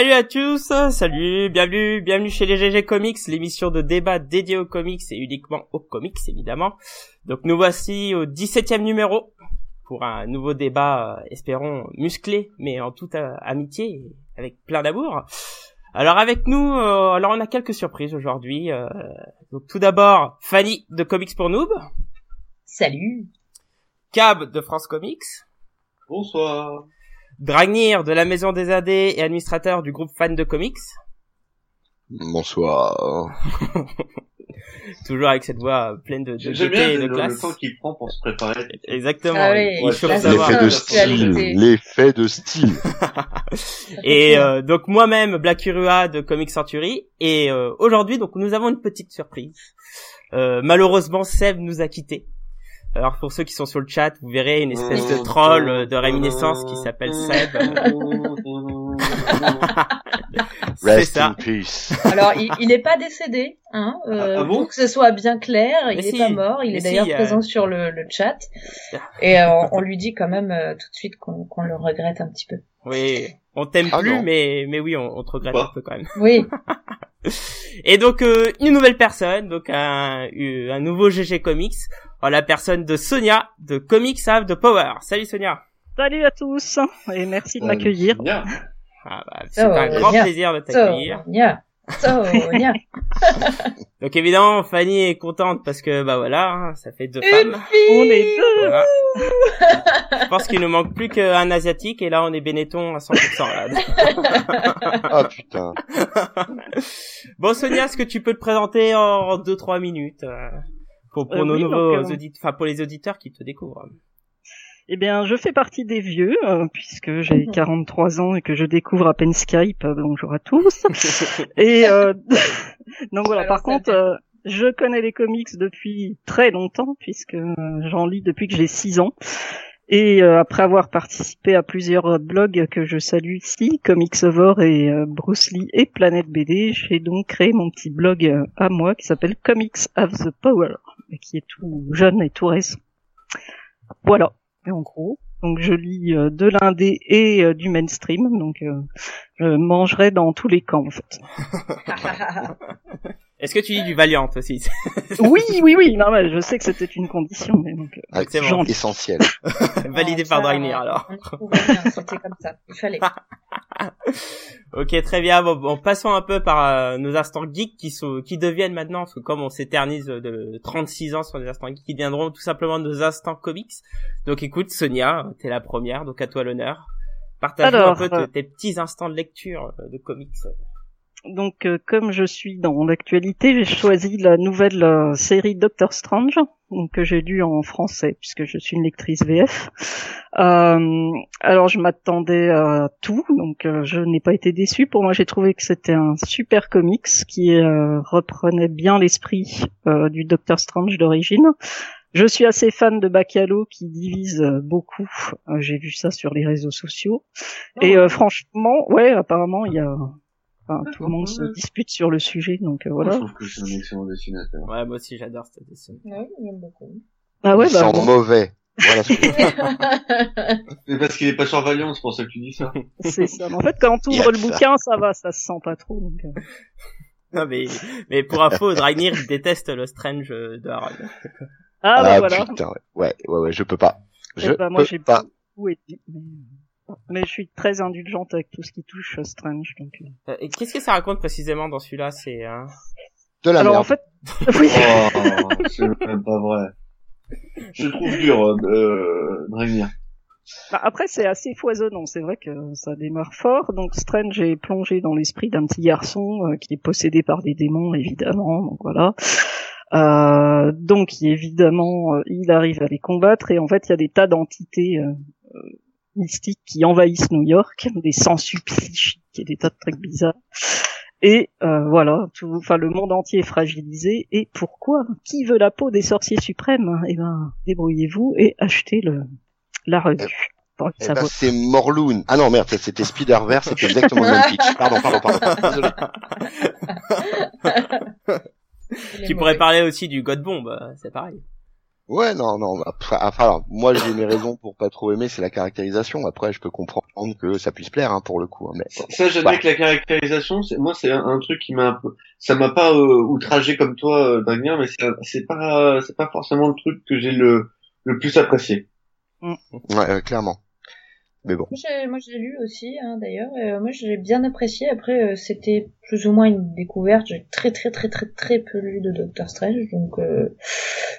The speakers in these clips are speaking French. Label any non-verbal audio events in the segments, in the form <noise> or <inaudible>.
Salut à tous, salut, bienvenue, bienvenue chez les GG Comics, l'émission de débat dédiée aux comics et uniquement aux comics évidemment. Donc nous voici au 17e numéro pour un nouveau débat, euh, espérons musclé, mais en toute euh, amitié, avec plein d'amour. Alors avec nous, euh, alors on a quelques surprises aujourd'hui. donc tout d'abord, Fanny de Comics pour Noob. Salut. Cab de France Comics. Bonsoir. Dragnir de la Maison des AD et administrateur du groupe Fan de Comics. Bonsoir. <laughs> Toujours avec cette voix pleine de, de gaieté et de le, classe. le temps qu'il prend pour se préparer. Exactement. Ah oui, il. L'effet de style, l'effet de style. Et euh, donc moi-même, Black Urua de Comic Century. Et euh, aujourd'hui, donc nous avons une petite surprise. Euh, malheureusement, Seb nous a quittés. Alors pour ceux qui sont sur le chat, vous verrez une espèce de troll euh, de réminiscence qui s'appelle Seb. <laughs> Rest ça. in peace. Alors, il, il est pas décédé, hein, euh, Ah, ah bon pour que ce soit bien clair. Il Mais est si. pas mort. Il Mais est si, d'ailleurs euh. présent sur le, le chat. Et euh, on lui dit quand même euh, tout de suite qu'on le regrette un petit peu. Oui, on t'aime Ah plus, non. mais mais oui, on, on te regrette Bah. un peu quand même. <laughs> Oui. <laughs> Et donc euh, une nouvelle personne, donc un, euh, un nouveau GG Comics, en la personne de Sonia de Comics Have the Power. Salut Sonia. Salut à tous et merci de m'accueillir. Ah, bah, c'est un Sonia. grand plaisir de t'accueillir. Sonia. Sonia. <laughs> Donc évidemment, Fanny est contente parce que bah voilà, hein, ça fait deux Une femmes. On fille. est deux. Voilà. <laughs> Je pense qu'il nous manque plus qu'un asiatique et là on est Benetton à 100% là. <laughs> Ah putain. Bon Sonia, est-ce que tu peux te présenter en 2-3 minutes euh, pour, pour Euh, nos oui, nouveaux euh, auditeurs, enfin pour les auditeurs qui te découvrent? Eh bien, je fais partie des vieux, euh, puisque j'ai Mhm. 43 ans et que je découvre à peine Skype. euh, bonjour à tous. <laughs> et euh, <laughs> donc voilà, Alors, par contre, euh, je connais les comics depuis très longtemps, puisque euh, j'en lis depuis que j'ai 6 ans. Et euh, après avoir participé à plusieurs blogs que je salue ici, Comics Over et euh, Bruce Lee et Planète BD, j'ai donc créé mon petit blog euh, à moi qui s'appelle Comics Have the Power, et qui est tout jeune et tout récent. Voilà, et en gros. Donc je lis euh, de l'indé et euh, du mainstream, donc euh, je mangerai dans tous les camps en fait. <laughs> <laughs> Est-ce que tu dis du Valiant aussi? <laughs> Oui, oui, oui, non, mais je sais que c'était une condition, mais donc euh, Ah, C'est bon. Essentiel. <laughs> Validé par ça, Dragnir alors. C'était comme ça. Il fallait. <laughs> Ok, très bien. Bon, bon, passons un peu par euh, nos instants geeks qui sont, qui deviennent maintenant, parce que comme on s'éternise de 36 ans sur les instants geeks, qui deviendront tout simplement nos instants comics. Donc écoute, Sonia, t'es la première, donc à toi l'honneur. Partage-nous un peu euh, te- tes petits instants de lecture euh, de comics. Donc, euh, comme je suis dans l'actualité, j'ai choisi la nouvelle euh, série Doctor Strange, donc, que j'ai lue en français, puisque je suis une lectrice VF. Euh, alors, je m'attendais à tout, donc euh, je n'ai pas été déçue. Pour moi, j'ai trouvé que c'était un super comics qui euh, reprenait bien l'esprit euh, du Doctor Strange d'origine. Je suis assez fan de Bacalo qui divise beaucoup. J'ai vu ça sur les réseaux sociaux. Et euh, franchement, ouais, apparemment, il y a Enfin, tout le monde se dispute sur le sujet, donc euh, Moi, voilà. je trouve que c'est un excellent dessinateur. Ouais, moi aussi j'adore cette dessin. Oui, j'aime beaucoup. Ah ouais, Ils bah sont bon, mauvais. Voilà ce que <laughs> Mais parce qu'il est pas sur Valiant, c'est pour ça que tu dis ça. c'est ça. Mais en fait, quand on ouvre le ça. bouquin, ça va, ça se sent pas trop. Donc, euh. <laughs> Non mais, mais pour info, Dragnir il déteste le Strange euh, de Harold. Ah, bah Ah voilà. putain, ouais. ouais, ouais, ouais, je peux pas. Eh Je bah, moi, peux j'ai pas. beaucoup aimé, mais... mais je suis très indulgente avec tout ce qui touche euh, Strange. Donc, euh. Euh, et Qu'est-ce que ça raconte précisément dans celui-là? C'est hein... De la Alors merde. en fait, <laughs> oui. Oh, c'est <laughs> même pas vrai. Je trouve dur, euh, Dragnir. Bah, après, c'est assez foisonnant. C'est vrai que ça démarre fort. Donc, Strange est plongé dans l'esprit d'un petit garçon euh, qui est possédé par des démons, évidemment. Donc voilà. Euh, donc, évidemment, euh, il arrive à les combattre. Et en fait, il y a des tas d'entités euh, euh, mystiques qui envahissent New York, <laughs> des sensus psychiques et des tas de trucs bizarres. Et euh, voilà, tout, enfin le monde entier est fragilisé. Et pourquoi? Qui veut la peau des sorciers suprêmes? Eh ben, débrouillez-vous et achetez le la revue. Eh ça ben, c'est Morloon. Ah non, merde, c'était Spider-Verse, c'était exactement le même pitch. <laughs> Pardon, pardon, pardon. Désolé. <laughs> Tu pourrais parler aussi du God Bomb, euh, c'est pareil. Ouais, non, non. bah, Enfin, alors, moi, j'ai mes raisons pour pas trop aimer, c'est la caractérisation. Après, je peux comprendre que ça puisse plaire, hein, pour le coup. hein, mais Ça, j'admets que la caractérisation, c'est moi, c'est un, un truc qui m'a un peu, ça m'a pas euh, outragé comme toi, euh, mais c'est c'est pas, c'est pas forcément le truc que j'ai le le plus apprécié. ouais, euh, clairement. Mais bon. Moi, j'ai, moi, je l'ai lu aussi, hein, d'ailleurs. et, euh, moi, j'ai bien apprécié. Après, euh, c'était plus ou moins une découverte. J'ai très, très, très, très, très peu lu de Doctor Strange, donc euh,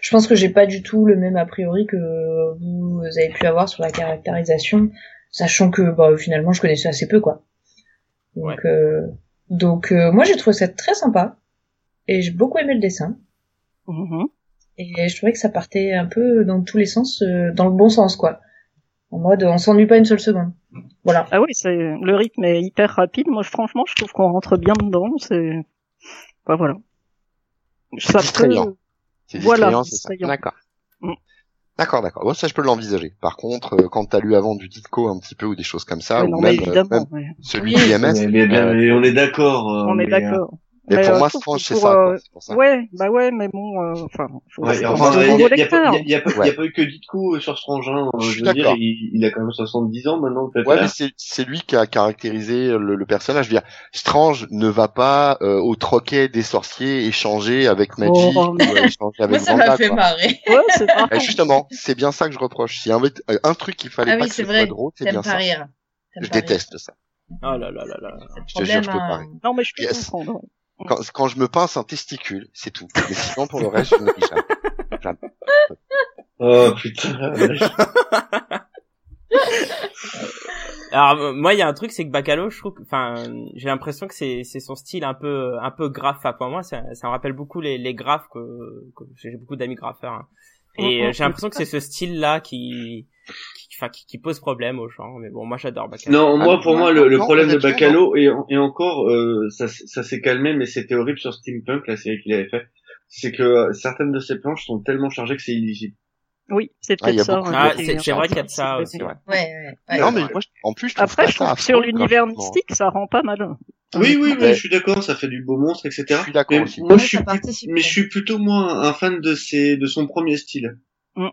je pense que j'ai pas du tout le même a priori que vous avez pu avoir sur la caractérisation, sachant que bah, finalement, je connaissais assez peu, quoi. Donc, euh, donc, euh, moi, j'ai trouvé ça très sympa et j'ai beaucoup aimé le dessin. Mhm. Et je trouvais que ça partait un peu dans tous les sens, euh, dans le bon sens, quoi. En mode, on s'ennuie pas une seule seconde. Voilà. Ah oui, c'est le rythme est hyper rapide. Moi, franchement, je trouve qu'on rentre bien dedans. C'est, bah, voilà. Ça peut- distrayant. C'est Voilà. D'accord. Mm. D'accord, d'accord. Bon, ça, je peux l'envisager. Par contre, euh, quand t'as lu avant du Ditko un petit peu ou des choses comme ça, Ouais, ou non, mais même, euh, évidemment, même ouais. celui Oui, d'IMS, Mais, mais bien, euh, mais on est d'accord. euh, on est mais, euh, d'accord. Mais Mais, pour euh, moi, Strange, c'est ça, euh, C'est pour ça. Ouais, bah ouais, mais bon, euh, enfin, faut Ouais, enfin, il au y, a- pas- a a pas eu que Ditko sur Strange. Hein. Je veux dire, il, il a quand même 70 ans maintenant, peut-être. Ouais, mais c'est lui qui a caractérisé le, le personnage. Je veux dire, Strange ne va pas euh, au troquet des sorciers échanger avec Magic Oh, ou euh, échanger avec Moi, ça m'a fait quoi. marrer. Ouais, c'est pas. Et justement, c'est bien ça que je reproche. S'il y a un, euh, un truc qu'il fallait Ah pas oui, que c'est ce vrai. soit drôle, c'est bien ça. Je déteste ça. Oh là là là là. Je te jure, je peux pas hein. Non, mais je peux comprendre. Quand, quand je me pince un testicule, c'est tout. Mais sinon, pour le reste, je ne dis jamais. Oh putain. <laughs> Alors moi il y a un truc c'est que Bacalo je trouve enfin j'ai l'impression que c'est c'est son style un peu un peu graphe enfin pour moi ça, ça me rappelle beaucoup les les graphes que, que j'ai beaucoup d'amis graffeurs hein. et euh, j'ai l'impression que c'est ce style là qui qui, enfin, qui qui pose problème aux gens mais bon moi j'adore Bacalo Non, moi, Ah, pour moi, le, le problème de Bacalo, et, et encore, euh, ça, ça s'est calmé, mais c'était horrible sur Steampunk, la série qu'il avait fait, c'est que euh, certaines de ses planches sont tellement chargées que c'est illisible. Oui, c'est Ah, peut-être ça. beaucoup de- ah c'est vrai qu'il y a de ça aussi ouais. Ouais, ouais, ouais. non, mais moi, en plus, je trouve Après, je trouve sur l'univers mystique, ça rend pas mal. Oui, oui, oui, Ouais. je suis d'accord, ça fait du beau monstre, etc. Je suis d'accord Mais aussi. moi, Ouais, je suis, mais je suis plutôt moins un fan de ses, de son premier style. Mm.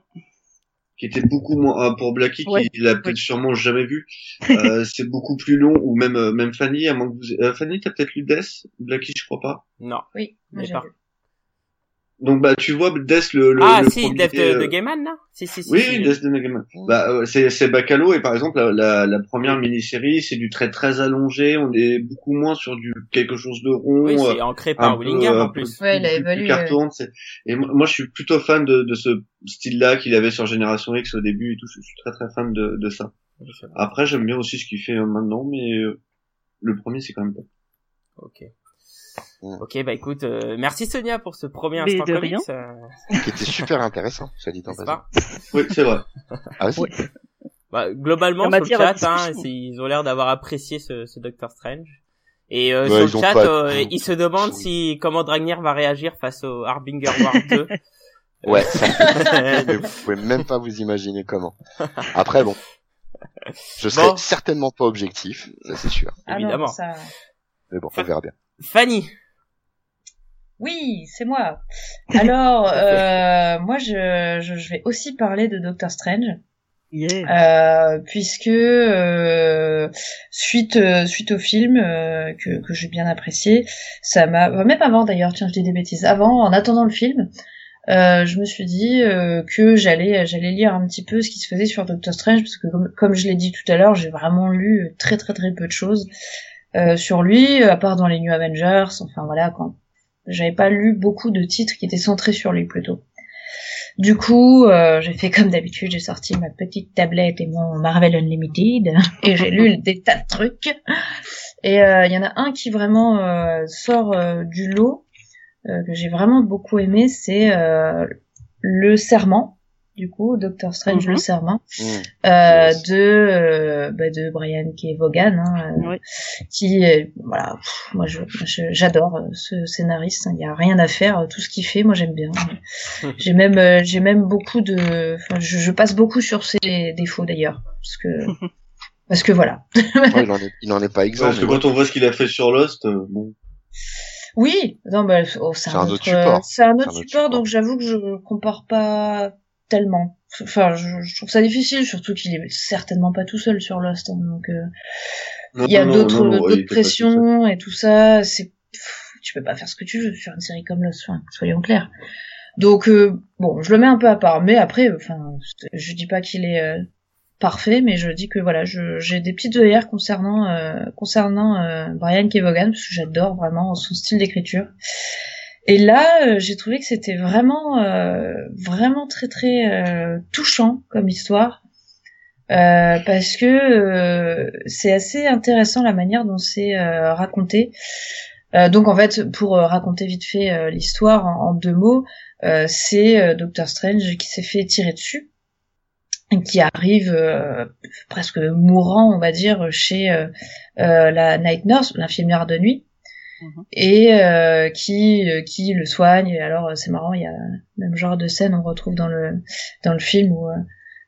Qui était beaucoup moins, euh, pour Blackie, Ouais. qui l'a peut-être sûrement jamais vu, <laughs> euh, c'est beaucoup plus long, ou même, euh, même Fanny, à moins que vous, euh, Fanny, t'as peut-être lu Death? Blackie, je crois pas. non Oui, moi Mais j'ai par- vu. Donc, bah, tu vois, Death, le, le, ah le si premier, Death de, euh, de Gaiman là si si si, Oui, si. Death de Megaman. Bah, euh, c'est, c'est Bacalo, et par exemple, la, la, la première mini-série, c'est du trait très allongé, on est beaucoup moins sur du quelque chose de rond. oui euh, c'est ancré par Willingham euh, en plus Ouais, il a évolué, Et moi, moi, je suis plutôt fan de, de ce style-là qu'il avait sur Génération X au début et tout. Je suis très très fan de, de ça. Après, j'aime bien aussi ce qu'il fait euh, maintenant, mais euh, le premier, c'est quand même top. ok Mm. ok bah écoute euh, merci Sonia pour ce premier Mais instant de comics rien. euh, Qui était super intéressant, ça dit en passant. pas? Oui, c'est vrai. Ah. Ouais. Bah, globalement En sur le chat, hein, ils ont l'air d'avoir apprécié ce, ce Doctor Strange. Et euh, Ouais, sur le chat, pas- euh, ils se demandent si comment Dragnir va réagir face au Harbinger War 2. <laughs> Ouais, ça <laughs> mais vous pouvez même pas vous imaginer comment. Après, bon. Je serai Bon. certainement pas objectif, ça c'est sûr. Ah non, Évidemment. ça... Mais bon, on verra bien. Fanny, Oui, c'est moi. Alors, <laughs> euh, moi, je, je, je vais aussi parler de Doctor Strange. Yeah. Euh, puisque euh, suite suite au film euh, que, que j'ai bien apprécié, ça m'a enfin, même avant d'ailleurs, tiens je dis des bêtises, avant en attendant le film, euh, je me suis dit euh, que j'allais j'allais lire un petit peu ce qui se faisait sur Doctor Strange parce que comme, comme je l'ai dit tout à l'heure, j'ai vraiment lu très très très peu de choses euh, sur lui, à part dans les New Avengers, enfin voilà quand j'avais pas lu beaucoup de titres qui étaient centrés sur lui plutôt. Du coup, euh, j'ai fait comme d'habitude, j'ai sorti ma petite tablette et mon Marvel Unlimited <laughs> et j'ai lu <laughs> des tas de trucs. Et euh, il y en a un qui vraiment euh, sort du lot euh, que j'ai vraiment beaucoup aimé, c'est euh, le Serment. Du coup, Doctor Strange Mhm. le Serment Mm. euh, Yes. de euh, bah, de Brian K. Vaughan, hein, euh, Oui. qui euh, voilà, pff, moi je je- j'adore euh, ce scénariste, il y a rien à faire, tout ce qu'il fait, moi j'aime bien. <laughs> j'ai même euh, j'ai même beaucoup de, enfin je, je passe beaucoup sur ses défauts d'ailleurs, parce que <laughs> parce que voilà. Ouais, il en est, il en est pas exempt. Parce que quand on voit ce qu'il a fait sur Lost, euh, bon. Oui, non bah oh, c'est un, un autre, autre support. c'est un autre C'est un autre support, support. donc j'avoue que je compare pas tellement. Enfin, je, je trouve ça difficile, surtout qu'il est certainement pas tout seul sur Lost. hein, donc, euh, il y a d'autres pressions et tout ça. C'est, tu peux pas faire ce que tu veux sur une série comme Lost. Enfin, soyons clairs. Donc, euh, bon, je le mets un peu à part. Mais après, enfin, je dis pas qu'il est euh, parfait, mais je dis que voilà, j'ai des petites œillères concernant euh, concernant euh, Brian Kevogan parce que j'adore vraiment son style d'écriture. Et là, euh, j'ai trouvé que c'était vraiment euh, vraiment très très euh, touchant comme histoire. Euh, parce que c'est assez intéressant la manière dont c'est raconté. Donc en fait, pour raconter vite fait l'histoire en, deux mots, c'est Doctor Strange qui s'est fait tirer dessus qui arrive euh, presque mourant, on va dire, chez euh, la night nurse, l'infirmière de nuit. Et euh, qui euh, qui le soigne. Et alors c'est marrant, il y a le même genre de scène on retrouve dans le dans le film où euh,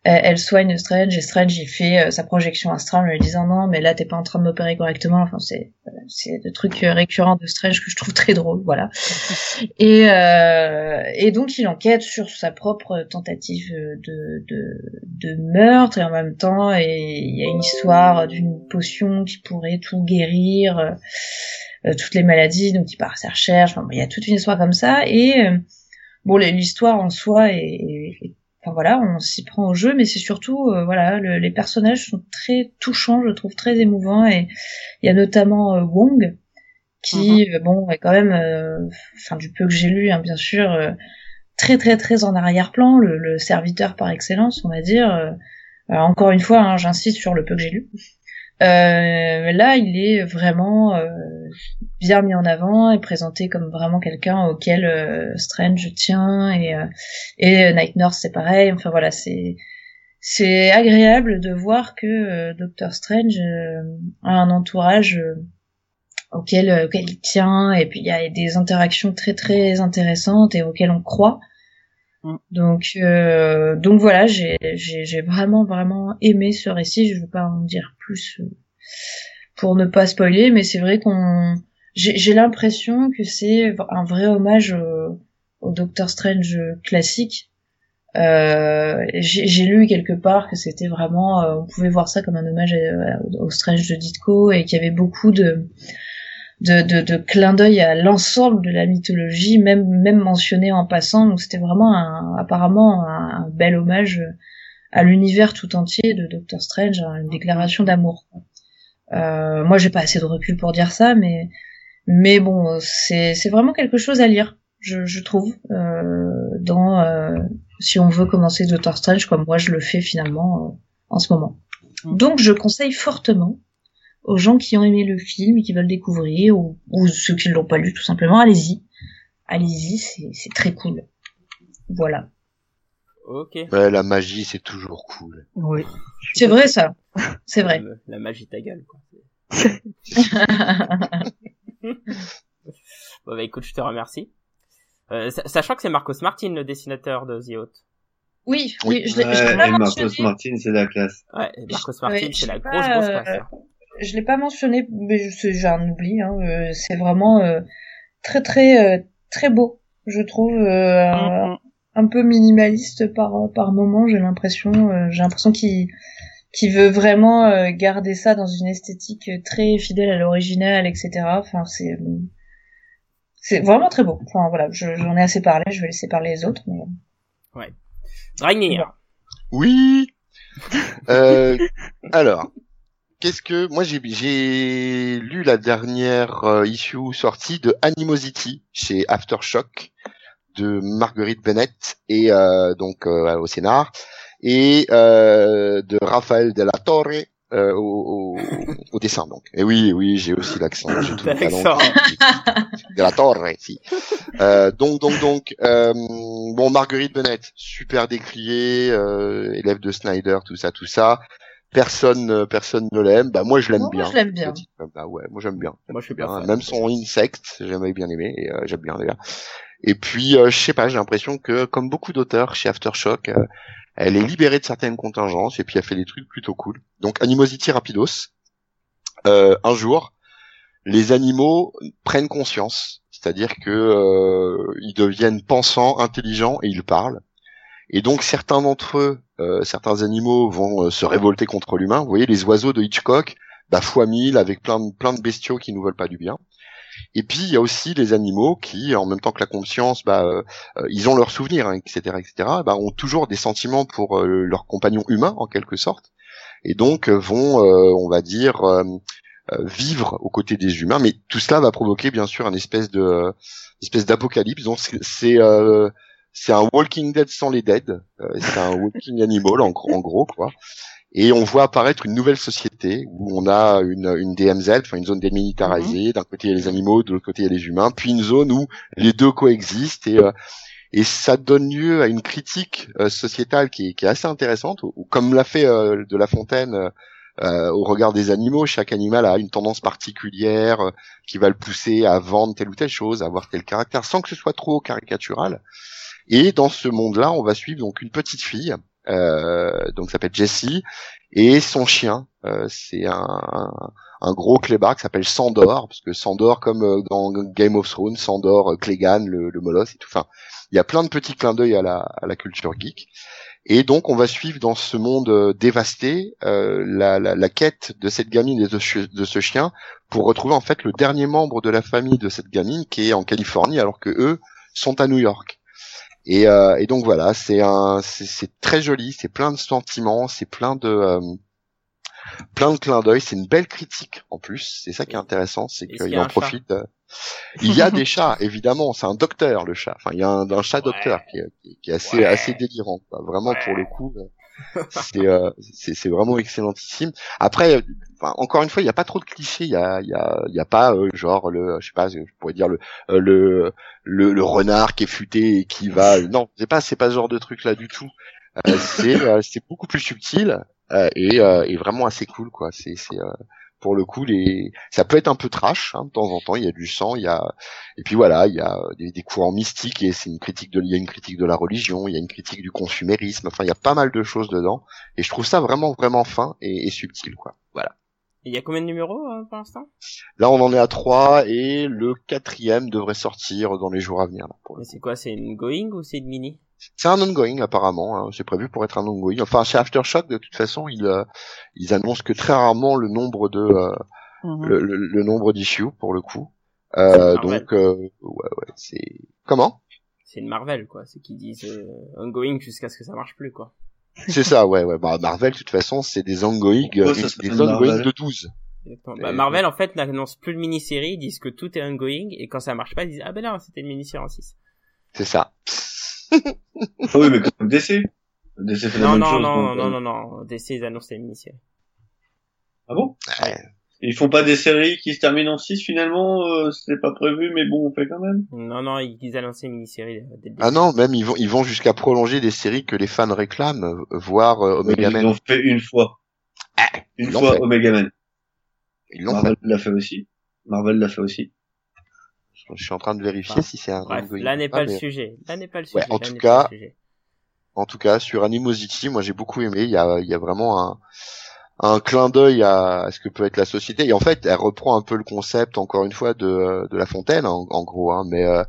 elle, soigne Strange et Strange il fait euh, sa projection astrale en lui disant non mais là t'es pas en train de m'opérer correctement. Enfin c'est c'est le truc euh, récurrent de Strange que je trouve très drôle, voilà. <laughs> Et, euh, et donc il enquête sur sa propre tentative de, de, de meurtre et en même temps et il y a une histoire d'une potion qui pourrait tout guérir, toutes les maladies, donc il part à sa recherche. Enfin, bon, il y a toute une histoire comme ça et euh, bon l'histoire en soi est, est- est- enfin voilà on s'y prend au jeu mais c'est surtout euh, voilà le- les personnages sont très touchants je trouve très émouvants et il y a notamment euh, Wong qui euh, bon est quand même euh, enfin du peu que j'ai lu hein, bien sûr euh, très très très en arrière-plan le, le serviteur par excellence on va dire euh, alors, encore une fois hein, j'insiste sur le peu que j'ai lu euh, là il est vraiment euh, bien mis en avant et présenté comme vraiment quelqu'un auquel euh, Strange tient et euh, et Night Nurse c'est pareil enfin voilà c'est c'est agréable de voir que euh, Doctor Strange euh, a un entourage euh, auquel, euh, il tient et puis il y a des interactions très très intéressantes et auxquelles on croit. Donc euh, donc voilà j'ai j'ai j'ai vraiment vraiment aimé ce récit. Je veux pas en dire plus euh, pour ne pas spoiler mais c'est vrai qu'on j'ai j'ai l'impression que c'est un vrai hommage au, au Doctor Strange classique. Euh, j'ai j'ai lu quelque part que c'était vraiment, euh, on pouvait voir ça comme un hommage au Strange de Ditko et qu'il y avait beaucoup de de, de, de clins d'œil à l'ensemble de la mythologie, même même mentionné en passant. Donc c'était vraiment un, apparemment un, un bel hommage à l'univers tout entier de Doctor Strange, hein, une déclaration d'amour. Euh, moi, j'ai pas assez de recul pour dire ça, mais mais bon, c'est c'est vraiment quelque chose à lire, je, je trouve, euh, dans euh, si on veut commencer Doctor Strange comme moi je le fais finalement euh, en ce moment. Mm. Donc je conseille fortement aux gens qui ont aimé le film et qui veulent découvrir ou, ou ceux qui l'ont pas lu tout simplement, allez-y. Allez-y, c'est c'est très cool. Voilà. Ok. Ouais, la magie, c'est toujours cool. Oui. C'est vrai ça. C'est vrai. La, la magie ta gueule, quoi. <laughs> Bon, bah, écoute, je te remercie. Euh, sa- sachant que c'est Marcos Martin, le dessinateur de The Hôte. oui, Oui. oui, je l'ai Ouais, je et Marcos mentionné. Martin, c'est la classe. Ouais, Marcos Je- Martin, ouais, c'est la grosse, grosse euh, classe. hein. Je l'ai pas mentionné, mais j'ai un oubli. Hein, euh, c'est vraiment euh, très très euh, très beau, je trouve. euh, un, un peu minimaliste par par moment, j'ai l'impression. euh, j'ai l'impression qu'il qu'il veut vraiment euh, garder ça dans une esthétique très fidèle à l'original, etc. Enfin, c'est c'est vraiment très beau. Enfin voilà, je- j'en ai assez parlé, je vais laisser parler les autres. Mais... Dragnir. Oui. Euh, alors, qu'est-ce que moi j'ai j'ai lu la dernière euh, issue sortie de Animosity chez Aftershock de Marguerite Bennett et euh, donc euh, au scénar et euh, de Raphaël de la Torre euh, au, au, au dessin donc. Et oui, oui, j'ai aussi l'accent. j'ai tout le talent. L'accent. de la Torre, si. Euh, donc, donc, donc, euh, bon, Marguerite Bennett, super décriée, euh, élève de Snyder, tout ça, tout ça. Personne, euh, personne ne l'aime. Bah moi, je l'aime Moi, bien. je l'aime bien. Bah ouais, moi j'aime bien. Moi, je suis Bien, fan. Même son insecte, j'aimais bien aimé, et euh, j'aime bien d'ailleurs. Et puis, euh, je sais pas, j'ai l'impression que, comme beaucoup d'auteurs chez Aftershock, euh, elle est libérée de certaines contingences, et puis elle fait des trucs plutôt cool. Donc, Animosity Rapidos. Euh, un jour, les animaux prennent conscience, c'est-à-dire que euh, ils deviennent pensants, intelligents, et ils parlent. Et donc certains d'entre eux, euh, certains animaux vont euh, se révolter contre l'humain. Vous voyez les oiseaux de Hitchcock, bah fois mille avec plein de plein de bestiaux qui nous veulent pas du bien. Et puis il y a aussi les animaux qui, en même temps que la conscience, bah, euh, ils ont leurs souvenirs, hein, etc., etc. Bah, ont toujours des sentiments pour leurs compagnons humains en quelque sorte, et donc vont, on va dire, vivre aux côtés des humains. Mais tout cela va provoquer bien sûr une espèce de espèce d'apocalypse. Donc c'est c'est un Walking Dead sans les dead. c'est un Walking Animal en, en gros quoi et on voit apparaître une nouvelle société où on a une, une DMZ, enfin une zone démilitarisée. Mhm. D'un côté il y a les animaux, de l'autre côté il y a les humains, puis une zone où les deux coexistent et euh, et ça donne lieu à une critique euh, sociétale qui est, qui est, assez intéressante, comme l'a fait euh, de La Fontaine au regard des animaux. Chaque animal a une tendance particulière qui va le pousser à vendre telle ou telle chose, à avoir tel caractère, sans que ce soit trop caricatural. Et dans ce monde-là, on va suivre donc une petite fille euh, donc s'appelle Jessie, et son chien, euh, c'est un, un, gros clébard qui s'appelle Sandor, parce que Sandor, comme euh, dans Game of Thrones, Sandor, Clegane, le, le molosse et tout. Enfin, il y a plein de petits clins d'œil à la, à la culture geek. Et donc, on va suivre dans ce monde dévasté euh, la, la, la, quête de cette gamine et de, de, ce chien pour retrouver en fait le dernier membre de la famille de cette gamine qui est en Californie alors que eux sont à New York. Et, euh, et donc voilà, c'est un, c'est très joli, c'est plein de sentiments, c'est plein de euh, plein de clins d'œil, c'est une belle critique en plus. C'est ça qui est intéressant, c'est qu'il en profite. Euh, il y a des <laughs> chats, évidemment. C'est un docteur le chat. Enfin, il y a un, chat docteur qui, qui, est assez assez délirant. Vraiment pour le coup, c'est euh, c'est vraiment excellentissime. Après, enfin, encore une fois, il n'y a pas trop de clichés. Il y a y a y a pas euh, genre le je sais pas, je pourrais dire le euh, le, le, le renard qui est futé et qui va. Non, c'est pas c'est pas ce genre de truc là du tout. c'est c'est beaucoup plus subtil et, et vraiment assez cool quoi. C'est c'est pour le coup les ça peut être un peu trash hein, de temps en temps il y a du sang il y a et puis voilà il y a des, courants mystiques et c'est une critique de il y a une critique de la religion il y a une critique du consumérisme enfin il y a pas mal de choses dedans et je trouve ça vraiment vraiment fin et, et subtil quoi. Voilà il y a combien de numéros euh, pour l'instant? Là, on en est à trois et le quatrième devrait sortir dans les jours à venir. c'est quoi C'est une going ou c'est une mini? C'est un ongoing apparemment, hein. c'est prévu pour être un ongoing. Enfin, chez Aftershock, de toute façon, ils, euh, ils annoncent que très rarement le nombre de euh, mhm. le, le, nombre d'issues pour le coup. Euh, donc, euh, ouais, ouais, c'est comment? C'est une Marvel, quoi. C'est qu'ils disent ongoing jusqu'à ce que ça marche plus, quoi. C'est ça, ouais, ouais. Bah, Marvel, de toute façon, c'est des ongoing, des ongoing de 12. Bah, Marvel, en fait, n'annonce plus de mini-série, ils disent que tout est ongoing, et quand ça marche pas, ils disent, ah ben non, c'était une mini-série en 6. C'est ça. ah oui, mais comme DC. DC fait non, la même non, chose. Non, non, non, non, DC, ils annoncent des mini-séries. Ah bon? Ils font pas des séries qui se terminent en 6 finalement, euh, c'était pas prévu, mais bon, on fait quand même. Non, non, ils annoncent des mini-séries. Ah non, même ils vont, ils vont jusqu'à prolonger des séries que les fans réclament, voire euh, Omega Man. Ils l'ont fait une fois. Ah, une fois fait. Omega Man. Ils l'ont Marvel l'a fait aussi. Marvel l'a fait aussi. Je suis en train de vérifier si c'est un Bref, là n'est pas, le sujet. Là n'est pas le sujet. en tout cas, en tout cas, sur Animosity, moi j'ai beaucoup aimé. Il y a, il y a vraiment un, un clin d'œil à, ce que peut être la société. Et en fait, elle reprend un peu le concept, encore une fois, de, de La Fontaine, en, gros. Hein, mais, euh,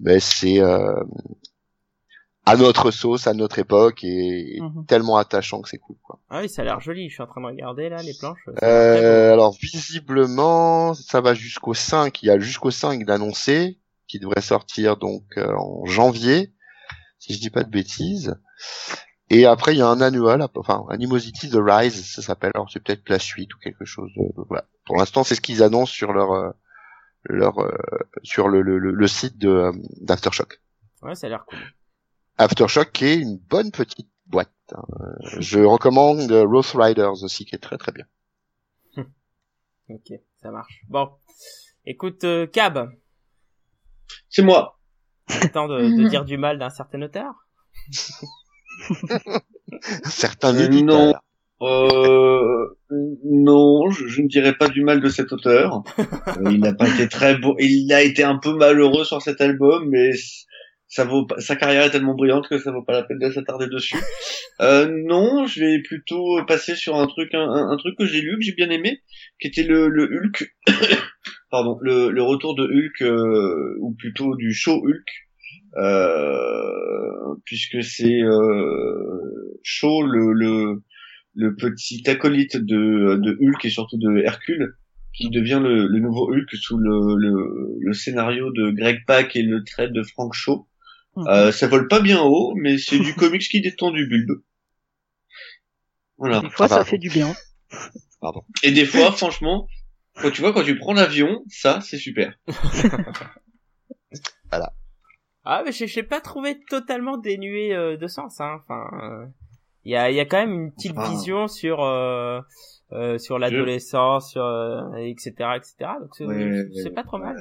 mais c'est, euh, à notre sauce, à notre époque, et mhm. tellement attachant que c'est cool. Quoi. Ah oui, ça a l'air joli. Je suis en train de regarder là les planches. Euh, alors visiblement, ça va jusqu'au 5. Il y a jusqu'au 5 d'annoncé qui devrait sortir donc euh, en janvier, si je dis pas de bêtises. Et après, il y a un annual, enfin Animosity The Rise, ça s'appelle. Alors c'est peut-être la suite ou quelque chose. De, voilà. Pour l'instant, c'est ce qu'ils annoncent sur leur euh, leur euh, sur le, le, le, site de d'Aftershock. Ouais, ça a l'air cool. Aftershock qui est une bonne petite boîte. Hein. Je recommande Rose Riders aussi qui est très très bien. <laughs> ok, ça marche. Bon, écoute euh, Cab. C'est moi. C'est temps de, dire du mal d'un certain auteur. <laughs> <laughs> certain euh, Non. Euh, non, je, ne dirais pas du mal de cet auteur. Euh, il n'a pas été très beau. Il a été un peu malheureux sur cet album, mais ça vaut sa carrière est tellement brillante que ça vaut pas la peine de s'attarder dessus. Euh, non, je vais plutôt passer sur un truc un, un truc que j'ai lu que j'ai bien aimé, qui était le, le Hulk, <coughs> pardon, le, le retour de Hulk euh, ou plutôt du show Hulk puisque c'est euh, Shaw, le, le, le petit acolyte de, de Hulk et surtout de Hercule, qui devient le, le nouveau Hulk sous le, le, le scénario de Greg Pak et le trait de Frank Shaw. Mhm. Euh, ça vole pas bien haut, mais c'est du comics qui détend du bulbe. Voilà. Des fois, Ah, ça pardon. fait du bien. Et des fois, franchement, quand tu vois, quand tu prends l'avion, ça, c'est super. <laughs> Ah, mais je je l'ai pas trouvé totalement dénué euh, de sens. Hein. Enfin, euh, il y a, il y a quand même une petite vision sur euh, euh, sur l'adolescence, euh, etc. etc. Donc c'est Ouais, pas trop mal.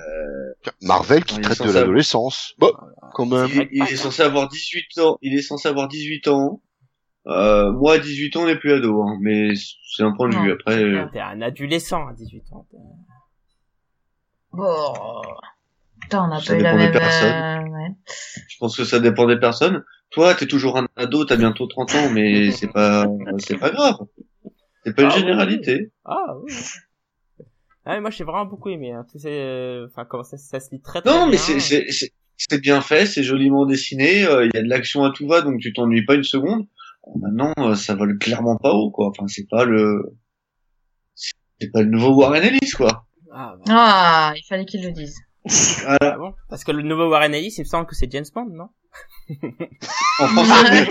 Marvel qui traite de l'adolescence. Bon, quand même. Il, il est censé avoir 18 ans. Il est censé avoir 18 ans. Euh, moi, à 18 ans, on n'est plus ado, hein, mais c'est un point de Non, vue. Après, euh. T'es un adolescent à 18 ans. Bon. Putain, on n'a pas eu la dépend des même... personnes. euh, ouais. je pense que ça dépend des personnes. Toi, t'es toujours un ado, t'as bientôt 30 ans, mais <laughs> c'est pas, c'est pas grave. C'est pas une Ah, oui. généralité. Ah oui. Ah, mais moi j'ai vraiment beaucoup aimé. Hein. Ces, euh, enfin comment ça, ça se lit très très Non, mais bien. c'est, c'est, c'est, c'est bien fait, c'est joliment dessiné, euh, il y a de l'action à tout va, donc tu t'ennuies pas une seconde. Maintenant, euh, ça vole clairement pas haut, quoi. Enfin, c'est pas le, c'est pas le nouveau Warren Ellis, quoi. Ah, bah, Ah, il fallait qu'il le dise. Ah bon Parce que le nouveau Warren Ellis, il me semble que c'est James Bond, non <laughs> En français,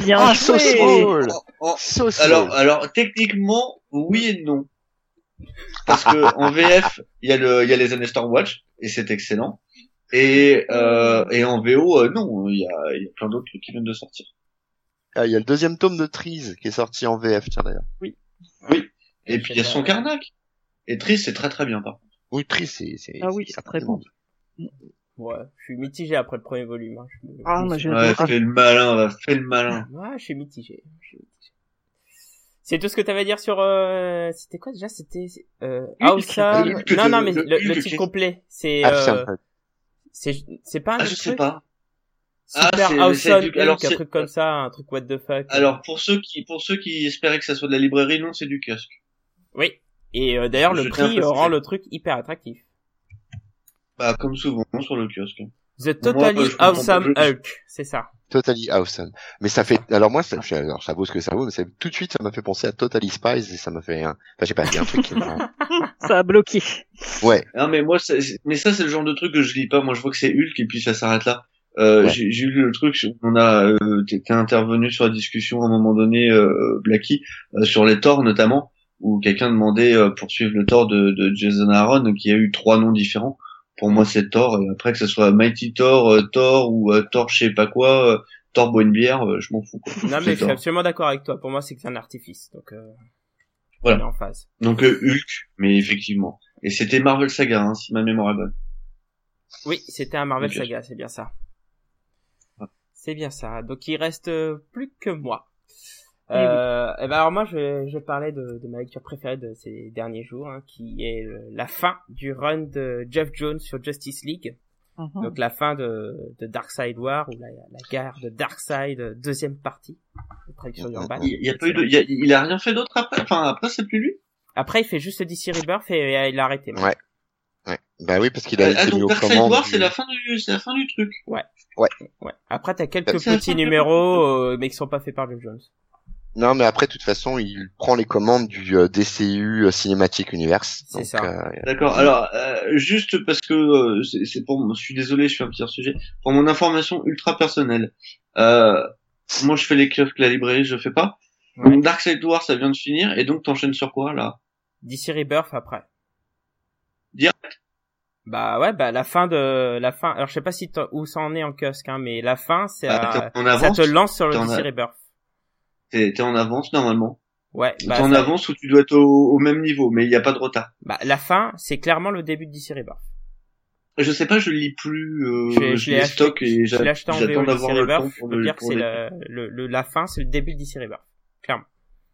<laughs> Bien Ah, so joué. small. en- en- So small. alors, alors, techniquement, oui et non. Parce que <laughs> en VF, il y a le, il y a les années Star Watch, et c'est excellent. Et, euh, et en VO, euh, non, il y a, il y a plein d'autres trucs qui viennent de sortir. Ah, il y a le deuxième tome de Trees qui est sorti en VF, tiens d'ailleurs. Et puis il y a son Karnak. Et Tris, c'est très très bien, par contre. C'est, c'est, Ah oui, c'est très bon. Ouais, je suis mitigé après le premier volume. Hein. Je Ah, moi, j'ai Ouais, fais le malin, fais le malin. <laughs> Ouais, je suis mitigé. je suis mitigé. C'est tout ce que t'avais à dire sur euh... c'était quoi déjà? C'était euh. Awesome non non mais le le, titre complet c'est euh, c'est c'est pas un Ah, je sais pas. Ah, Super c'est- c'est Awesome du- alors, un truc comme ça un truc what the fuck Alors, pour ceux qui, pour ceux qui espéraient que ça soit de la librairie, non, c'est du kiosque. oui et euh, d'ailleurs le prix rend le truc hyper attractif Bah, comme souvent, sur le kiosque. The Totally comprends Awesome Hulk c'est ça Totally Awesome. Mais ça fait, alors moi, ça, alors ça vaut ce que ça vaut, mais ça, tout de suite, ça m'a fait penser à Totally Spies et ça m'a fait enfin, je sais pas, a un truc qui m'a- <laughs> Ça a bloqué. Ouais. Non, mais moi, mais ça, c'est le genre de truc que je lis pas. Moi, je vois que c'est Hulk et puis ça s'arrête là. Euh, Ouais. j'ai j'ai lu le truc, on a, euh, t'étais intervenu sur la discussion à un moment donné, euh, Blacky, euh, sur les Thor notamment, où quelqu'un demandait euh, pour suivre le Thor de, de Jason Aaron, qui a eu trois noms différents. Pour moi, c'est Thor, et après que ce soit Mighty Thor, euh, Thor ou euh, Thor je sais pas quoi, Thor boit une bière, je m'en fous. Quoi. non mais je suis absolument d'accord avec toi pour moi c'est que c'est un artifice donc euh, Voilà. on est en phase Donc euh, Hulk, mais effectivement. Et c'était Marvel Saga, hein, si ma mémoire est bonne. Oui, c'était un Marvel. Saga, c'est bien ça. Ah. C'est bien ça. Donc il reste plus que moi. Eh Euh, et ben alors moi je, je parlais de, de ma lecture préférée de ces derniers jours, hein, qui est euh, la fin du run de Jeff Jones sur Justice League. Mhm. Donc la fin de, de Darkseid War ou la, la guerre de Darkseid euh, deuxième partie. La traduction urbaine. Il, il y a pas eu de, il, y a, il a rien fait d'autre après? Enfin après c'est plus lui? Après il fait juste DC Rebirth et, euh, il a arrêté. Ouais. Ouais. Bah oui, parce qu'il a Ah, été mis donc aux commandes. War du- c'est la fin du, c'est la fin du truc. Ouais. Après t'as quelques la petits numéros euh, mais qui sont pas faits par Jeff Jones. Non, mais après, de toute façon, il prend les commandes du euh, DCU euh, Cinematic Universe. C'est Donc, ça. euh, D'accord. Alors euh, juste parce que euh, c'est c'est pour, je suis désolé, je suis un petit hors sujet. Pour mon information ultra personnelle, euh, moi je fais les kiosques, la librairie, je fais pas. Ouais. Donc Darkseid War ça vient de finir et donc t'enchaînes sur quoi là? DC Rebirth après. Direct? Bah ouais, bah la fin de la fin. Alors je sais pas si t'en- où ça en est en kiosque, hein, mais la fin, c'est Ah, en ça te lance sur le DC a- Rebirth. T'es t'es en avance normalement. Ouais, T'es bah, en ça- avance ou tu dois être au, au même niveau, mais il n'y a pas de retard. bah la fin, c'est clairement le début de DC Rebirth. Je sais pas, je lis plus. Euh, Je je je les stocke et je l'ai acheté en j'attends d'avoir le temps Rebirth. Je pour peux le. dire que pour c'est le- le, le, la fin, c'est le début de DC Rebirth. Clairement.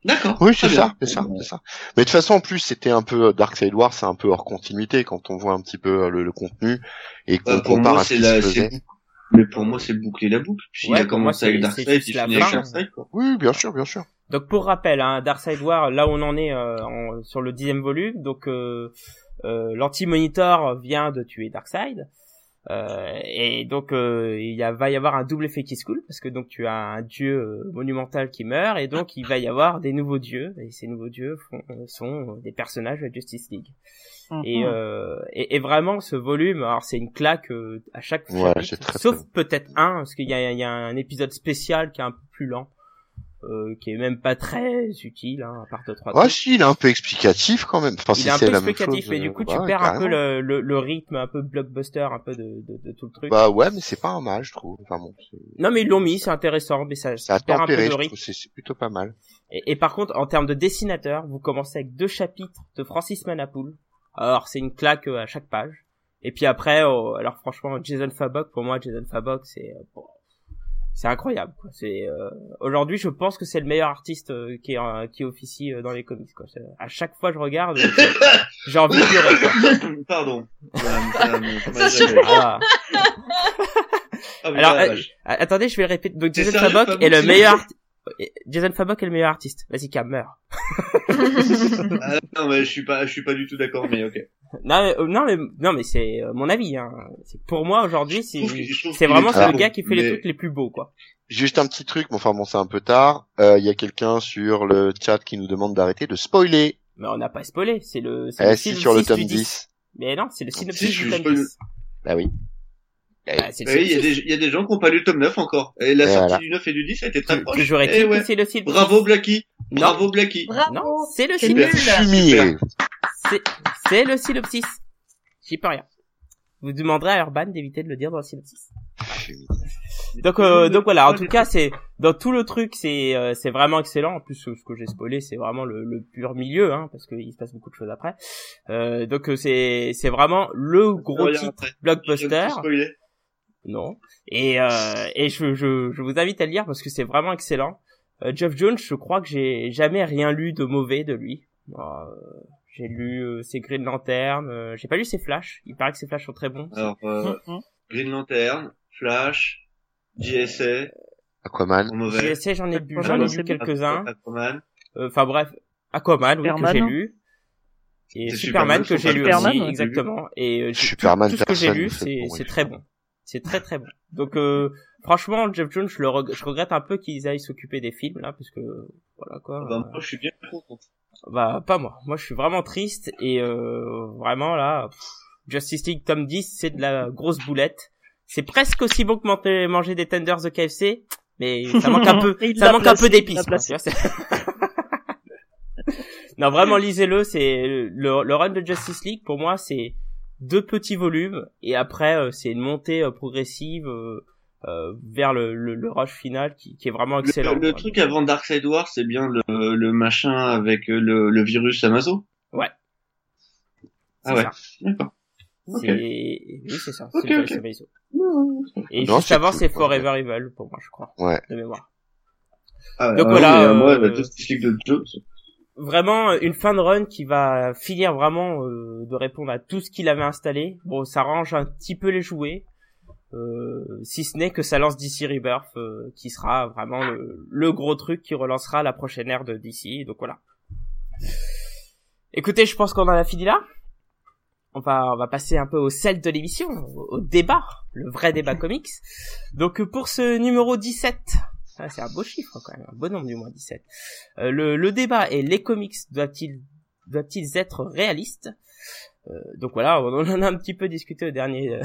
D'accord. Oui, c'est ça, c'est ça, c'est ça. Mais de toute façon, en plus, c'était un peu euh, Darkseid War, c'est un peu hors continuité quand on voit un petit peu euh, le, le contenu et qu'on pour compare moi, à ce qui la, se faisait. Mais pour moi, c'est boucler la boucle. Puis Ouais, il a commencé avec Darkseid, c'est il finit avec. Darkseid, quoi. Oui, bien sûr, bien sûr. Donc pour rappel, hein, Darkseid War, là où on en est euh, en- sur le dixième volume, donc euh, euh, l'anti-monitor vient de tuer Darkseid. Euh, et donc euh, il y a, va y avoir un double effet qui se coule parce que donc tu as un dieu euh, monumental qui meurt et donc il va y avoir des nouveaux dieux et ces nouveaux dieux font, sont des personnages de la Justice League. Et, Mhm. euh, et, et vraiment ce volume, alors c'est une claque euh, à chaque Ouais, c'est très, sauf très peut-être un parce qu'il y a, il y a un épisode spécial qui est un peu plus lent, euh, qui est même pas très utile, hein, à part de trois. Ouais, si, il est un peu explicatif quand même. Enfin, il si est un peu explicatif, chose, mais du euh, coup tu ouais, perds un peu le, le, le rythme un peu blockbuster, un peu de, de, de tout le truc. Bah ouais, mais c'est pas un mal, je trouve. Enfin bon, Non mais ils l'ont mis, c'est intéressant, mais ça, ça a ça perd un peu tempéré, de rythme. c'est plutôt pas mal. Et, et par contre, en termes de dessinateur, vous commencez avec deux chapitres de Francis Manapoul. Alors c'est une claque euh, à chaque page. Et puis après, oh, alors franchement, Jason Fabok, pour moi, Jason Fabok, c'est euh, bon, c'est incroyable. quoi. C'est euh, aujourd'hui, je pense que c'est le meilleur artiste euh, qui est euh, qui officie euh, dans les comics. Quoi. C'est- À chaque fois, je regarde, <laughs> j'ai envie de pleurer. Quoi. Pardon. <laughs> Ah. Ah, mais Alors, Attendez, je vais le répéter. Donc Jason Fabok est le meilleur. Jason Fabok est le meilleur artiste. Vas-y, Cam, meurs. <laughs> Ah, non, mais je suis pas, je suis pas du tout d'accord, mais ok. Non, mais, euh, non, mais, non, mais c'est euh, mon avis. Hein. Pour moi, aujourd'hui, c'est, vraiment c'est le gars qui fait les trucs les plus beaux, quoi. Juste un petit truc, mais enfin bon, c'est un peu tard. Euh, Il y a quelqu'un sur le chat qui nous demande d'arrêter de spoiler. Mais on n'a pas spoilé. C'est le, c'est Eh le si, synopsis sur le du tome 10. 10. Mais non, c'est le synopsis Si, du tome spoil- 10. Bah oui. Ah, c'est le Oui, il y des, il y a des gens qui ont pas lu le tome 9 encore. Et la Et sortie voilà. du 9 et du 10 a été très proche. Toujours Eh est-il ouais. c'est le synopsis. Bravo Blacky. Bravo Blacky. Bravo. Non, c'est le synopsis. nul. C'est, le synopsis. J'y peux rien. Vous demanderez à Urban d'éviter de le dire dans le synopsis. Donc, euh, donc voilà. En tout cas, c'est dans tout le truc, c'est euh, c'est vraiment excellent. En plus, ce que j'ai spoilé, c'est vraiment le, le pur milieu, hein, parce qu'il se passe beaucoup de choses après. Euh, donc euh, c'est c'est vraiment le gros titre blockbuster. Non. Et euh, et je, je je vous invite à le lire parce que c'est vraiment excellent. Euh, Jeff Jones, je crois que j'ai jamais rien lu de mauvais de lui. Euh, j'ai lu euh, ses Green Lantern, euh, j'ai pas lu ses Flash. Il paraît que ses Flash sont très bons. Alors, euh, Mhm. Green Lantern, Flash, JSA, Aquaman. JSA, j'en ai lu, Aquaman, j'en ai lu quelques-uns. Aquaman. Euh, Enfin bref, Aquaman, oui, que j'ai lu. Et C'est Superman, Superman, que j'ai lu Superman, aussi, exactement. Et euh, Superman, tout, tout ce que j'ai lu, c'est bon, très bon. C'est très très bon. Donc euh, franchement, Jeff Jones, je le reg- je regrette un peu qu'ils aillent s'occuper des films là, parce que voilà quoi. Bah, moi, je suis bien content. Bah pas moi. Moi je suis vraiment triste et euh, vraiment là pff, Justice League tome 10 c'est de la grosse boulette. C'est presque aussi bon que manger, manger des tenders de KFC mais ça manque un peu <laughs> ça manque un peu d'épices. <laughs> non vraiment lisez-le, c'est le, le run de Justice League pour moi c'est deux petits volumes et après euh, c'est une montée euh, progressive euh, euh, vers le, le, le rush final qui, qui est vraiment excellent. Le, truc avant Darkseid War, c'est bien le, le machin avec le, le virus Amazo. Ouais. Ah ouais. D'accord. Ok. C'est... Oui, c'est ça. Ok, c'est le ok. c'est Meizo. Et Non, juste avant, cool, c'est. Forever Evil, pour moi, je crois. Ouais. De mémoire. Ah ouais, Donc ah voilà, oui, euh, moi, euh, la Justice League de Jones. Vraiment, une fin de run qui va finir vraiment euh, de répondre à tout ce qu'il avait installé. Bon, ça range un petit peu les jouets. Euh, si ce n'est que ça lance DC Rebirth, euh, qui sera vraiment le, le gros truc qui relancera la prochaine ère de DC. Donc voilà. Écoutez, je pense qu'on en a fini là. On va, on va passer un peu au sel de l'émission, au, au débat, le vrai débat comics. Donc euh, pour ce numéro 17, c'est un beau chiffre quand même, un bon nombre du moins 17. Euh, le, le débat est les comics doivent-ils doivent-ils être réalistes Euh, Donc voilà, on en a un petit peu discuté au dernier euh,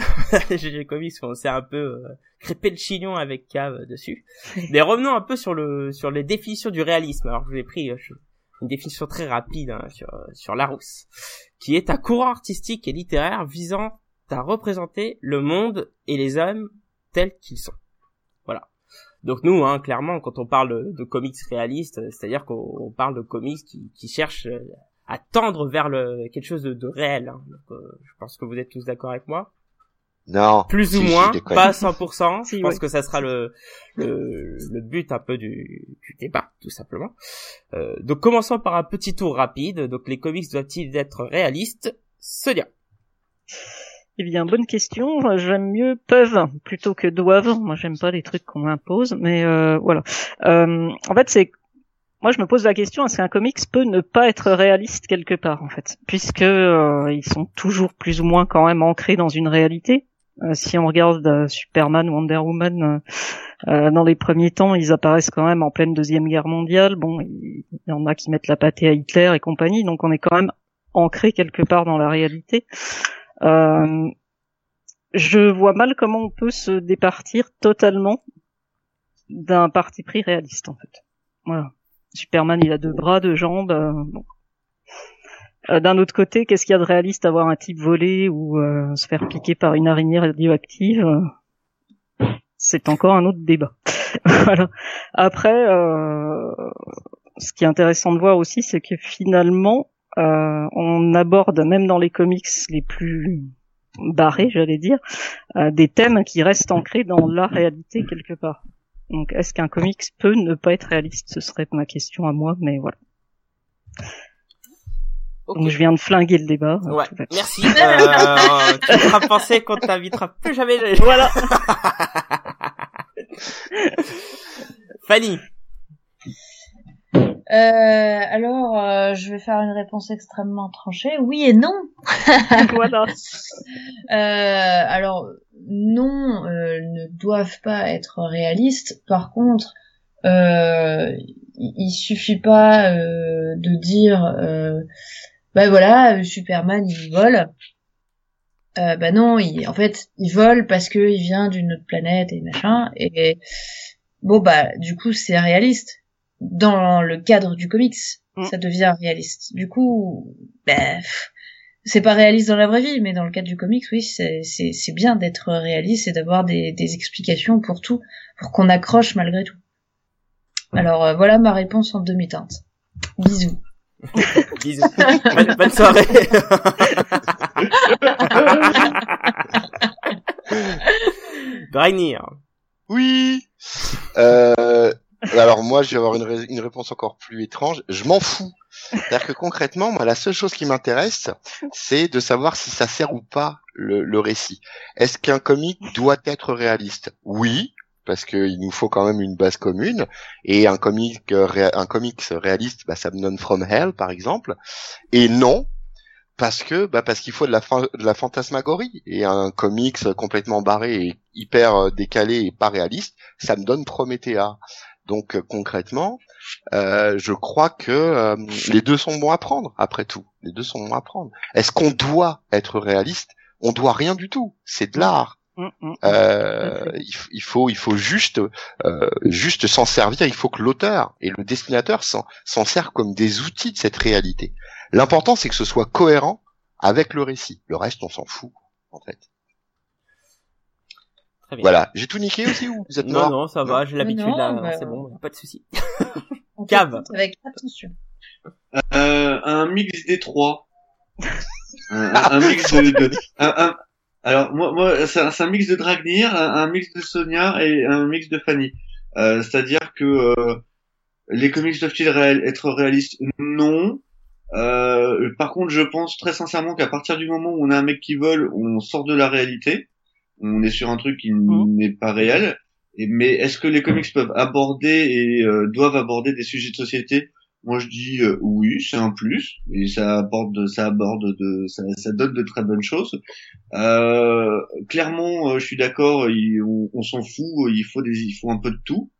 <laughs> GG Comics, on s'est un peu euh, crêpé le chignon avec Cave dessus. <laughs> Mais revenons un peu sur le sur les définitions du réalisme. Alors je vous ai pris euh, une définition très rapide hein, sur sur Larousse, qui est un courant artistique et littéraire visant à représenter le monde et les hommes tels qu'ils sont. Donc nous, hein, clairement, quand on parle de, comics réalistes, c'est-à-dire qu'on on parle de comics qui, qui cherchent euh, à tendre vers le quelque chose de, de réel. hein. Donc, euh, je pense que vous êtes tous d'accord avec moi. Non. Plus Si, ou si, moins, pas à 100%. <laughs> Si, je pense ouais. que ça sera le, le, le but un peu du, du débat, tout simplement. Euh, donc commençons par un petit tour rapide. Donc les comics doivent-ils être réalistes? Sonia. Eh bien, bonne question. J'aime mieux peuvent plutôt que doivent. Moi, j'aime pas les trucs qu'on m'impose, mais euh, voilà. Euh, en fait, c'est moi, je me pose la question est-ce qu'un comics peut ne pas être réaliste quelque part, en fait, puisque euh, ils sont toujours plus ou moins quand même ancrés dans une réalité. Euh, si on regarde euh, Superman, Wonder Woman, euh, dans les premiers temps, ils apparaissent quand même en pleine deuxième guerre mondiale. Bon, il y en a qui mettent la pâtée à Hitler et compagnie, donc on est quand même ancré quelque part dans la réalité. Je vois mal comment on peut se départir totalement d'un parti pris réaliste en fait. Voilà. Superman, il a deux bras, deux jambes. bon. Euh, d'un autre côté, qu'est-ce qu'il y a de réaliste à voir un type voler ou euh, se faire piquer par une araignée radioactive C'est encore un autre débat. <laughs> voilà. Après, euh, ce qui est intéressant de voir aussi, c'est que finalement, on aborde même dans les comics les plus barrés, j'allais dire, des thèmes qui restent ancrés dans la réalité quelque part. Donc, est-ce qu'un comics peut ne pas être réaliste? Ce serait ma question à moi, mais voilà. Donc je viens de flinguer le débat. Ouais, merci. Euh, tu feras penser qu'on t'invitera plus jamais. Voilà. <laughs> Fanny. Euh, alors, euh, je vais faire une réponse extrêmement tranchée. Oui et non. <laughs> voilà. Euh, alors, non, euh, ne doivent pas être réalistes. Par contre, euh, il suffit pas de dire bah voilà, euh, Superman il vole. Euh, bah non, il, en fait, il vole parce que il vient d'une autre planète et machin. Et bon bah du coup c'est réaliste. Dans le cadre du comics, mm. ça devient réaliste. Du coup, bah, c'est pas réaliste dans la vraie vie, mais dans le cadre du comics, oui, c'est bien d'être réaliste et d'avoir des, des explications pour tout, pour qu'on accroche malgré tout. Alors euh, voilà ma réponse en demi-teinte. Bisous. <laughs> Bisous. Bonne, soirée. <laughs> Dragnir. Oui. Euh, alors moi, je vais avoir une, réponse encore plus étrange. Je m'en fous. C'est-à-dire que concrètement, moi, la seule chose qui m'intéresse, c'est de savoir si ça sert ou pas le, récit. Est-ce qu'un comic doit être réaliste? Oui, parce qu'il nous faut quand même une base commune et un comic un comics réaliste bah, ça me donne From Hell par exemple et non parce que bah parce qu'il faut de la de fantasmagorie et un comics complètement barré et hyper euh, décalé et pas réaliste ça me donne Promethea donc euh, concrètement euh, je crois que euh, les deux sont bons à prendre après tout les deux sont bons à prendre est-ce qu'on doit être réaliste? On doit rien du tout c'est de l'art Mm, mm, mm. Euh, il, faut, il faut juste, euh, juste s'en servir. Il faut que l'auteur et le destinateur s'en servent comme des outils de cette réalité. L'important, c'est que ce soit cohérent avec le récit. Le reste, on s'en fout, en fait. Voilà. J'ai tout niqué aussi ou vous êtes Non, non, ça va. J'ai l'habitude là. Bah, c'est bon, pas de souci. <laughs> <laughs> Cave. Avec attention. Euh, un mix des trois. <laughs> un, mix de, un, alors moi, moi c'est un, mix de Dragnir, un, mix de Sonia et un mix de Fanny. Euh, C'est-à-dire que euh, les comics doivent-ils être réalistes Non? Euh, par contre, je pense très sincèrement qu'à partir du moment où on a un mec qui vole, on sort de la réalité. On est sur un truc qui mmh. n'est pas réel. Et, mais est-ce que les comics peuvent aborder et euh, doivent aborder des sujets de société? Moi je dis euh, oui, c'est un plus et ça apporte, ça aborde de, ça, ça donne de très bonnes choses. Euh, clairement, euh, je suis d'accord, on, s'en fout, il faut des, il faut un peu de tout.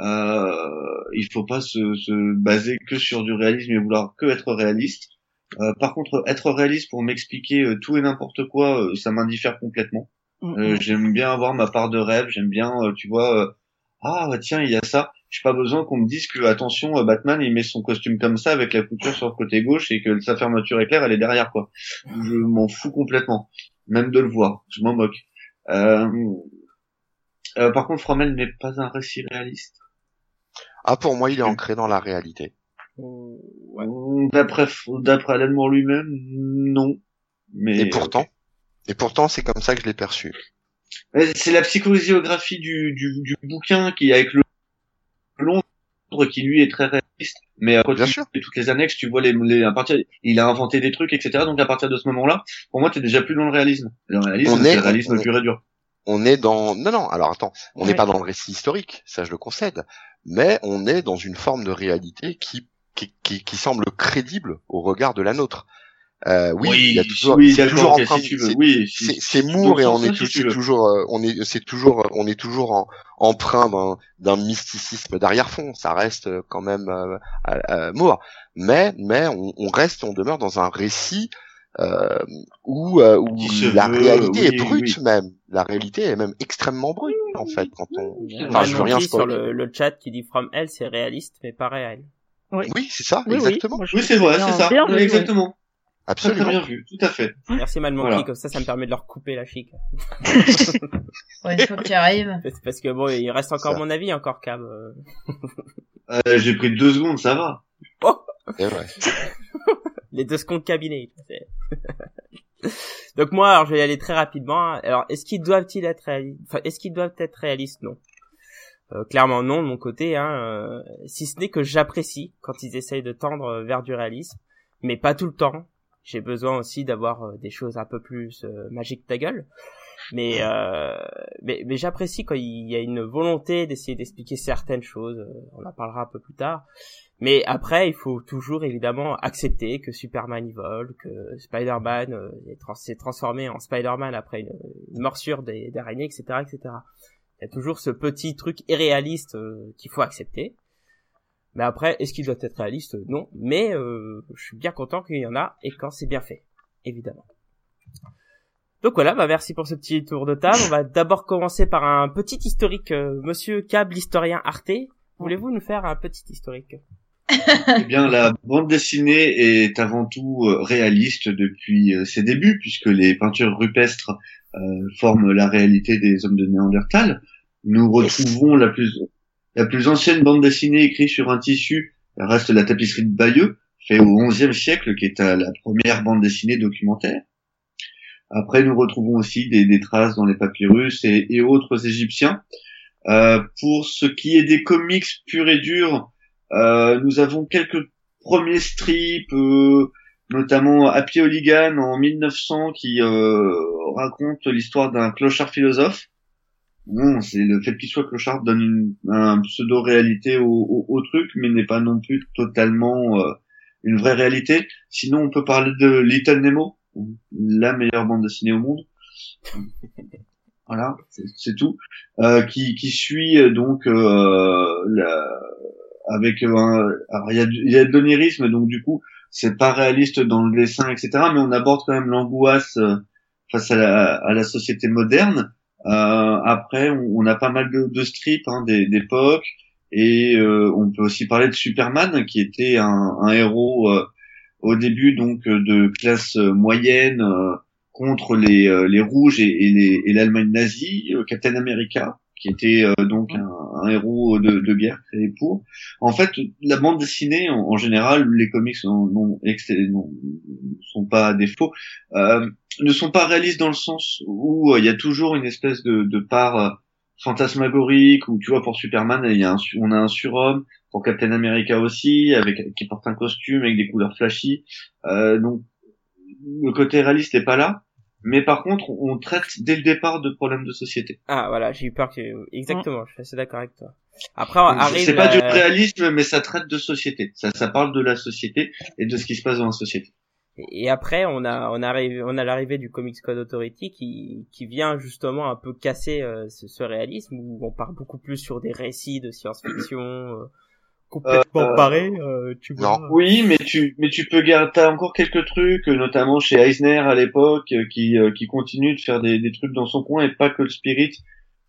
Euh, il faut pas se, se, baser que sur du réalisme et vouloir que être réaliste. Euh, par contre, être réaliste pour m'expliquer tout et n'importe quoi, ça m'indiffère complètement. Mm, mm. j'aime bien avoir ma part de rêve, j'aime bien, tu vois, ah tiens, il y a ça j'ai pas besoin qu'on me dise que attention euh, Batman il met son costume comme ça avec la couture sur le côté gauche et que sa fermeture éclair elle est derrière quoi. Je m'en fous complètement, même de le voir, je m'en moque. Euh... Euh, par contre, Fromel n'est pas un récit réaliste. Ah pour moi il est ancré dans la réalité. Ouais. D'après d'après Alan Moore lui-même, non. Mais et pourtant, et pourtant c'est comme ça que je l'ai perçu. C'est la psychologie du, du, du bouquin qui avec le Londres qui lui est très réaliste, mais à côté de toutes les annexes, tu vois les, les, à partir, il a inventé des trucs, etc. Donc à partir de ce moment-là, pour moi, t'es déjà plus dans le réalisme. Le réalisme, c'est le réalisme pur et dur. On est dans, non, non. Alors attends, on n'est pas dans le récit historique, ça je le concède, mais on est dans une forme de réalité qui qui, qui, qui semble crédible au regard de la nôtre. Euh, oui, Oui, il y a toujours, oui, c'est toujours en train si de- Oui, c'est si- Moore et on est, si tu toujours, euh, on est, c'est toujours, on est toujours en, empreint d'un, d'un mysticisme d'arrière-fond. Ça reste euh, quand même euh, Moore, mais, mais on, on reste, on demeure dans un récit euh, où, euh, où la veut, réalité est brute oui. même. La réalité est même extrêmement brute en fait quand on. Enfin, je veux rien sur le, le chat qui dit From Hell, c'est réaliste, mais pas réel. Oui. Oui, c'est ça, exactement, Oui, c'est vrai, c'est ça. bien Très très absolument. bien vu, tout à fait. Merci Malmonkey, Voilà. comme ça, ça me permet de leur couper la chic. <laughs> Ouais, une fois qu'il arrive. <laughs> Parce parce que bon, il reste encore Ça. mon avis, encore Cab. euh. J'ai pris deux secondes, ça va. C'est vrai. <laughs> les deux secondes cabinet. Donc moi, alors je vais y aller très rapidement. Alors, est-ce qu'ils doivent-ils être réalistes Enfin, est-ce qu'ils doivent être réalistes? Non. Euh, clairement non de mon côté, hein, euh, si ce n'est que j'apprécie quand ils essayent de tendre vers du réalisme, mais pas tout le temps. J'ai besoin aussi d'avoir euh, des choses un peu plus euh, magiques ta gueule. Mais, euh, mais, mais j'apprécie quand il y a une volonté d'essayer d'expliquer certaines choses. On en parlera un peu plus tard. Mais après, il faut toujours évidemment accepter que Superman y vole, que Spider-Man euh, trans- s'est transformé en Spider-Man après une, une morsure araignées, etc., etc. Il y a toujours ce petit truc irréaliste euh, qu'il faut accepter. Mais après, est-ce qu'il doit être réaliste? Non. Mais euh, je suis bien content qu'il y en a et quand c'est bien fait, évidemment. Donc voilà, bah merci pour ce petit tour de table. On va d'abord commencer par un petit historique. euh, Monsieur Cab, l'historien Arte, voulez-vous nous faire un petit historique? Eh bien, la bande dessinée est avant tout euh, réaliste depuis ses débuts, puisque les peintures rupestres euh, forment la réalité des hommes de Néandertal. Nous retrouvons la plus la plus ancienne bande dessinée écrite sur un tissu reste la tapisserie de Bayeux, fait au XIe siècle, qui est la première bande dessinée documentaire. Après, nous retrouvons aussi des, traces dans les papyrus et, autres égyptiens. Euh, pour ce qui est des comics purs et durs, euh, nous avons quelques premiers strips, euh, notamment Happy Hooligan en 1900 qui euh, raconte l'histoire d'un clochard philosophe. Bon, c'est le fait qu'il soit clochard donne une un pseudo-réalité au, au, au truc, mais n'est pas non plus totalement euh, une vraie réalité. Sinon, on peut parler de Little Nemo, la meilleure bande dessinée au monde. <laughs> Voilà, c'est- tout. Euh, qui, qui suit euh, donc euh, la, avec un, alors il y a, il y a de l'onirisme, donc du coup c'est pas réaliste dans le dessin, etc. Mais on aborde quand même l'angoisse euh, face à la, à la société moderne. Euh, après, on, a pas mal de, de strips hein, d'époque, et euh, on peut aussi parler de Superman, qui était un, un héros euh, au début donc de classe moyenne contre les, les rouges et, et l'Allemagne nazie, Captain America, qui était euh, donc un, un héros de, de guerre créé pour. En fait, la bande dessinée, en, en général, les comics non, non, ex- non- sont pas à défaut, euh, ne sont pas réalistes dans le sens où euh, il y a toujours une espèce de, de part euh, fantasmagorique, où tu vois pour Superman, il y a un, on a un surhomme, pour Captain America aussi, avec qui porte un costume avec des couleurs flashy. Euh, donc le côté réaliste n'est pas là. Mais par contre, on traite dès le départ de problèmes de société. Ah voilà, j'ai eu peur que exactement. Je suis assez d'accord avec toi. Après arrive C'est pas du réalisme, mais ça traite de société. Ça, ça parle de la société et de ce qui se passe dans la société. Et après, on a, on arrive, on a l'arrivée du Comics Code Authority qui, qui vient justement un peu casser euh, ce, ce réalisme où on part beaucoup plus sur des récits de science-fiction euh, complètement Euh, barrés, euh, tu vois. non. Oui, mais tu, mais tu peux garder, t'as encore quelques trucs, euh, notamment chez Eisner à l'époque, euh, qui, euh, qui continue de faire des, des trucs dans son coin et pas que le Spirit,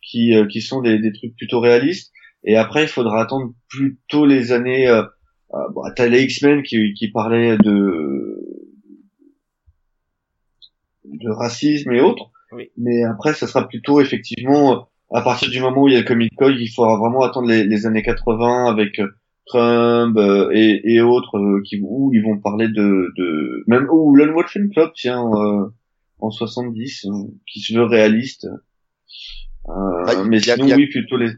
qui, euh, qui sont des, des trucs plutôt réalistes. Et après, il faudra attendre plutôt les années. Euh, bon, t'as les X-Men qui, qui parlaient de de racisme et autres. Oui. Mais après, ça sera plutôt effectivement à partir du moment où il y a le Comic Code, il faudra vraiment attendre les, les années 80 avec euh, Trump euh, et, et autres euh, qui où ils vont parler de, de même ou Lone and Club tiens euh, en 70 euh, qui se veut réaliste. Euh, Bah, mais il y a- sinon a- oui plutôt les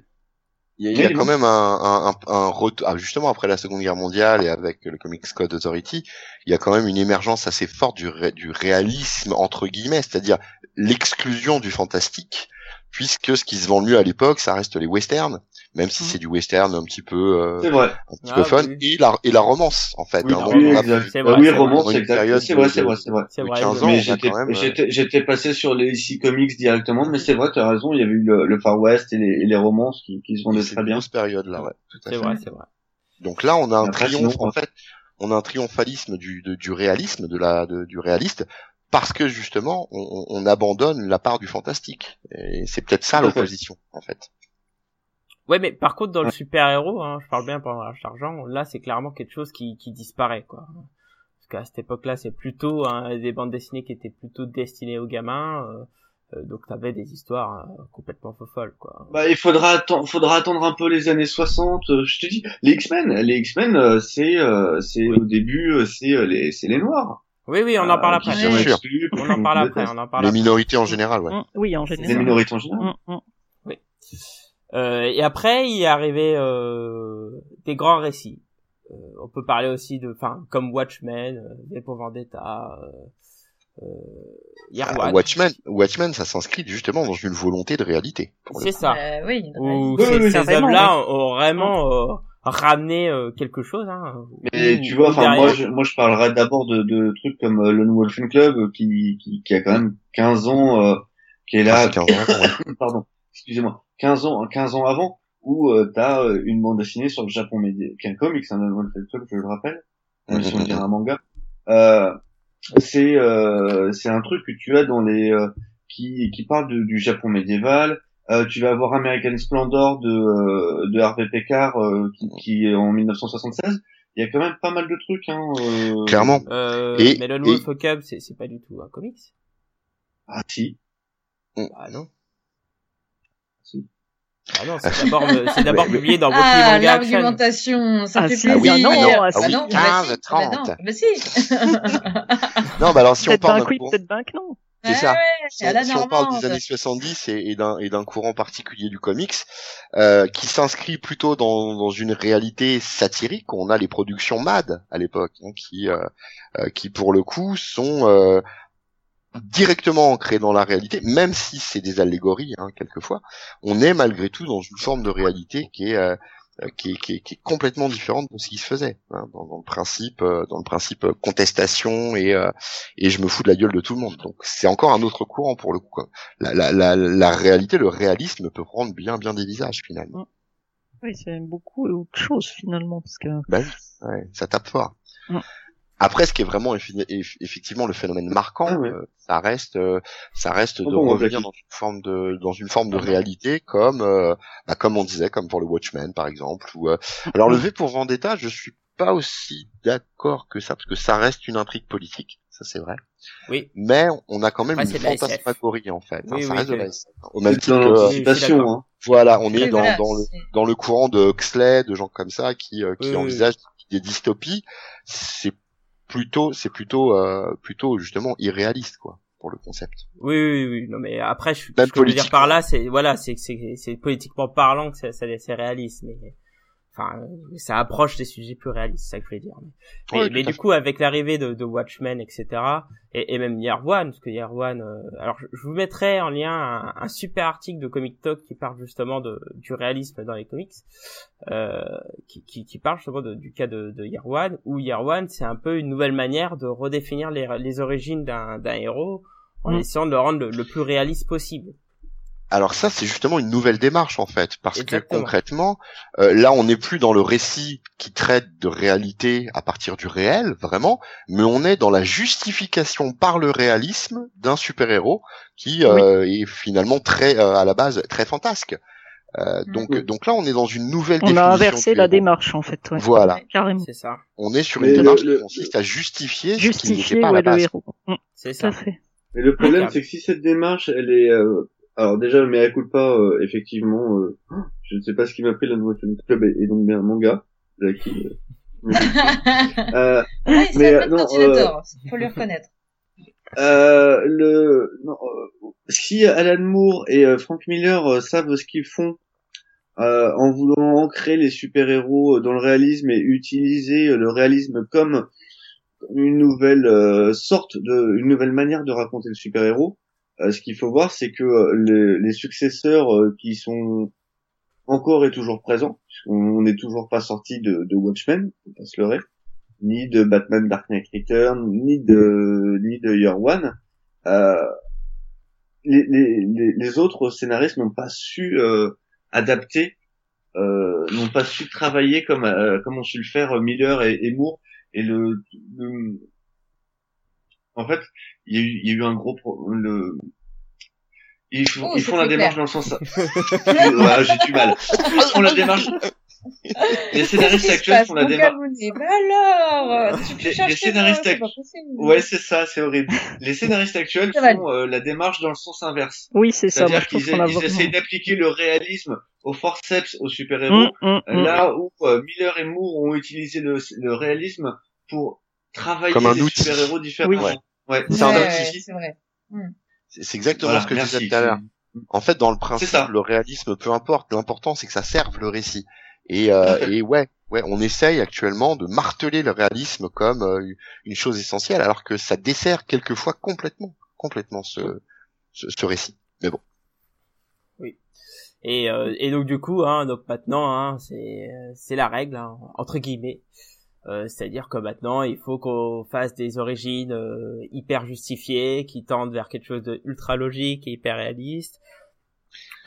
Il y a, il y a Oui, quand même un, un, un, un retour, ah, justement après la Seconde Guerre mondiale et avec le Comics Code Authority, il y a quand même une émergence assez forte du, ré- du réalisme entre guillemets, c'est-à-dire l'exclusion du fantastique puisque ce qui se vend le mieux à l'époque, ça reste les westerns, même si Mm. c'est du western un petit peu, euh, C'est vrai. un petit Ah, peu fun, oui. et la et la romance en fait. Oui, hein. oui, on a Ah vrai, oui, romance, c'est vrai, c'est vrai, c'est vrai. C'est vrai. 15 je- ans, Mais on a j'étais, quand même, euh, j'étais, j'étais passé sur les ici comics directement, mais c'est vrai, tu as raison, il y avait eu le, le Far West et les, et les romances qui, qui se vendaient c'est très une bien. grosse période là, ouais. Tout à C'est vrai, c'est vrai. Donc là, on a un triomphe en fait, on a un triomphalisme du, de- du réalisme, de la, de- du réaliste, parce que justement, on, on abandonne la part du fantastique. Et c'est peut-être ça l'opposition, en fait. Ouais, mais par contre, dans le super-héros, hein, je parle bien pendant l'argent, là, c'est clairement quelque chose qui, qui disparaît, quoi. Parce qu'à cette époque-là, c'est plutôt hein, des bandes dessinées qui étaient plutôt destinées aux gamins, euh, euh, donc t'avais des histoires euh, complètement folles, quoi. Bah, il faudra attendre, faudra attendre un peu les années 60. euh, Je te dis, les X-Men, les X-Men, euh, c'est, euh, c'est Oui. au début, euh, c'est euh, les, c'est les Noirs. Oui, oui, on en parle Euh, après. Bien sûr. On en parle après, on en parle Les après. minorités en général, ouais. Mm, Oui, en Les général. minorités en général. Mm, mm. Euh, et après, il est arrivé euh, des grands récits. Euh, on peut parler aussi de, enfin, comme Watchmen, euh, V pour Vendetta, euh, euh, Year Ah. Watchmen, Watchmen, ça s'inscrit justement dans une volonté de réalité. C'est ça. Euh, oui, Où Oui, ces, oui, œuvres-là ont vraiment ramené euh, quelque chose. Hein, Mais Ou- tu vois, enfin, moi, je, moi, je parlerai d'abord de, de trucs comme euh, Lone Wolf Club, euh, qui, qui, qui a quand même 15 ans, euh, qui est là, Ah, c'est 15 ans, ouais. <laughs> pardon, excusez-moi, 15 ans, 15 ans avant, où euh, t'as euh, une bande dessinée sur le Japon médiéval, qui est un comics, un Lone Wolf Club, je le rappelle, même si on dirait un manga. Euh, c'est, euh, c'est un truc que tu as dans les, euh, qui, qui parle de- du Japon médiéval. Euh, tu vas avoir American Splendor de, euh, de Harvey Pekar, euh, qui, qui est en 1976. Il y a quand même pas mal de trucs, hein. euh, Clairement. Euh, Et- mais Lone et- Wolf Cub, c'est c'est pas du tout un comics. Ah si. Ah non. Si. Ah non, c'est d'abord c'est d'abord <laughs> publié dans Weekly Ah, Manga l'argumentation, ça Ah, fait si, plaisir. ah oui, non, ah, ah oui, non, 15, bah si, bah 30. non, <laughs> bah si. Non, bah alors si on parle courant- peut-être que non. C'est ça. ouais, si, on parle des années 70 et, et d'un courant particulier du comics euh, qui s'inscrit plutôt dans, dans une réalité satirique, on a les productions Mad à l'époque hein, qui euh, euh, qui pour le coup sont euh, directement ancrées dans la réalité, même si c'est des allégories hein, quelquefois, on est malgré tout dans une forme de réalité qui est euh, qui est, qui, est, qui est complètement différente de ce qui se faisait hein, dans, dans le principe euh, dans le principe euh, contestation et euh, et je me fous de la gueule de tout le monde donc c'est encore un autre courant pour le coup quoi. La, la, la, la réalité le réalisme peut prendre bien bien des visages finalement Oui, c'est beaucoup autre chose finalement, parce que oui ouais, ça tape fort Mm. Après ce qui est vraiment eff- effectivement le phénomène marquant Ah ouais. euh, ça reste euh, ça reste de Oh, bon, revenir dans une forme de dans une forme de réalité comme euh, bah, comme on disait comme pour le Watchmen par exemple ou euh, alors le V pour Vendetta je suis pas aussi d'accord que ça parce que ça reste une intrigue politique ça c'est vrai. Oui. mais on a quand même Ouais, une de fantasmagorie en fait. Hein, Oui, ça oui, reste de la SF au même titre hein. voilà on est dans dans le dans le courant de Huxley de gens comme ça qui euh, qui Oui, oui. envisagent des dystopies. C'est plutôt c'est plutôt euh, plutôt justement irréaliste quoi pour le concept Oui, oui, oui. Non, mais après, je, Même ce que je veux dire par là, c'est voilà, c'est c'est c'est politiquement parlant que c'est c'est c'est réaliste, mais enfin, euh, ça approche des sujets plus réalistes, c'est ça que je veux dire. Mais, Ouais, du coup, avec l'arrivée de, de Watchmen, etc., et, et même Year One, parce que Year One, euh, alors je, vous mettrai en lien un, un super article de Comic Talk qui parle justement de du réalisme dans les comics, euh, qui, qui, qui parle justement de- du cas de, de Year One, où Year One, c'est un peu une nouvelle manière de redéfinir les, les origines d'un héros en Mm. essayant de le rendre le, le plus réaliste possible. Alors ça, c'est justement une nouvelle démarche en fait, parce Exactement. que concrètement, euh, là, on n'est plus dans le récit qui traite de réalité à partir du réel, vraiment, mais on est dans la justification par le réalisme d'un super-héros qui euh, est finalement très, euh, à la base, très fantasque. Euh, donc, Mhm. donc là, on est dans une nouvelle on définition a inversé la démarche en fait. Ouais. Voilà, Carrément. C'est ça, on est sur Mais une démarche le- qui consiste à justifier ce qui n'était Justifier pas à ouais, la le base. héros. Mm, c'est tout à ça. fait. Mais le problème, c'est que si cette démarche, elle est, euh, alors déjà, le mea culpa, euh, effectivement, euh, je ne sais pas ce qui m'a pris la nouvelle Film Club et, et donc bien un manga, là, qui, euh, <laughs> <laughs> euh, Ouais, Mais, un euh, peu de non, continuateur, faut le reconnaître. euh, le, non, euh, si Alan Moore et euh, Frank Miller euh, savent ce qu'ils font euh, en voulant ancrer les super-héros dans le réalisme et utiliser euh, le réalisme comme une nouvelle euh, sorte de, une nouvelle manière de raconter le super-héros, euh, ce qu'il faut voir, c'est que euh, les, les successeurs euh, qui sont encore et toujours présents, on n'est toujours pas sorti de, de Watchmen, faut pas se leurrer, ni de Batman Dark Knight Return, ni de ni de Year One. Euh, les, les, les, autres scénaristes n'ont pas su euh, adapter, euh, n'ont pas su travailler comme euh, comme ont su le faire Miller et, et Moore. Et le, le, en fait, il y, a eu, il y a eu un gros pro le ils font, Oh, ils font la démarche clair. dans le sens <laughs> Ouais, j'ai du mal ils font la démarche les scénaristes actuels font la démarche Mais alors, tu, tu Les- scénaristes mots, c'est act- pas possible. ouais c'est ça c'est horrible les scénaristes actuels font euh, la démarche dans le sens inverse Oui, c'est ça. C'est-à-dire qu'ils essayent d'appliquer le réalisme au forceps aux super-héros Hum, hum, hum. là où euh, Miller et Moore ont utilisé le, le réalisme pour travailler Comme un outil. super-héros différemment. Oui. Ouais. C'est un Ouais, outil. c'est vrai. C'est c'est exactement Voilà, ce que je disais tout à l'heure. En fait, dans le principe, le réalisme, peu importe, l'important c'est que ça serve le récit. Et, euh, <laughs> et ouais, ouais, on essaye actuellement de marteler le réalisme comme euh, une chose essentielle, alors que ça dessert quelquefois complètement, complètement ce, ce, ce récit. Mais bon, Et, euh, et donc du coup, hein, donc maintenant, hein, c'est euh, c'est la règle hein, entre guillemets. Euh, C'est-à-dire que maintenant, il faut qu'on fasse des origines euh, hyper justifiées, qui tendent vers quelque chose de ultra logique et hyper réaliste.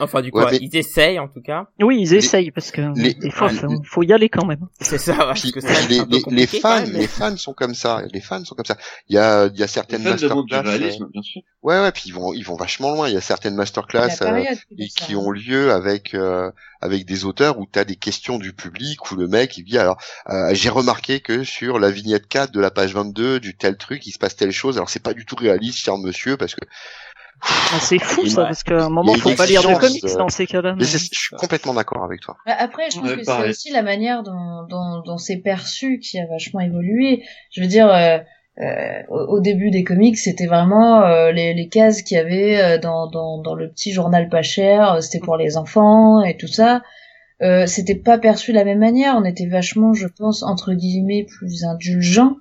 Enfin, du coup, Ouais, ouais, mais- ils essayent en tout cas. Oui, ils essayent parce que les- des fois, les- faut, faut y aller quand même. <laughs> C'est ça, parce que que les, les, fans, même, mais- les fans sont comme ça. Les fans sont comme ça. Il y a, il y a Les certaines masterclass. euh, bien sûr. ouais, ouais, puis ils vont, ils vont vachement loin. Il y a certaines La masterclass euh, et ça. qui ont lieu avec euh, avec des auteurs où tu as des questions du public où le mec il dit alors euh, j'ai remarqué que sur la vignette 4 de la page 22 du tel truc il se passe telle chose alors c'est pas du tout réaliste cher monsieur parce que Ah, c'est fou Il- ça, parce qu'à un moment, il faut pas lire de comics dans ces cas-là. mais je suis complètement d'accord avec toi Bah, Après, je pense Ouais, que c'est aussi la manière dont, dont, dont c'est perçu qui a vachement évolué. Je veux dire, euh, euh, au, au début des comics, c'était vraiment euh, les, les cases qu'il y avait euh, dans, dans, dans le petit journal pas cher, euh, c'était pour les enfants et tout ça. Euh, c'était pas perçu de la même manière. On était vachement, je pense, entre guillemets, plus indulgent.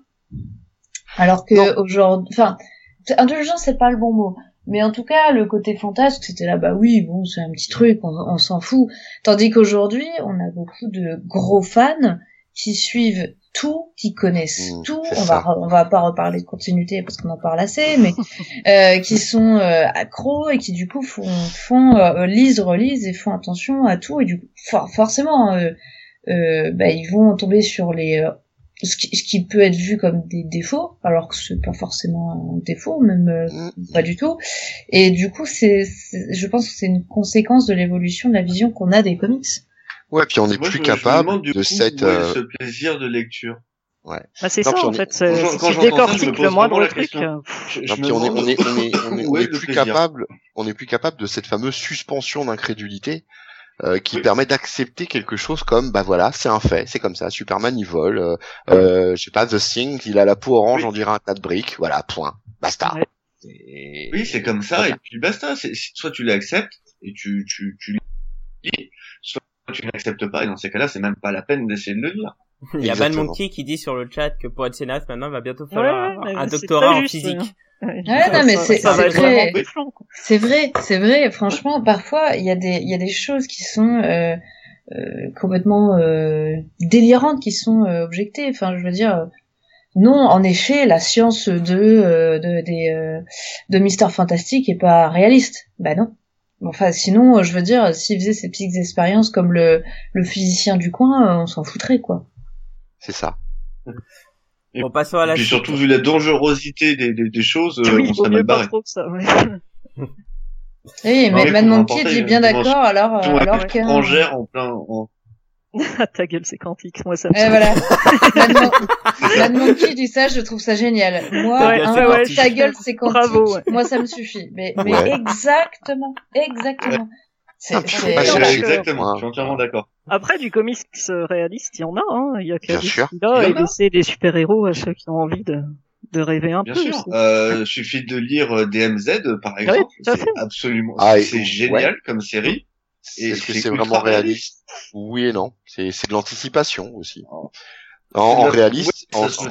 Alors que aujourd'hui, enfin, indulgent, c'est pas le bon mot. Mais en tout cas, le côté fantasque, c'était là, bah oui, bon, c'est un petit truc, on, on s'en fout. Tandis qu'aujourd'hui, on a beaucoup de gros fans qui suivent tout, qui connaissent Mmh, tout. On va, on va pas reparler de continuité parce qu'on en parle assez, mais <laughs> euh, qui sont euh, accros et qui du coup font, font euh, lisent, relisent et font attention à tout. Et du coup, for- forcément, euh, euh, bah, ils vont tomber sur les euh, ce qui, ce qui peut être vu comme des défauts, alors que c'est pas forcément un défaut, même euh, Mm. pas du tout. Et du coup, c'est, c'est- je pense que c'est une conséquence de l'évolution de la vision qu'on a des comics. ouais puis on est Moi, plus me- capable me demande, de coup, cette est euh, ce plaisir de lecture? Bah, c'est ça en est- fait. c'est- quand Si tu décortiques le moindre truc, question. euh, Je, je non, me puis on est, on est, on est, on est, on est est plus plaisir? capable, on est plus capable de cette fameuse suspension d'incrédulité euh, qui Oui. permet d'accepter quelque chose comme bah voilà c'est un fait c'est comme ça Superman il vole euh, euh, je sais pas The Thing il a la peau orange Oui. on dirait un tas de briques voilà point basta Ouais. Et- Oui, c'est comme ça, et puis basta. C'est, soit tu l'acceptes, et tu, tu, tu soit tu l'acceptes pas, et dans ces cas-là, c'est même pas la peine d'essayer de le lire. Il y a Van. Monkey qui dit sur le chat que pour être scénariste maintenant, il va bientôt falloir ouais, un doctorat en physique. Ouais, Ouais, non, mais c'est- va c'est vrai, c'est vrai. Franchement, parfois, il y a des, il y a des choses qui sont euh, euh, complètement euh, délirantes qui sont euh, objectées. Enfin, je veux dire, non, en effet, la science de euh, de des euh, de Mister Fantastic est pas réaliste. Bah non. Enfin, sinon, je veux dire, s'il faisait ses petites expériences comme le le physicien du coin, on s'en foutrait, quoi. c'est ça Et- Bon, passons à Et la puis suite. surtout, vu la dangerosité des, des, des choses, euh, Oui, on il vaut serait mal pas barré. trop ça. ouais. <laughs> Oui, mais mais Mad faut Monkey rapporter dit une bien d'accord, alors, euh, alors que... étrangère en plein, en... <laughs> Ah, ta gueule, c'est quantique. Moi, ça me Eh, saoule. voilà. <laughs> Monkey dit ça, je trouve ça génial. Moi, Ouais, hein, ouais, ouais, ta gueule, c'est quantique. Bravo, ouais. Moi, ça me suffit. Mais, mais Ouais. exactement, exactement. C'est, Ah, non, exactement, Ouais. je suis entièrement d'accord. Après, du comics euh, réaliste, il y en a. Hein. Il y a Bien sûr. là Il y et laisser des super-héros à ceux qui ont envie de, de rêver un Bien peu. sûr. aussi. Euh, suffit de lire euh, DMZ, par exemple. tout à c'est fait. absolument, Ah, et- c'est génial comme série. Est-ce que c'est vraiment réaliste. oui et non c'est c'est de l'anticipation aussi En, en Ouais, réaliste, ça en, se en-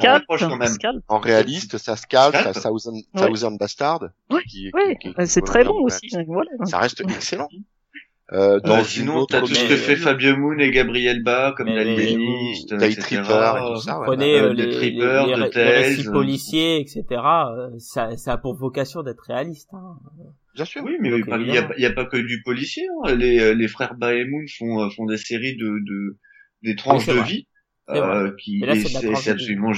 en réaliste, ça scalp, Scalp. ça Thousand, Ouais. Thousand Bastard. Oui, qui- Oui, euh, c'est très bon ouais. aussi. Voilà. Ça reste excellent. Euh, dans Euh, une sinon, t'as tout ce que fait Fabio Moon et Gabriel Ba, comme l'aliéniste, etc. Tripper et tout ça. ouais. Prenez euh, de les, récits euh. policiers, etc. euh, ça, ça a pour vocation d'être réaliste. Hein. Bien sûr. Oui, mais il n'y a, y a pas que du policier. hein. Les, les frères Ba et Moon font, font des séries de, de des tranches de vrai. vie, euh, qui c'est absolument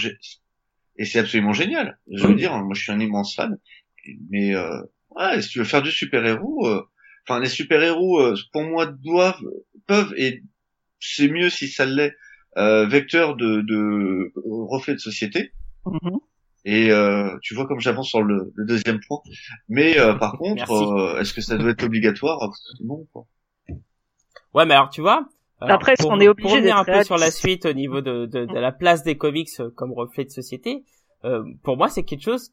et c'est absolument génial. Je veux dire, moi, je suis un immense fan. Mais euh, ouais, si tu veux faire du super héros, enfin les super héros, pour moi doivent, peuvent et c'est mieux si ça l'est, euh, vecteur de, de reflet de société. Mhm. Et euh, tu vois comme j'avance sur le, le deuxième point. Mais euh, par <laughs> contre, euh, est-ce que ça doit être obligatoire? Non. Quoi. Ouais, mais alors tu vois. alors, Après, est-ce pour- qu'on est obligé Pour revenir un peu sur la suite au niveau de, de, de la place des comics euh, comme reflet de société, euh, pour moi c'est quelque chose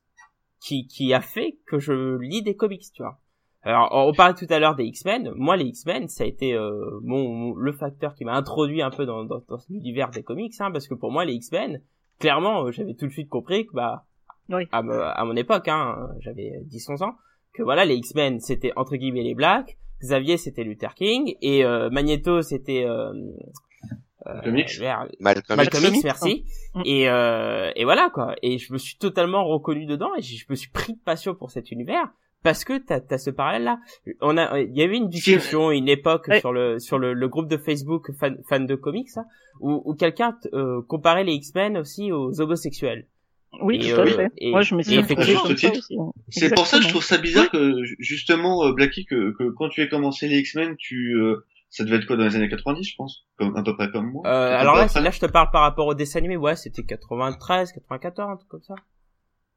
qui, qui a fait que je lis des comics, tu vois. Alors on parlait tout à l'heure des X-Men. Moi les X-Men ça a été euh, mon, mon- le facteur qui m'a introduit un peu dans, dans, dans l'univers des comics, hein, parce que pour moi les X-Men, clairement euh, j'avais tout de suite compris que bah Oui. à, à mon époque, hein, j'avais 10-11 ans, que voilà les X-Men c'était entre guillemets les Blacks, Xavier c'était Luther King et euh, Magneto c'était euh, euh, Comics. merde, Malcolm, Malcolm X. X, merci. Mm. Et, euh, et voilà quoi. Et je me suis totalement reconnu dedans et je me suis pris de passion pour cet univers parce que t'as as ce parallèle là. On a, il y avait une discussion, une époque Ouais. sur le sur le, le groupe de Facebook fan, fan de comics là, où, où quelqu'un euh, comparait les X-Men aussi aux homosexuels. Oui, Et, tout à euh, fait. et- Moi, je me suis hein. C'est pour ça que je trouve ça bizarre que justement euh, Blackie que, que quand tu as commencé les X-Men, tu euh, ça devait être quoi dans les années 90, je pense, comme à peu près comme moi. Euh, alors là, là, je te parle par rapport au dessin animé. Ouais, c'était 93, 94, un truc comme ça.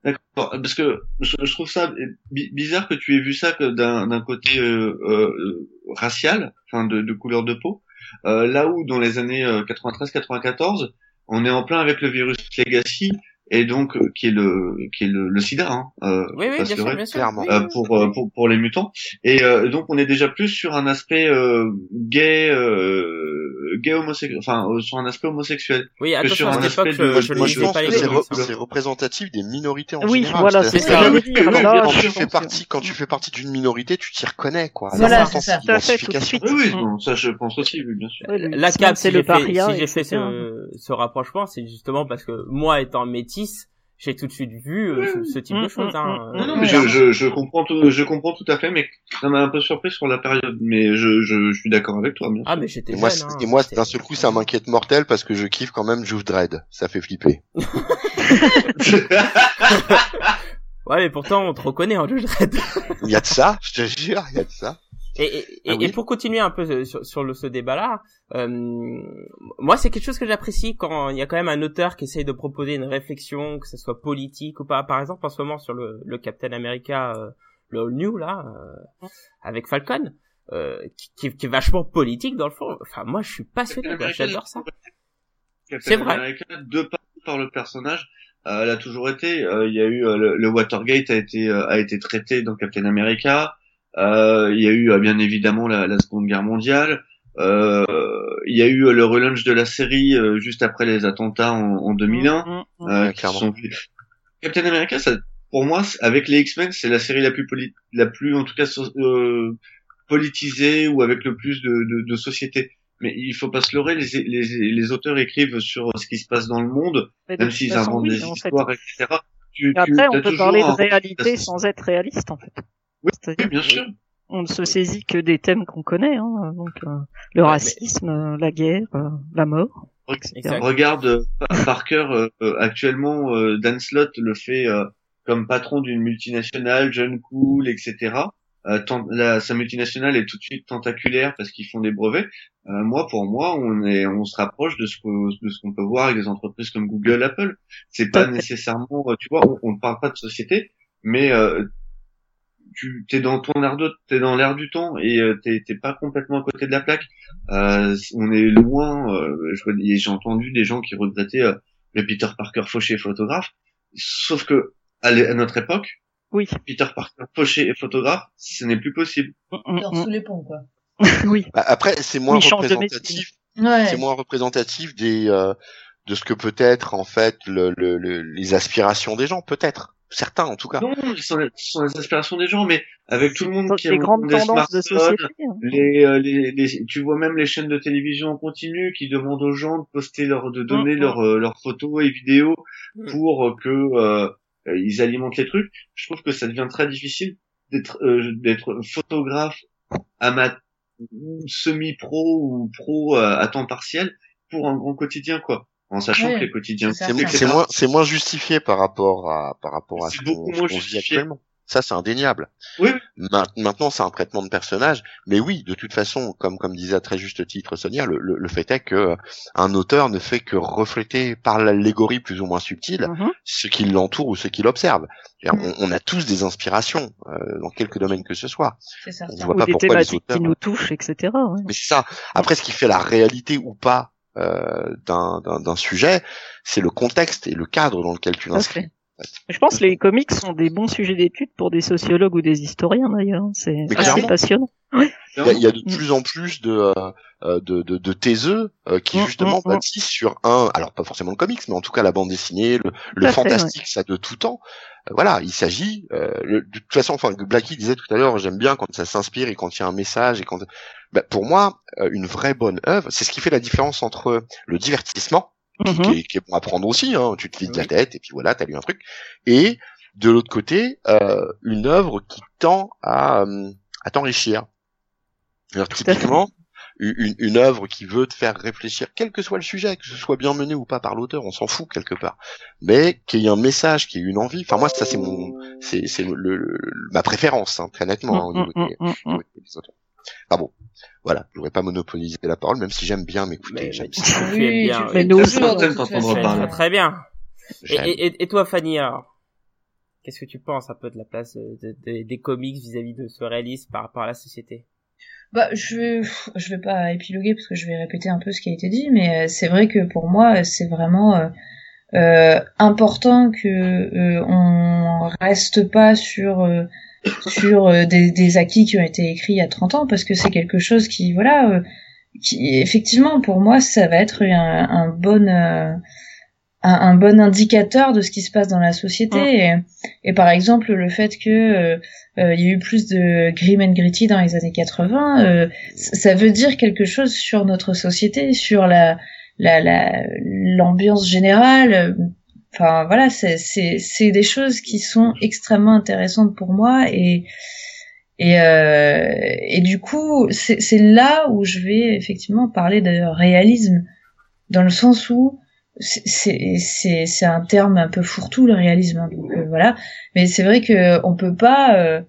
D'accord, parce que je, trouve ça bi- bizarre que tu aies vu ça d'un côté euh, euh, racial, enfin de, de couleur de peau, euh, là où dans les années 93-94, on est en plein avec le virus Legacy et donc euh, qui est le qui est le, le SIDA, hein, euh, Oui, oui, parce bien que sûr, vrai, bien sûr. clairement. Oui, euh, pour, euh, pour pour les mutants et euh, donc on est déjà plus sur un aspect euh, gay euh, gay homosexuel enfin euh, sur un aspect homosexuel Oui, que sur à un aspect de- je, je Moi, ne je pense pas que les c'est re- hein. c'est représentatif des minorités en Oui, général. voilà, c'est ça. quand tu fais partie, quand tu fais partie d'une minorité, tu t'y reconnais, quoi. Voilà, C'est c'est ça. Oui oui Mm. ça je pense aussi bien sûr La cap, c'est si le j'ai fait, paria, si j'ai fait etc. ce, ce rapprochement, c'est justement parce que moi étant j'ai tout de suite vu euh, ce, ce type de choses. mm, Hein. Non, non, mais je, je, je comprends tout, je comprends tout à fait, mais ça m'a un peu surpris sur la période, mais je, je, je suis d'accord avec toi, bien Ah mais j'étais Et moi, jeune. hein, et moi, c'était- d'un seul coup, ça m'inquiète mortel parce que je kiffe quand même Juve Dread. Ça fait flipper. <laughs> <laughs> Ouais, mais pourtant on te reconnaît en Judge Dredd. Il y a de ça, je te jure, il y a de ça. Et, et, et- Ah oui. et pour continuer un peu euh, sur, sur le, ce débat-là, euh, moi c'est quelque chose que j'apprécie quand il y a quand même un auteur qui essaye de proposer une réflexion, que ce soit politique ou pas. Par exemple, en ce moment sur le, le Captain America, euh, le All New là, euh, avec Falcon, euh, qui, qui, qui est vachement politique dans le fond. Enfin, moi je suis passionné, j'adore ça. Captain C'est vrai. America, de par, par le personnage, euh, elle a toujours été. euh, Il y a eu euh, le, le Watergate a été euh, a été traité dans Captain America. Euh, Il y a eu euh, bien évidemment la, la Seconde Guerre mondiale. Euh, Il y a eu le relaunch de la série euh, juste après les attentats en, en 2001. Mm, mm, mm. euh, Ouais, qui sont- Captain America, ça, pour moi, avec les X-Men, c'est la série la plus poli- la plus en tout cas so- euh, politisée ou avec le plus de, de, de société. Mais il faut pas se leurrer, les, les, les auteurs écrivent sur ce qui se passe dans le monde, même s'ils inventent oui, des en fait. histoires, etc. Tu, Et tu Après, on peut parler de réalité sans être réaliste, en fait. Oui, bien sûr. on ne se saisit que des thèmes qu'on connaît, hein, donc euh, le Ouais, racisme, euh, la guerre, euh, la mort. Exact. Regarde Pa- Parker euh, euh, actuellement, euh, Dan Slott le fait euh, comme patron d'une multinationale, jeune, cool, etc. Euh, tant- la- sa multinationale est tout de suite tentaculaire parce qu'ils font des brevets. Euh, moi, pour moi, on est, on se rapproche de ce que, de ce qu'on peut voir avec des entreprises comme Google, Apple. C'est pas nécessairement, tu vois, on, on ne parle pas de société, mais euh, tu t'es dans ton air de, t'es dans l'air du temps et euh, t'es t'es pas complètement à côté de la plaque. Euh, on est loin. euh, j'ai entendu des gens qui regrettaient euh, le Peter Parker fauché photographe. Sauf que à, notre époque, Oui. Peter Parker fauché et photographe, ce n'est plus possible. Mm, Genre mm, sous les ponts, quoi. mm. <laughs> oui. Bah, Après, c'est moins représentatif. Ouais. C'est moins représentatif des euh, de ce que peut être en fait le, le, les aspirations des gens, peut-être certains en tout cas. Non, ce sont, les, sont les aspirations des gens, mais avec tout le monde qui a grandes des tendances de société. Hein. Les, euh, les, les, tu vois même les chaînes de télévision en continu qui demandent aux gens de poster leur, de donner mm, leurs leurs photos et vidéos mm. pour que euh, ils alimentent les trucs. Je trouve que ça devient très difficile d'être euh, d'être photographe amateur semi-pro ou pro euh, à temps partiel pour un grand quotidien quoi en sachant que les quotidiens c'est moins c'est moins justifié par rapport à par rapport à ce qu'on vit actuellement. Ça c'est indéniable. Oui. maintenant c'est un traitement de personnage. Mais oui de toute façon comme comme disait à très juste titre Sonia le, le, fait est que un auteur ne fait que refléter par l'allégorie plus ou moins subtile mm-hmm. ce qui l'entoure ou ce qui l'observe. Mm. on, a tous des inspirations euh, dans quelques domaines que ce soit. On voit pas pourquoi les auteurs qui nous touchent etc mais c'est ça. Après ce qui fait la réalité ou pas euh, d'un sujet, c'est le contexte et le cadre dans lequel tu l'inscris. Je pense que les comics sont des bons sujets d'étude pour des sociologues ou des historiens d'ailleurs. C'est assez passionnant. Il, y a, de plus en plus de euh, de, de, de taiseux euh, qui mm, justement mm, mm. bâtissent sur un, alors pas forcément le comics, mais en tout cas la bande dessinée, le, le fantastique, ça de tout temps. Euh, voilà, il s'agit de toute façon, enfin Blacky disait tout à l'heure, j'aime bien quand ça s'inspire et quand il y a un message et quand, bah, pour moi, une vraie bonne œuvre, c'est ce qui fait la différence entre le divertissement qui, mm-hmm. est, qui, est, bon à prendre aussi, hein, tu te vides la tête et puis voilà, t'as lu un truc, et de l'autre côté, une œuvre qui tend à, à t'enrichir. Alors, typiquement, une, une œuvre qui veut te faire réfléchir, quel que soit le sujet, que ce soit bien mené ou pas par l'auteur, on s'en fout quelque part, mais qu'il y ait un message, qu'il y ait une envie. Enfin moi, ça c'est mon, c'est c'est le, ma préférence, hein, très nettement hein, au niveau des, mm, mm, mm, des, auteurs. Ah bon, voilà, je voudrais pas monopoliser la parole, même si j'aime bien m'écouter. J'aime ça. Oui, bien. Mais nous Très bien. Et, et, et, toi, Fanny, alors Qu'est-ce que tu penses un peu de la place de, de, des comics vis-à-vis -vis de ce réalisme par rapport à la société? Bah, je je vais pas épiloguer parce que je vais répéter un peu ce qui a été dit, mais euh, c'est vrai que pour moi, c'est vraiment euh, euh important que euh, on reste pas sur euh, sur des, des, acquis qui ont été écrits il y a 30 ans parce que c'est quelque chose qui, voilà, qui effectivement pour moi, ça va être un, un bon un, un, bon indicateur de ce qui se passe dans la société. Et, et, par exemple, le fait que euh, euh, il y a eu plus de grim and gritty dans les années 80, euh, ça veut dire quelque chose sur notre société, sur la l'ambiance la, générale. Enfin voilà, c'est des choses qui sont extrêmement intéressantes pour moi et et, euh, et du coup, c'est là où je vais effectivement parler de réalisme, dans le sens où c'est c'est un terme un peu fourre-tout le réalisme hein, donc euh, voilà. Mais c'est vrai que on peut pas euh,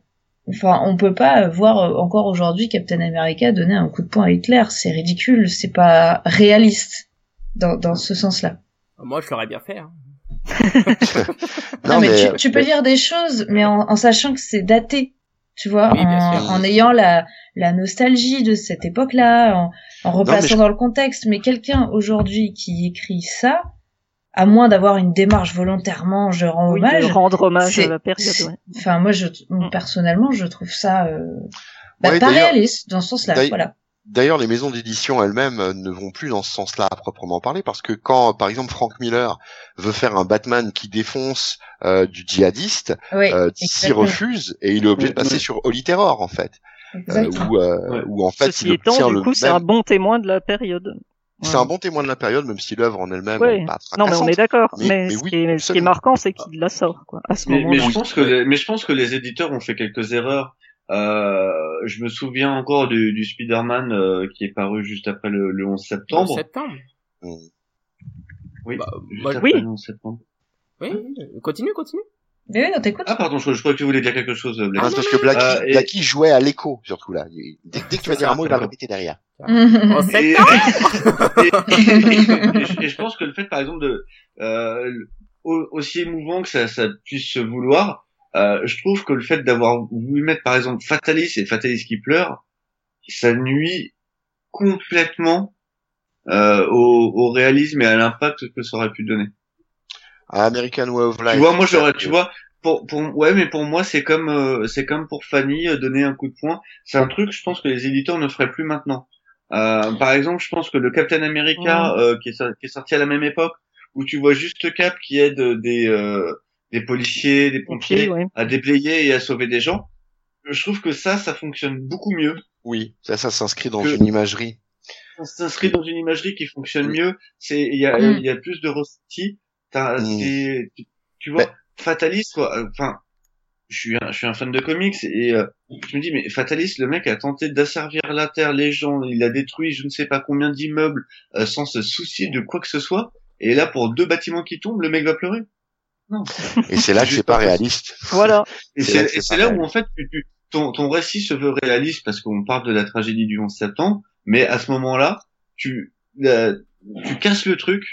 enfin on peut pas voir euh, encore aujourd'hui Captain America donner un coup de poing à Hitler. C'est ridicule c'est pas réaliste dans dans ce sens-là. Moi je l'aurais bien fait hein. <laughs> <laughs> non, mais, tu, tu, peux dire des choses mais en, en sachant que c'est daté tu vois, en, ayant la, la nostalgie de cette époque-là, en, en replaçant dans le contexte. Mais quelqu'un aujourd'hui qui écrit ça, à moins d'avoir une démarche volontairement, je rends hommage. rendre hommage à la période. Enfin, moi, je, mm. personnellement, je trouve ça euh, bah, pas réaliste dans ce sens-là. Voilà. D'ailleurs, les maisons d'édition elles-mêmes euh, ne vont plus dans ce sens-là à proprement parler, parce que quand, par exemple, Frank Miller veut faire un Batman qui défonce euh, du djihadiste, euh, s'y refuse et il est obligé de passer sur Holy Terror en fait, euh, où, euh, où, en fait il étant, du coup, c'est un bon témoin de la période. C'est un bon témoin de la période, même si l'œuvre en elle-même n'est pas Non, mais on est d'accord. Mais, ce, qui est, ce, qui est, marquant, c'est qu'il la sort, quoi, à ce mais, moment-là. Mais je pense que, les, mais je pense que les éditeurs ont fait quelques erreurs. Euh, je me souviens encore du, du Spider-Man euh, qui est paru juste après le, le 11 septembre. 11 septembre. Mmh. Oui. Bah, juste bah, après oui. le 11 septembre. Oui, continue, continue. Oui. Ah pardon, je, je crois que tu voulais dire quelque chose. Blacky. Ah, parce que Blacky, euh, et... Blacky jouait à l'écho surtout là. Dès, dès que tu vas dire un mot, il va répéter derrière. <laughs> et, et, et, je pense que le fait, par exemple, de euh, aussi émouvant que ça, ça puisse se vouloir, euh, je trouve que le fait d'avoir voulu mettre par exemple Fatalis et Fatalis qui pleure, ça nuit complètement euh, au, au, réalisme et à l'impact que ça aurait pu donner. American Way of Life. Tu vois, moi j'aurais, tu vois, pour, pour, ouais, mais pour moi c'est comme, euh, c'est comme pour Fanny euh, donner un coup de poing. C'est un truc, je pense que les éditeurs ne feraient plus maintenant. Euh, par exemple, je pense que le Captain America qui, est, qui est sorti à la même époque, où tu vois juste Cap qui aide des euh, des policiers, des pompiers ouais. à déblayer et à sauver des gens. Je trouve que ça, ça fonctionne beaucoup mieux. Oui, ça, ça s'inscrit dans une imagerie. Ça s'inscrit dans une imagerie qui fonctionne mieux. C'est il y a Mm. il y a plus de ressenti. T'as- Mm. c'est- tu, tu vois, Mais- Fatalis quoi. euh, Enfin, je suis un, je suis un fan de comics et euh, je me dis mais Fatalis, le mec a tenté d'asservir la terre, les gens, il a détruit je ne sais pas combien d'immeubles euh, sans se soucier de quoi que ce soit. Et là, pour deux bâtiments qui tombent, le mec va pleurer. Non. Et c'est là que c'est pas réaliste. Voilà. <laughs> Et C'est là là où en fait tu, tu- ton, ton récit se veut réaliste parce qu'on parle de la tragédie du 11 septembre, mais à ce moment-là, tu tu casses le truc.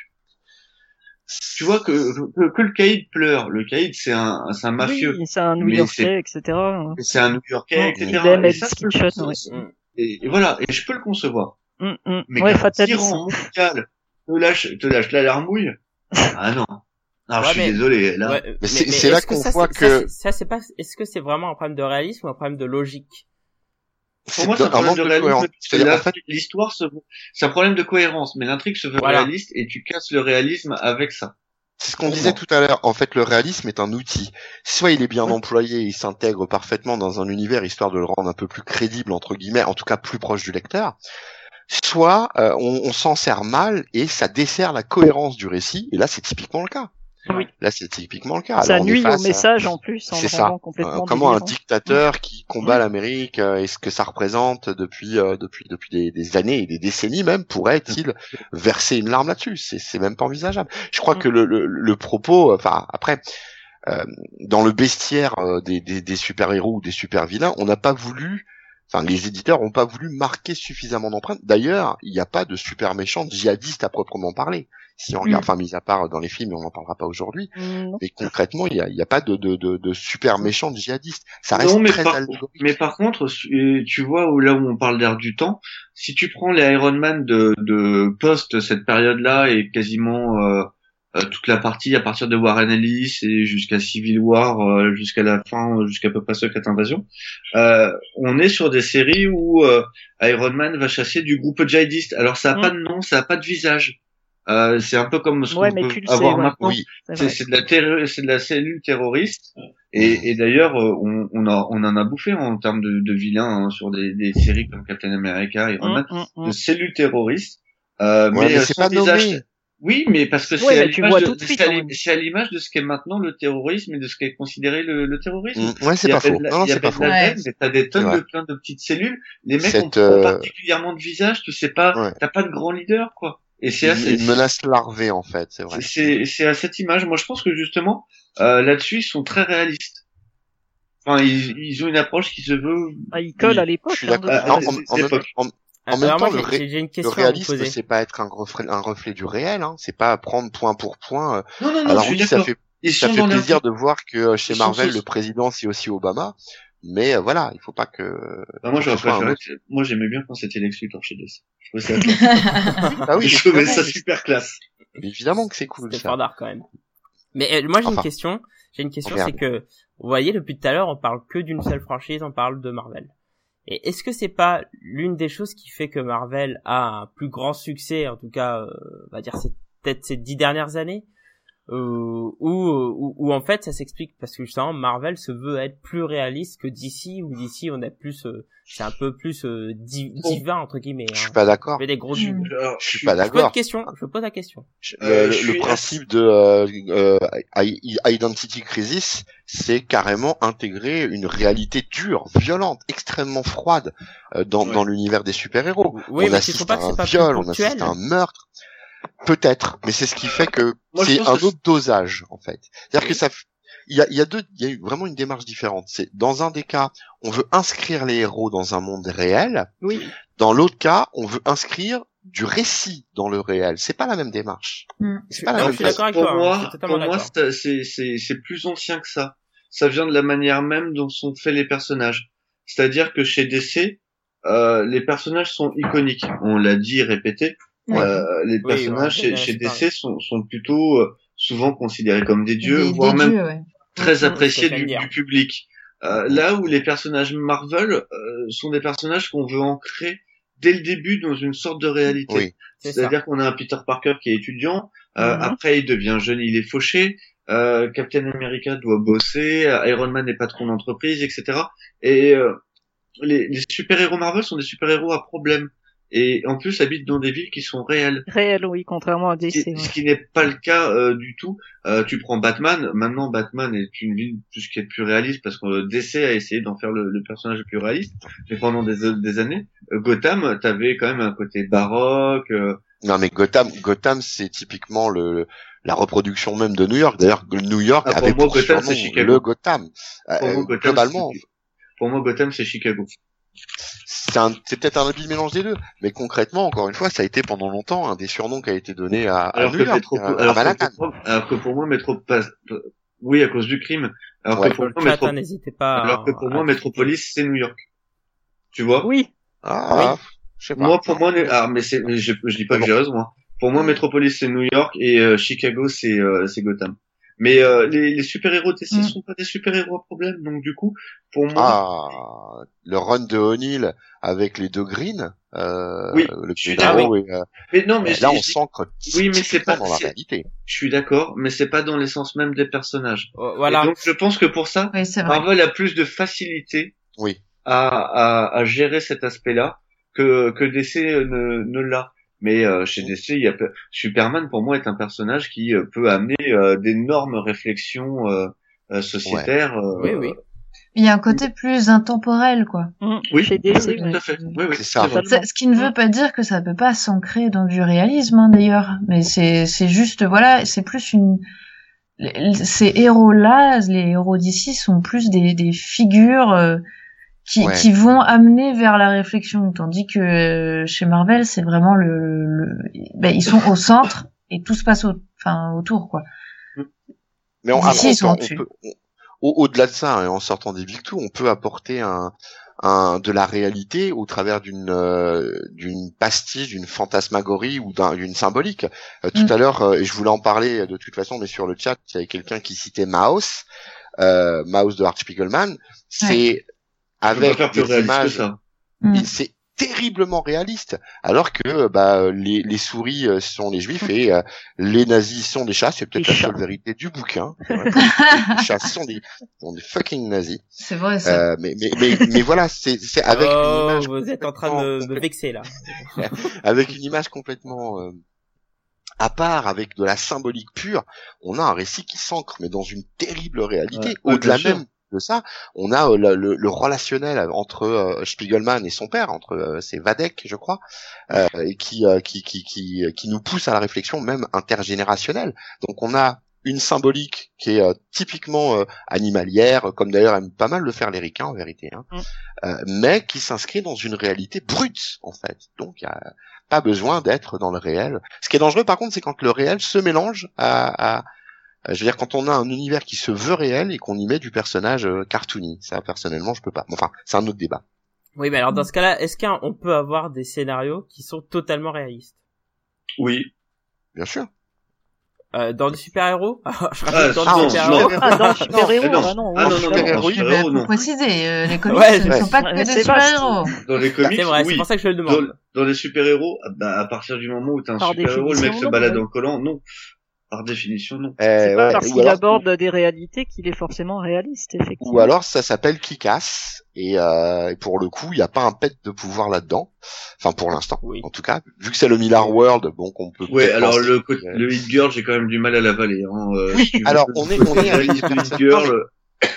Tu vois que, que, que le caïd pleure. Le caïd c'est un c'est un mafieux, Oui, c'est un New-Yorkais, etc. Et c'est un New-Yorkais, etc. Idem Et ça, je peux le Kitchen, concevoir. ouais. Et, et voilà, et je peux le concevoir. Mm, mm. Mais ouais, Fatalis. tyran mondial te lâche te lâche la larmouille. <laughs> Ah non. Non, Ouais, je suis mais- désolé. Là, Ouais, Mais c'est- c'est là est-ce qu'on ça, voit que- ça, c'est- ça c'est pas est-ce que c'est vraiment un problème de réalisme ou un problème de logique? Pour moi, c'est un problème de réalisme. cohérence. parce que C'est-à-dire, en la- fait, l'histoire se c'est un problème de cohérence, mais l'intrigue se veut Voilà. réaliste et tu casses le réalisme avec ça. C'est ce qu'on disait tout à l'heure. En fait, le réalisme est un outil. Soit il est bien Ouais. employé, il s'intègre parfaitement dans un univers histoire de le rendre un peu plus crédible entre guillemets, en tout cas plus proche du lecteur. Soit euh, on, on s'en sert mal et ça dessert la cohérence du récit. Et là, c'est typiquement le cas. Oui. Là, c'est typiquement le cas. Ça Alors, nuit au face à- message en plus en C'est ça. complètement Euh, comment un dictateur qui combat l'Amérique euh, et ce que ça représente depuis euh, depuis depuis des, des années et des décennies même pourrait-il verser une larme là-dessus? C'est c'est même pas envisageable. Je crois Mm. que le, le, le propos, enfin après, euh, dans le bestiaire euh, des, des, des super héros ou des super vilains, on n'a pas voulu. Enfin, les éditeurs n'ont pas voulu marquer suffisamment d'empreintes. D'ailleurs, il n'y a pas de super méchants djihadistes à proprement parler. Si on regarde, Mm. enfin, mis à part dans les films, et on n'en parlera pas aujourd'hui, Mm, mais concrètement, il n'y a, y a pas de, de, de, de super méchants djihadistes. Ça reste Non, mais très par, mais par contre, tu vois où là où on parle d'air du temps, si tu prends les Iron Man de, de post cette période-là et quasiment euh, euh, toute la partie à partir de Warren Ellis et jusqu'à Civil War, euh, jusqu'à la fin, jusqu'à peu près Secret Invasion, euh, on est sur des séries où euh, Iron Man va chasser du groupe djihadiste. Alors ça a Mm. pas de nom, ça a pas de visage. Euh, c'est un peu comme ce Ouais, qu'on mais peut sais, avoir maintenant. Oui, C'est de la c'est de la cellule terroriste. Et, et d'ailleurs, euh, on, on, a, on en a bouffé en termes de, de vilains hein, sur des, des séries comme Captain America, Iron Man, Mm, mm, de mm. cellules terroristes. Euh, Ouais, mais euh, c'est sans pas visage. nommé. Oui, mais parce que Ouais, c'est à mais l'image de, de ce qu'est maintenant le terrorisme et de ce qu'est considéré le, le terrorisme. Mm, Ouais, c'est pas faux. la- Non, c'est pas faux. Ouais. mais t'as des tonnes Ouais. de plein de petites cellules. Les mecs Cette, ont pas euh, particulièrement de visage, tu sais pas, Ouais. t'as pas de grand leader, quoi. Et c'est Une, assez, une menace larvée, en fait, c'est vrai. c'est c'est à cette image. Moi, je pense que justement euh, là-dessus, ils sont très réalistes. Enfin, ils, ils ont une approche qui se veut. Ah, il colle Oui, à l'époque. Je suis hein, de Ah, En, en- en en- En même temps, moi, le, ré- le réalisme, c'est pas être un reflet, un reflet du réel, hein. c'est pas prendre point pour point. euh. Non, non, non. Alors je suis oui, ça d'accord. fait, Ils ça fait plaisir de voir que euh, chez Ils Marvel, le président, c'est aussi Obama. Mais euh, voilà, il faut pas que. Bah, moi, j'aurais ce soit un préféré. autre. que- Moi, j'aimais bien quand c'était Lex Luthor chez DC. Je trouvais ça. <laughs> Ah oui, je trouvais ça super classe. mais évidemment que c'est cool fort d'art quand même. Mais euh, moi j'ai une question. J'ai une question, c'est que vous voyez depuis tout à l'heure, on parle que d'une seule franchise, on parle de Marvel. Et est-ce que c'est pas l'une des choses qui fait que Marvel a un plus grand succès, en tout cas, euh, on va dire c'est peut-être ces dix dernières années, euh, où, où, où en fait ça s'explique parce que justement Marvel se veut être plus réaliste que DC, où DC on a plus, euh, c'est un peu plus euh, di- divin entre guillemets. Je suis Hein. pas d'accord. Des gros. Alors, Je suis pas Je pose d'accord. question, je pose la question. Le, Euh, le- je suis principe de euh, euh, I- Identity Crisis, c'est carrément intégrer une réalité dure, violente, extrêmement froide euh, dans, Ouais. dans l'univers des super-héros. Oui, on mais assiste pas à que c'est un pas viol, on assiste à un meurtre. Peut-être, mais c'est ce qui fait que c'est un que autre dosage en fait. C'est-à-dire Oui. que ça, il y a, il y a deux, il y a eu vraiment une démarche différente. C'est dans un des cas, on veut inscrire les héros dans un monde réel. Oui. Dans l'autre cas, on veut inscrire du récit dans le réel. C'est pas la même démarche. Mm. C'est pas la Non, même pour toi. hein, je moi, pour moi, d'accord. c'est- c'est c'est c'est plus ancien que ça. Ça vient de la manière même dont sont faits les personnages. C'est-à-dire que chez DC, euh, les personnages sont iconiques. On l'a dit, répété. Ouais. Euh, les Oui, personnages ouais, chez, chez DC sont, sont plutôt euh, souvent considérés comme des dieux, Des- voire des même dieux, ouais. très appréciés c'est ce que du, du public. Euh, là où les personnages Marvel euh, sont des personnages qu'on veut ancrer dès le début dans une sorte de réalité. Oui. C'est-à-dire qu'on a un Peter Parker qui est étudiant, euh, Mhm. après il devient jeune, il est fauché, euh, Captain America doit bosser, Iron Man est patron d'entreprise, etc. Et euh, les, les super-héros Marvel sont des super-héros à problème. Et en plus habitent dans des villes qui sont réelles. Réel, oui, contrairement à DC. ouais. ce qui n'est pas le cas euh, du tout. Euh, tu prends Batman, maintenant Batman est une ville tout ce qui est plus réaliste parce que DC a essayé d'en faire le, le personnage le plus réaliste, mais pendant des, des années, euh, Gotham, t'avais quand même un côté baroque, euh, Non mais Gotham, Gotham c'est typiquement le la reproduction même de New York. D'ailleurs, New York Ah, pour avait moi, pour Gotham, surnom c'est Chicago. le Gotham. Euh, Pour moi, Gotham, globalement, Pour moi, Gotham, c'est Chicago. C'est un- c'est peut-être un habile mélange des deux, mais concrètement, encore une fois, ça a été pendant longtemps un des surnoms qui a été donné à, à Alors New que, York, Métropo- à- à alors, que Manhattan. pour moi, alors que pour moi, Métropolis, oui, à cause du crime. Alors Ouais. que pour moi, Métro- hein, pas. alors que pour moi, Métropolis, c'est New York. Tu vois? Oui, Ah, je sais pas. Moi, pour moi, ah, mais c'est, mais je, je dis pas que j'ai raison, moi. Pour moi, Metropolis, c'est New York et euh, Chicago, c'est, euh, c'est Gotham. Mais euh, les, les super-héros DC Mm. sont pas des super-héros à problème, donc du coup, pour moi, Ah, le run de O'Neill avec les deux greens, euh, Oui, le je suis Pedro et, euh, mais non, mais là on s'ancre Oui, mais c'est pas- dans la réalité. je suis d'accord, mais c'est pas dans l'essence même des personnages. Oh, Voilà. Et donc, je pense que pour ça, Oui. Marvel a plus de facilité Oui. à, à, à gérer cet aspect-là que, que DC ne, ne l'a. Mais euh, chez DC, il y a Superman pour moi est un personnage qui euh, peut amener euh, d'énormes réflexions euh, euh, sociétaires. euh, Oui, oui. Il y a un côté plus intemporel, quoi. Mm. Oui, chez DC, oui, ouais. tout à fait. Oui, oui, C'est ça. ce qui ne veut pas dire que ça peut pas s'ancrer dans du réalisme, hein, d'ailleurs. Mais c'est, c'est juste, voilà, c'est plus une, ces héros-là, les héros d'ici sont plus des, des figures euh, qui, Ouais. qui vont amener vers la réflexion, tandis que euh, chez Marvel, c'est vraiment le, le ben, ils sont au centre et tout se passe au, enfin, autour, quoi. Mais on, après, ils on sont peut- on au-dessus. peut- on- au- au-delà de ça, hein, en sortant des Victus, on peut apporter un, un, de la réalité au travers d'une euh, d'une pastiche, d'une fantasmagorie ou d'un- d'une symbolique. Euh, tout Mm. à l'heure, euh, et je voulais en parler euh, de toute façon, mais sur le chat, il y avait quelqu'un qui citait Maus, euh, Maus de Art Spiegelman. C'est avec des images. Mm. c'est terriblement réaliste alors que bah les, les souris euh, sont les juifs et euh, les nazis sont des chats c'est peut-être la seule chats. vérité du bouquin <laughs> les chats sont des, sont des fucking nazis C'est vrai, ça. euh, mais, mais mais mais voilà c'est c'est avec une oh, image vous êtes en train de me, me vexer là. <laughs> avec une image complètement euh, à part avec de la symbolique pure on a un récit qui s'ancre mais dans une terrible réalité Ouais, au-delà même de ça, on a euh, le, le- le relationnel entre euh, Spiegelman et son père, entre euh, c'est Vadek, je crois, euh, et qui, euh, qui, qui, qui, qui nous pousse à la réflexion même intergénérationnelle. Donc on a une symbolique qui est euh, typiquement euh, animalière, comme d'ailleurs aiment pas mal le faire les ricains en vérité, hein, Mm. euh, mais qui s'inscrit dans une réalité brute en fait. Donc il a pas besoin d'être dans le réel. Ce qui est dangereux par contre, c'est quand le réel se mélange à, à je veux dire, quand on a un univers qui se veut réel et qu'on y met du personnage euh, cartoony, ça personnellement je peux pas. Enfin, c'est un autre débat. Oui, mais alors dans ce cas-là, est-ce qu'on peut avoir des scénarios qui sont totalement réalistes? Oui. Bien sûr. euh, Dans le super-héros? <laughs> Je Ah, dans le super-héros. non. Ah, dans le super-héros, non. non. Ah, non, non, préciser, euh, les comics Ouais, ne sont pas que des super-héros. Dans les comics, C'est vrai, c'est oui. pour ça que je le Dans, demande. dans les super-héros, ah bah, à partir du moment où t'as un super-héros, le mec se non, balade en collant, non. Par définition, non. Eh, C'est pas ouais, parce qu'il aborde des réalités qu'il est forcément réaliste, effectivement. Ou alors ça s'appelle Kick-Ass et, euh, et pour le coup il n'y a pas un pet de pouvoir là-dedans. Enfin pour l'instant, Oui. en tout cas, vu que c'est le Miller World, bon qu'on peut. Peut-être alors le, que- le hit girl, j'ai quand même du mal à l'avaler. Hein. Euh, Oui, si veux alors, on est- on est <laughs> hit girl,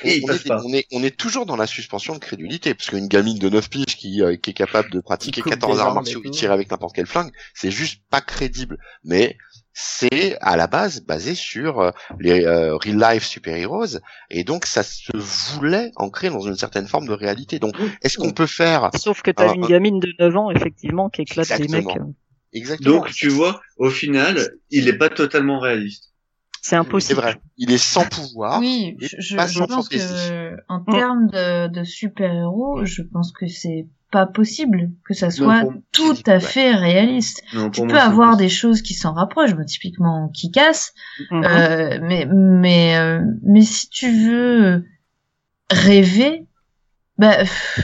on, est, on est on est toujours dans la suspension de crédulité parce qu'une gamine de 9 piges qui, euh, qui est capable de pratiquer coupe 14 des arts martiaux et qui tout. tire avec n'importe quel flingue, c'est juste pas crédible. Mais c'est à la base basé sur euh, les euh, real life super-heroes et donc ça se voulait ancrer dans une certaine forme de réalité. Donc est-ce qu'on peut faire Sauf que t'as une gamine de 9 ans, effectivement, qui éclate des Exactement. mecs. exactement Donc, tu vois, au final, il est pas totalement réaliste. C'est C'est impossible. vrai. Il est sans pouvoir. Oui, je, je, pas je sans pense fantaisie. que en termes de, de super-héros, je pense que c'est pas possible que ça soit pour- tout à fait réaliste. Non, Tu peux moi, avoir des choses qui s'en rapprochent, moi, typiquement qui casse, Mhm. euh, mais mais euh, mais si tu veux rêver, bah, pff,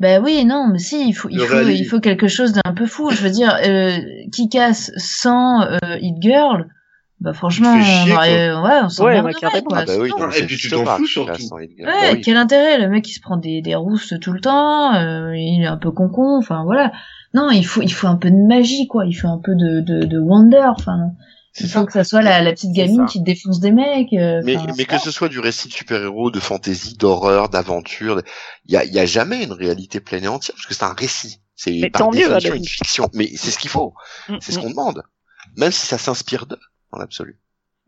Bah oui, non, mais si, il faut, il faut, il faut quelque chose d'un peu fou. Je veux dire, euh, qui casse sans euh, Hit Girl, bah franchement, chier, on aurait, ouais, on s'en Ouais, quoi. Ah bah oui, non, bon. Et puis tu t'en fous, qui surtout. Ouais, Bah oui. quel intérêt Le mec il se prend des, des roustes tout le temps, euh, il est un peu concon, enfin voilà. Non, il faut il faut un peu de magie quoi, il faut un peu de de, de wonder, enfin. Il ça. faut que ça soit la, la petite gamine qui défonce des mecs. euh, Mais, mais que ce soit du récit de super-héros, de fantasy, d'horreur, d'aventure, il y a, il y a jamais une réalité pleine et entière, parce que c'est un récit. C'est par tant mieux, une fiction. Mais c'est ce qu'il faut. Mm, C'est ce mm. qu'on demande. Même si ça s'inspire d'eux, dans l'absolu.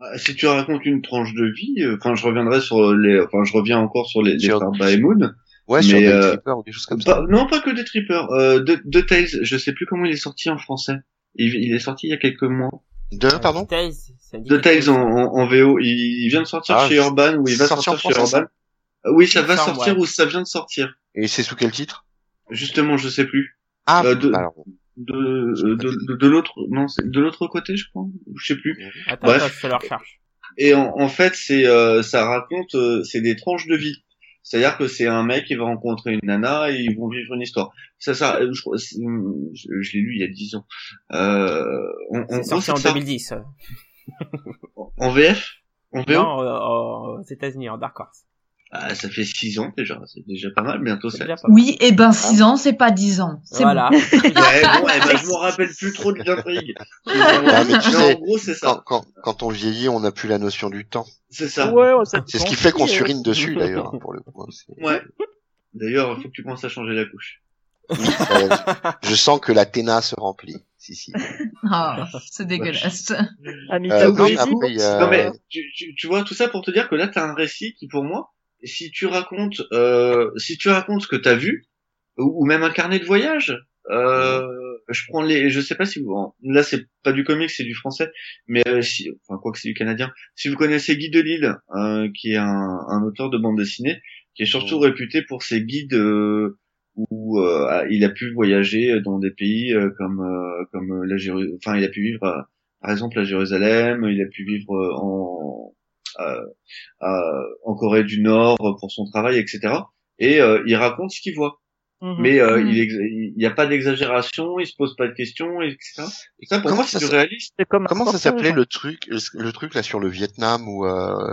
Ah, Si tu racontes une tranche de vie, euh, enfin, je reviendrai sur les, enfin, je reviens encore sur les, les Sur- by Moon. Ouais, Mais, sur des euh, trippers ou des choses comme Pas- ça. non, pas que des trippers. Euh, de, de Tales, je sais plus comment il est sorti en français. Il, il est sorti il y a quelques mois. De, pardon? Tales, De Tales en, en, en VO. Il, il vient de sortir Ah, chez Urban ou il va sorti sortir chez français, Urban. Euh, Oui, ça va sortir ouais. ou ça vient de sortir. Et c'est sous quel titre? Justement, je sais plus. Ah, Euh, de- alors. De, euh, de, de, de l'autre, non, c'est de l'autre côté, je crois. Je sais plus. Attends, Bref. attends, je fais la recherche. Et en, en fait, c'est euh, ça raconte, euh, c'est des tranches de vie. C'est-à-dire que c'est un mec qui va rencontrer une nana et ils vont vivre une histoire. Ça, ça, euh, je, crois- c'est- je, je l'ai lu il y a dix ans. Euh, C'est gros, sorti en c'est ça. 2010. euh. En VF, en VO. Non, euh, aux États-Unis, en Dark Horse. Ah, ça fait six ans déjà. C'est déjà pas mal. Bientôt C'est ça. déjà pas mal. Oui, et ben 6 ans, c'est pas 10 ans. C'est Voilà. <laughs> Ouais, <laughs> bon, eh ben, je me rappelle plus trop de l'intrigue. <laughs> Ah, mais tu Non, sais, en gros, c'est Quand, ça. quand, quand on vieillit, on n'a plus la notion du temps. C'est ça. Ouais, ouais, ça C'est ce qui fait qu'on surine dessus, d'ailleurs, hein, pour le coup. C'est- Ouais. D'ailleurs, il faut que tu commences à changer la couche. Je sens que la TENA se remplit. Si, si. Ah, c'est dégueulasse. Amita Euh, non, après, Non mais tu, tu, tu vois tout ça pour te dire que là t'as un récit qui pour moi, si tu racontes, euh, si tu racontes ce que t'as vu, ou, ou même un carnet de voyage, euh, je prends les, je sais pas si vous, là c'est pas du comics, c'est du français, mais euh, si, enfin quoi que c'est du canadien. Si vous connaissez Guy Delisle, euh, qui est un, un auteur de bande dessinée, qui est surtout réputé pour ses guides euh, où euh, il a pu voyager dans des pays euh, comme euh, comme la enfin il a pu vivre à- par exemple à Jérusalem, il a pu vivre en en Corée du Nord pour son travail, etc. Et euh, il raconte ce qu'il voit, Mhm. mais euh, Mhm. il n'y a pas d'exagération, il se pose pas de questions, etc. Et ça pour Comment moi ça c'est du réaliste. Comme Comment ça s'appelait le truc, le, le truc là sur le Vietnam où euh,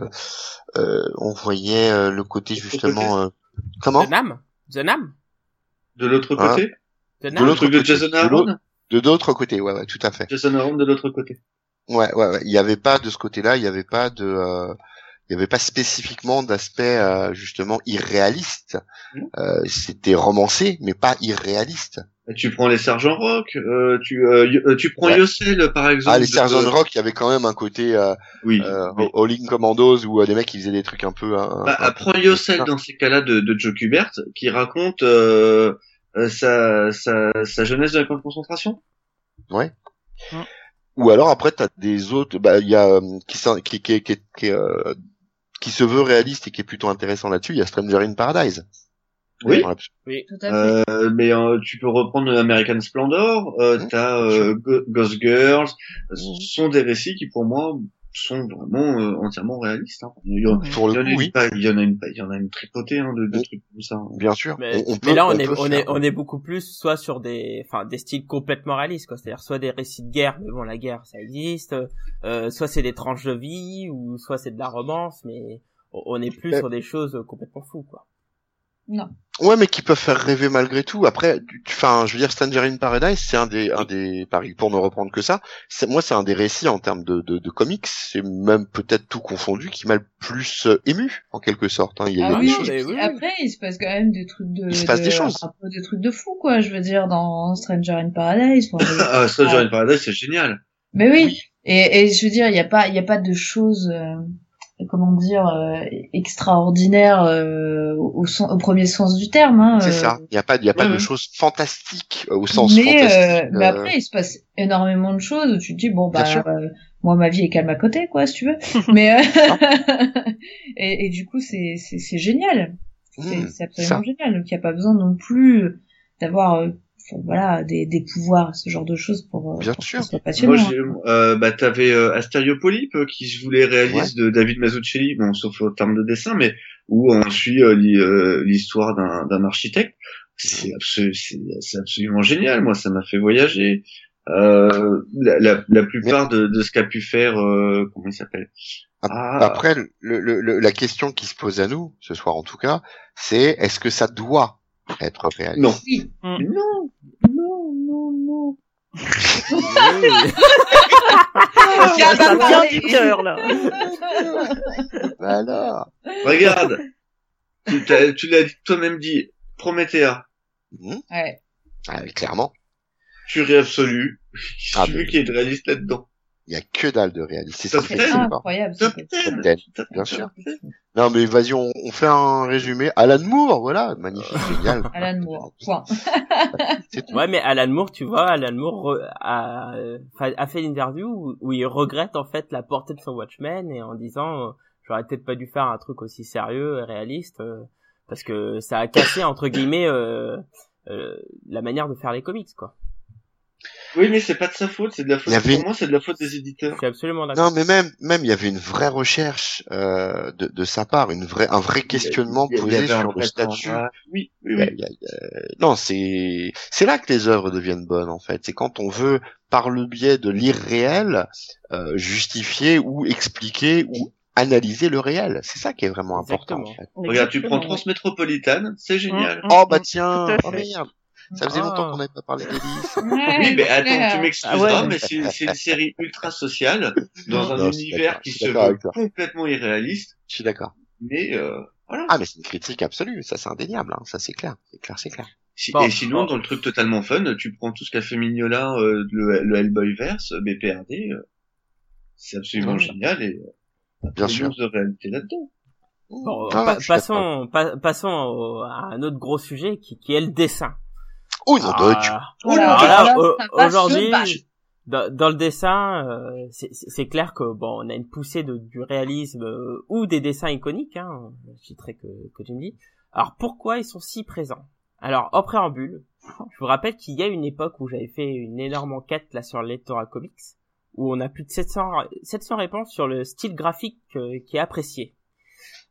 euh, on voyait euh, le côté L'autre justement. euh, comment The Nam The Nam De l'autre Hein côté, The De Nam l'autre de côté. Jason De l'autre- Aaron, De d'autres côtés, ouais, ouais, tout à fait. Jason Aaron de l'autre côté. Ouais, ouais, ouais. Il n'y avait pas de ce côté-là, il n'y avait pas de, euh, il y avait pas spécifiquement d'aspect euh, justement irréaliste. Non. Euh, C'était romancé, mais pas irréaliste. Tu prends les sergents rock, euh, tu tu prends Ouais. Yossel par exemple. Ah, les de- Sergeant Rock, il y avait quand même un côté euh, Oui. euh, oui. All-in Commandos où euh, des mecs qui faisaient des trucs un peu. un- Bah, un- prends Yossel dans ces cas-là de, de Joe Kubert qui raconte euh, euh, sa, sa, sa jeunesse de la camp de concentration. Ou alors après t'as des autres, bah il y a euh, qui, s'en- qui, qui, qui, qui, euh, qui se veut réaliste et qui est plutôt intéressant là-dessus. Il y a Stranger in Paradise. Oui. Tout à fait. Euh, mais euh, tu peux reprendre American Splendor, euh, Mmh, t'as euh, Ghost Girls, Mmh. ce sont des récits qui pour moi sont vraiment euh, entièrement réalistes. Hein. Il, y en, Pour il y le en a coup, une, oui, pas- il y en a une, il y en a une tripotée hein, de, de trucs comme ça. hein. bien sûr. Mais, on, on mais peut, là, on, est, on faire- est, on est beaucoup plus soit sur des, enfin, des styles complètement réalistes, quoi. C'est-à-dire soit des récits de guerre, mais bon, la guerre, ça existe. Euh, soit c'est des tranches de vie, ou soit c'est de la romance, mais on on est plus Ouais. sur des choses complètement fous, quoi. Ouais, mais qui peuvent faire rêver malgré tout. Après, tu- enfin, je veux dire, Stranger in Paradise, c'est un des, un des, pareil, pour ne reprendre que ça, c'est, moi, c'est un des récits en termes de, de, de comics, c'est même peut-être tout confondu, qui m'a le plus euh, ému, en quelque sorte. Hein. Il y a, Ah des oui, choses. mais et oui, après, il se passe quand même des trucs de... Il se passe de- des choses. Un peu des trucs de fou, quoi, je veux dire, dans Stranger in Paradise. enfin, <laughs> Ah, Stranger in Paradise, c'est génial. Mais oui, Oui. Et, et je veux dire, il n'y a pas, il y a pas de choses, euh, comment dire, euh, extraordinaires euh, au, sen- au premier sens du terme. Hein, C'est euh, ça. Il n'y a pas, il y a pas ouais, de ouais. choses fantastiques euh, au sens mais, fantastique. euh, mais euh, après, il se passe énormément de choses où tu te dis bon bah euh, moi ma vie est calme à côté quoi si tu veux. <laughs> mais euh, <laughs> et, et du coup c'est c'est c'est génial. C'est Mmh, c'est absolument ça. génial. Donc il n'y a pas besoin non plus d'avoir euh, voilà des, des, pouvoirs ce genre de choses pour euh, bien pour sûr. que ce soit passionnant moi hein. euh, bah t'avais euh, Astariopolype euh, qui je voulais réalise ouais. de David Mazzucchelli bon sauf au terme de dessin mais où on suit euh, euh l'histoire d'un d'un architecte. C'est absolu absolument génial moi ça m'a fait voyager. Euh, la, la, la, plupart de, de ce qu'a pu faire comment il s'appelle? Ah. Après ah. le, le, la question qui se pose à nous ce soir en tout cas c'est est-ce que ça doit être réaliste Non, Oui. Mm. non, non, non, non. <laughs> Tiens, Ça vient du cœur là. <laughs> Bah alors Regarde, <laughs> tu, l'as toi-même dit, Promethea, Mhm. Ouais. Ah, Clairement, tuerie absolue. Ah, J'ai mais- vu qu'il y ait de réaliste là-dedans. Il y a que dalle de réaliste. C'est. Incroyable. Top c'était- 10. Top ten, Top bien 10. sûr. Non mais vas-y, on, on fait un résumé. Alan Moore, voilà, magnifique, génial. <laughs> Alan Moore. Point. <laughs> Ouais, mais Alan Moore, tu vois, Alan Moore re- a, a fait une interview où, où il regrette en fait la portée de son Watchmen et en disant euh, j'aurais peut-être pas dû faire un truc aussi sérieux et réaliste euh, parce que ça a cassé entre guillemets euh, euh, la manière de faire les comics quoi. Oui, mais c'est pas de sa faute, c'est de la faute. Avait Pour moi, c'est de la faute des éditeurs. Absolument d'accord. Non mais même, même il y avait une vraie recherche euh, de, de sa part, une vraie, un vrai questionnement Il y a- il y posé sur le statut. Oui, oui, oui. il y a- il y a- Non, c'est c'est là que les œuvres deviennent bonnes en fait. C'est quand on veut, par le biais de l'irréel, euh, justifier ou expliquer ou analyser le réel. C'est ça qui est vraiment important. En fait. Regarde, tu prends Transmétropolitane, c'est génial. Mm, mm, Oh bah mm, tiens, tout à oh merde, ça faisait Ah. longtemps qu'on n'avait pas parlé d'Élise. <laughs> Oui, mais attends, tu m'excuseras, Ah ouais. mais c'est une <laughs> série ultra sociale, dans un Non, univers qui se veut complètement irréaliste, Je suis d'accord. mais euh, voilà. Ah mais c'est une critique absolue, ça c'est indéniable, hein. ça c'est clair, c'est clair, c'est clair. Si- Bon, et sinon, bon. dans le truc totalement fun, tu prends tout ce qu'a fait Mignola, euh, le, le Hellboyverse, BPRD, euh, c'est absolument génial et euh, Bien il y a sûr. de réalité là-dedans. Bon, Ah, pa- d'accord. passons pa- passons au- à un autre gros sujet qui, qui est le dessin. Oh non, Ah, Voilà, aujourd'hui, dans, dans le dessin, euh, c'est- clair que bon, on a une poussée de, du réalisme euh, ou des dessins iconiques. Hein, je citerai que, que tu me dis. Alors pourquoi ils sont si présents? Alors en préambule, je vous rappelle qu'il y a une époque où j'avais fait une énorme enquête là sur Lectora Comics, où on a plus de 700 700 réponses sur le style graphique euh, qui est apprécié.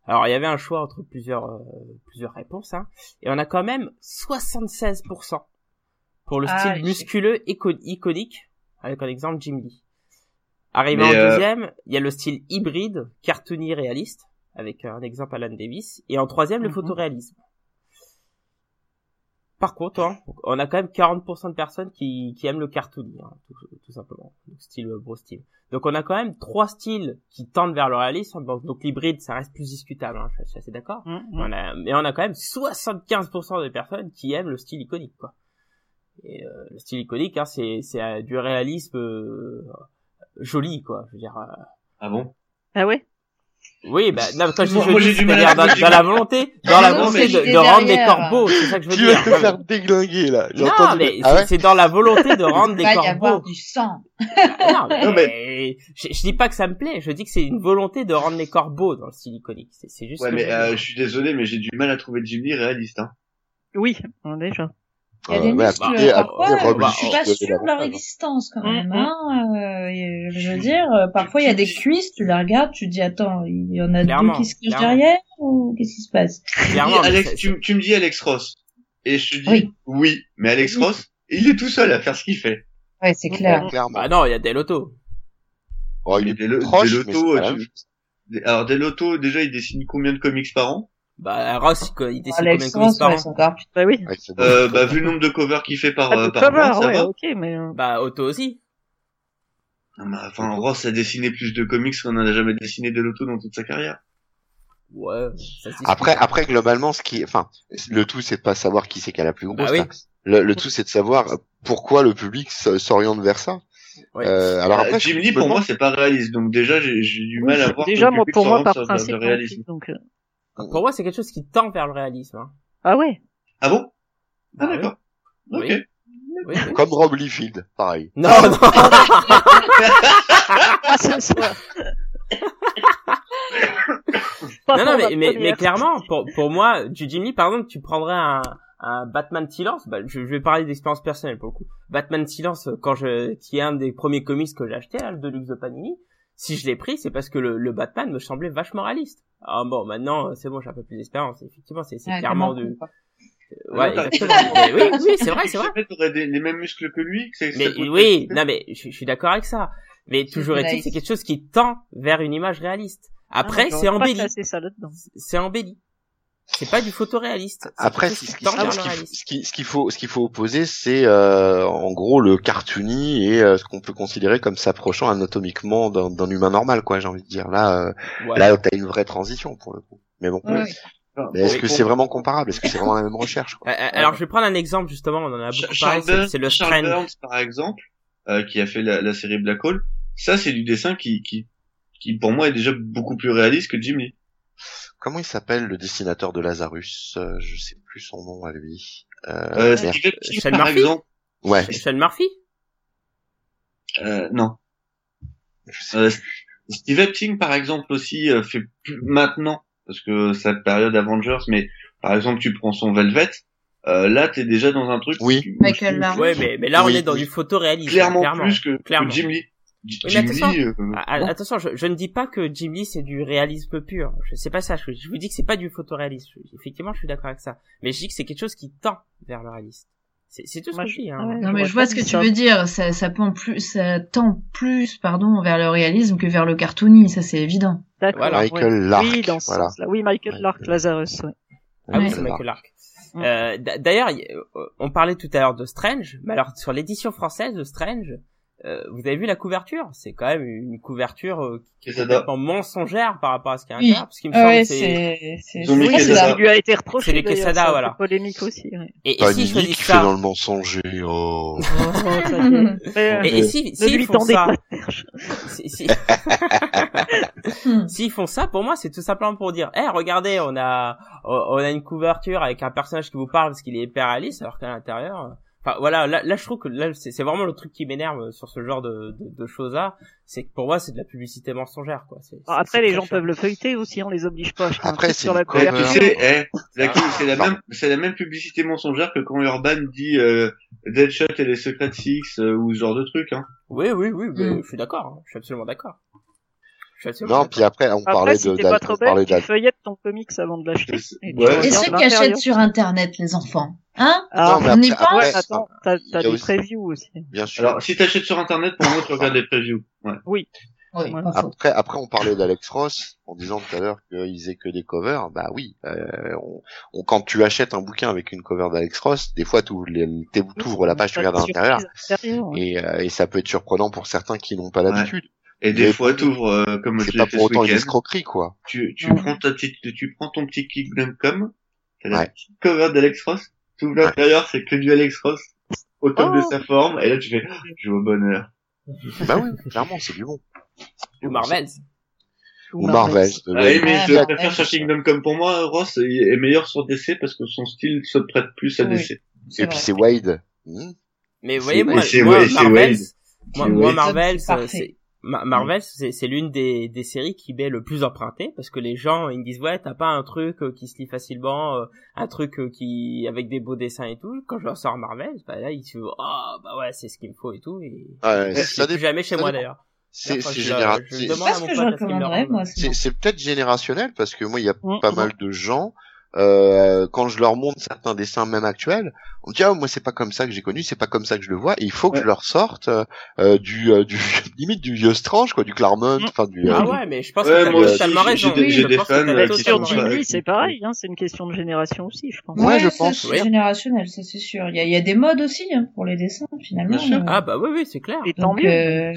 Alors il y avait un choix entre plusieurs euh, plusieurs réponses, hein, et on a quand même 76% pour le Ah, style musculeux éco- iconique, avec un exemple Jim Lee. Arrivé Mais, en euh, deuxième, il y a le style hybride, cartoony réaliste, avec un exemple Alan Davis, et en troisième le Mhm. photoréalisme. Par contre, hein, on a quand même 40% de personnes qui, qui aiment le cartoony, hein, tout, tout simplement, le style euh, Bro Style. Donc on a quand même trois styles qui tendent vers le réalisme, donc, donc l'hybride ça reste plus discutable, hein, je, suis assez d'accord. Mm, mm. On a- mais on a quand même 75% des personnes qui aiment le style iconique, quoi. Et euh, le style iconique, hein, c'est c'est euh, du réalisme euh, joli, quoi. Je veux dire. euh, Ah bon? Ah ouais? Oui, bah non, quand je dis Moi- moi, joli, j'ai du mal c'est-à-dire à- dans, dans la volonté, dans Ah la volonté mais de, de rendre des corbeaux, c'est ça que je veux Tu dire. vas te Non, faire déglinguer là. Non, mais Ah c'est- ouais c'est dans la volonté de <laughs> rendre des Il va y avoir corbeaux. du sang. Non, mais, Non, Je, je dis pas que ça me plaît, je dis que c'est une volonté de rendre les corbeaux dans le style iconique. C'est juste. Ouais, mais je veux euh, je suis désolé, mais j'ai du mal à trouver Lee réaliste. Hein. Oui, déjà. Il y a des Euh, muscles, après- parfois, bah, je suis pas sûre de leur existence quand Mm, même. mm. Hein. euh, je veux dire, euh, parfois il y a des cuisses, tu la regardes, tu te dis attends, il y en a Clairement, deux qui se cachent derrière ou qu'est-ce qui se passe? Clairement, Alex, tu, tu me dis Alex Ross. Et je te dis Oui. oui, mais Alex Oui. Ross, il est tout seul à faire ce qu'il fait. Ouais, c'est clair. Clairement. Bah non, il y a des lotos. Oh, il est proche, tu- alors des lotos, déjà il dessine combien de comics par an? Bah Ross, il, il décide combien de comics Ross, par an encore. Bah oui. Ouais, bon. euh, Bah vu le nombre de covers qu'il fait par, Pas euh, par cover, mois, ça ouais, va ok, mais... euh, Bah Otto aussi. Non, mais Enfin, Ross a dessiné plus de comics qu'on en a jamais dessiné de lotos dans toute sa carrière. Ouais, ça. Après, après globalement, ce qui, enfin, le tout, c'est de pas savoir qui c'est qui a la plus grosse. Bah oui. hein. Le, le tout, c'est de savoir pourquoi le public s'oriente vers ça. Ouais. Euh, alors Euh, après, Jim je Lee pour moi c'est pas réaliste, donc déjà j'ai j'ai du mal à voir déjà, que le moi, public pour moi, s'oriente par vers principe, donc... Pour moi, c'est quelque chose qui tend vers le réalisme. Hein. Ah ouais Ah bon? Ah Bah oui. d'accord. Oui. Ok. Oui, oui. comme Rob Liefeld, pareil. Non, <laughs> non. Ah, non, non, pour mais, mais, mais clairement, pour, pour moi, du Jim Lee, par exemple, tu prendrais un, un Batman Silence, bah, je, je vais parler d'expérience personnelle pour le coup. Batman Silence, quand je, qui est un des premiers comics que j'ai acheté, là, le Deluxe de Panini, si je l'ai pris, c'est parce que le, le Batman me semblait vachement réaliste. Ah bon, maintenant, c'est bon, j'ai un peu plus d'expérience. Effectivement, c'est c'est Ouais, clairement du, Ouais, exactement. <laughs> Mais oui, oui, c'est vrai, c'est vrai. T'aurais les mêmes muscles que lui. que Mais oui, non mais je, je suis d'accord avec ça. Mais toujours C'est est-il, c'est quelque chose qui tend vers une image réaliste. Après, Ah, c'est embelli. C'est embelli. C'est pas du photoréaliste. Après, ce ce qui- ce qui- ce qui- ce qu'il faut, ce qu'il faut opposer, c'est euh, en gros le cartoony et euh, ce qu'on peut considérer comme s'approchant anatomiquement d'un d'un humain normal, quoi. J'ai envie de dire. Là, euh, Ouais. là, t'as une vraie transition pour le coup. Mais bon. Ouais, ouais. Mais est-ce que c'est vraiment comparable? Est-ce que c'est vraiment la même recherche quoi? <laughs> Euh, euh, Alors, je vais prendre un exemple justement. On en a beaucoup parlé. c'est- Burns, C'est le Charles. Burns, par exemple, euh, qui a fait la, la série Black Hole. Ça, c'est du dessin qui, qui, qui, pour moi, est déjà beaucoup plus réaliste que Jim Lee. Comment il s'appelle le dessinateur de Lazarus? Euh, Je sais plus son nom à lui. Euh, Euh, Sean par Murphy? exemple. Ouais. Sean Murphy? Euh, non. Euh, Steve Epting, par exemple, aussi, euh, fait plus maintenant, parce que sa période Avengers, mais par exemple, tu prends son Velvet, euh, là, t'es déjà dans un truc... Oui. Ouais, mais mais là, on Oui, est dans oui. du photoréalisme. Clairement, clairement. plus que, que Clairement. Jim Lee. Jim attention. Lee, euh, Ah, bon. attention, je, je ne dis pas que Jim Lee c'est du réalisme pur. Je sais pas ça. Je, je vous dis que c'est pas du photoréalisme. Effectivement, je suis d'accord avec ça. Mais je dis que c'est quelque chose qui tend vers le réalisme. C'est c'est tout ce Moi, que je dis. Hein. ouais. Non mais je vois ce que tu ça. veux dire. Ça, ça pend plus, ça tend plus, pardon, vers le réalisme que vers le cartoony. Ça c'est évident. D'accord. Voilà. Michael ouais. Lark, Oui, dans ce voilà. sens-là. Oui, Michael. Lark, Lazarus, ouais. Ah oui, c'est Michael Lark. Euh, D'ailleurs, euh, on parlait tout à l'heure de Strange, mais alors sur l'édition française de Strange, euh, vous avez vu la couverture? C'est quand même une couverture euh, qui est complètement mensongère par rapport à ce qu'il y a à Oui. l'intérieur, parce qu'il me Ah semble ouais, que c'est c'est, Ça lui a été reproché. C'est les Quesada, voilà. polémique aussi. Ouais. et, et choisissent fait ça, dans le mensonger. Oh. <laughs> Oh, <laughs> et, et si s'ils font ça, <laughs> si- si- Hmm. S'ils font ça, pour moi, c'est tout simplement pour dire, eh, regardez, on a, on a une couverture avec un personnage qui vous parle parce qu'il est hyper réaliste, alors qu'à l'intérieur, euh, enfin, voilà, là, là, je trouve que là, c'est vraiment le truc qui m'énerve sur ce genre de, de, de choses-là, c'est que pour moi, c'est de la publicité mensongère, quoi. Après, les gens peuvent le feuilleter aussi, on les oblige pas. Après, truc c'est sur la Eh, tu sais, eh, la- Ah. c'est la même, c'est la même publicité mensongère que quand Urban dit euh, Deadshot et les Secret Six euh, ou ce genre de truc. Hein. Oui, oui, oui, mais Mm. je suis d'accord, hein. je suis absolument d'accord. Non, puis après, on Après, parlait si de, pas trop la- tu feuillettes ton comics avant de l'acheter. Et ouais. Ceux qui achètent sur internet, les enfants, hein Ah, Non, mais on après, ouais, attends, t'as des aussi- previews aussi. bien sûr. Alors, si t'achètes sur internet, pour moi, tu regardes les previews. Ouais. Oui, Ouais. Après, après, on parlait d'Alex Ross en disant tout à l'heure qu'ils faisaient que des covers. Bah oui, euh, on, on- quand tu achètes un bouquin avec une cover d'Alex Ross, des fois, tu ouvres la page, tu regardes à l'intérieur, et, euh, et ça peut être surprenant pour certains qui n'ont pas Ouais. Et des Mais fois, t'ouvres, euh, comme je C'est l'ai pas fait pour ce autant une week-end, escroquerie, quoi. tu, tu Ouais. prends ta petite, tu prends ton petit Kingdom.com, t'as la Ouais. petite cover d'Alex Ross, tu ouvres l'intérieur, c'est que du Alex Ross, au top de Oh. sa forme, et là tu fais, <laughs> je au bonheur. bah oui, clairement, c'est du bon. Ou Marvels. Ou Marvel. Ah oui, mais Ouais, je bah, préfère sur c'est Kingdom.com. Pour moi, Ross est meilleur sur DC parce que son style se prête plus à Oui. DC. Et puis c'est Wade. Hmm. Mais voyez, moi, moi Marvels, moi, moi. Marvels, c'est, Ma- Marvel, c'est c'est l'une des, des séries qui m'est le plus emprunté parce que les gens ils me disent ouais t'as pas un truc euh, qui se lit facilement, euh, un truc euh, qui avec des beaux dessins et tout. Quand je leur sors Marvel, bah là ils se disent oh bah ouais c'est ce qu'il me faut et tout et Ouais, je ça plus jamais chez ça moi d'ailleurs. C'est Enfin, c'est peut-être générationnel parce que moi il y a Mm. pas mal de gens euh, quand je leur montre certains dessins même actuels, on me dit ah moi c'est pas comme ça que j'ai connu, c'est pas comme ça que je le vois et il faut que Ouais. je leur sorte euh, euh, du euh, du <laughs> limite du vieux Strange quoi, du Claremont, Mm. enfin du euh, Ah ouais mais je pense Ouais, que t'as j'ai- des- Je j'ai des pense que fans, qui c'est pareil, hein, c'est une question de génération aussi, je pense. Ouais, je pense, C'est générationnel, ça c'est sûr. Il y a, il y a des modes aussi hein, pour les dessins finalement. Bien sûr. euh. Ah bah oui oui c'est clair. Et tant mieux. euh,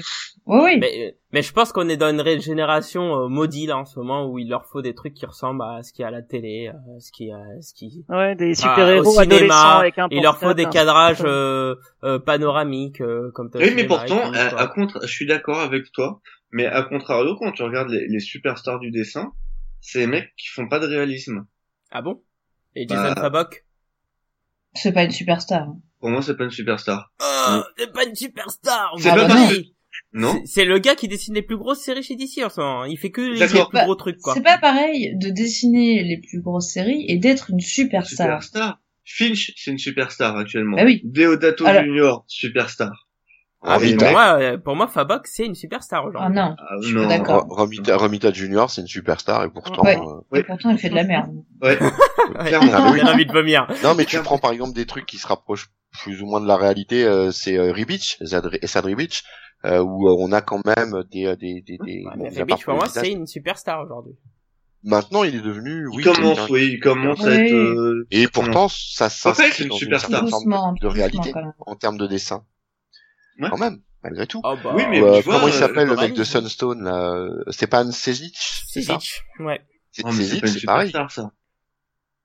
Oui, oui. Mais, mais je pense qu'on est dans une génération euh, maudite là en ce moment où il leur faut des trucs qui ressemblent à ce qu'il y a à la télé, euh, ce qui, euh, ce qui. Ouais, des Ah, super-héros au cinéma, adolescents avec un Il leur faut des cadrages euh, euh, panoramiques euh, comme Oui, mais pourtant, à, contre, je suis d'accord avec toi, mais à contrario, quand tu regardes les, les superstars du dessin, c'est les mecs qui font pas de réalisme. Ah bon? Et Jason Bah. Fabok C'est pas une superstar. Pour moi, c'est pas une superstar. Oh, c'est pas une superstar. C'est pas parce. Non C'est- le gars qui dessine les plus grosses séries chez DC en ce moment. Il fait que les, plus gros trucs quoi. C'est pas pareil de dessiner les plus grosses séries et d'être une superstar. Superstar. Finch, c'est une superstar actuellement. Bah oui. Deodato Alors- Junior, superstar. Ah, mais mais pour moi, euh, pour moi, Fabok, c'est une superstar Ah aujourd'hui. non. Ah, Je suis non. d'accord. Ro- Romita, Romita Junior, c'est une superstar et pourtant. Ouais. euh, Ouais. Et pourtant, il fait de la merde. Ouais. <laughs> Ouais, Clairement. Ah, envie de vomir. Non, mais tu prends par exemple des trucs qui se rapprochent plus ou moins de la réalité. euh, c'est euh, Ribic, Essad Ribic, où euh, on a quand même des euh, des des. des Ouais, bon, à pour moi, c'est une superstar aujourd'hui. Maintenant, il est devenu. Il Oui, commence, quelqu'un- oui, il commence à Oui. être. euh, Et pourtant, ça s'inscrit une dans une certaine forme de réalité doucement, quand même. en termes de dessin. Ouais. Quand même, malgré tout. Oh, bah, Oui, mais Ou, euh, tu vois, comment il euh, s'appelle le mec de. Sunstone là? Euh, Stepan Sezic, c'est ça? Ouais. C'est Oh, c'est pareil. superstar, ça.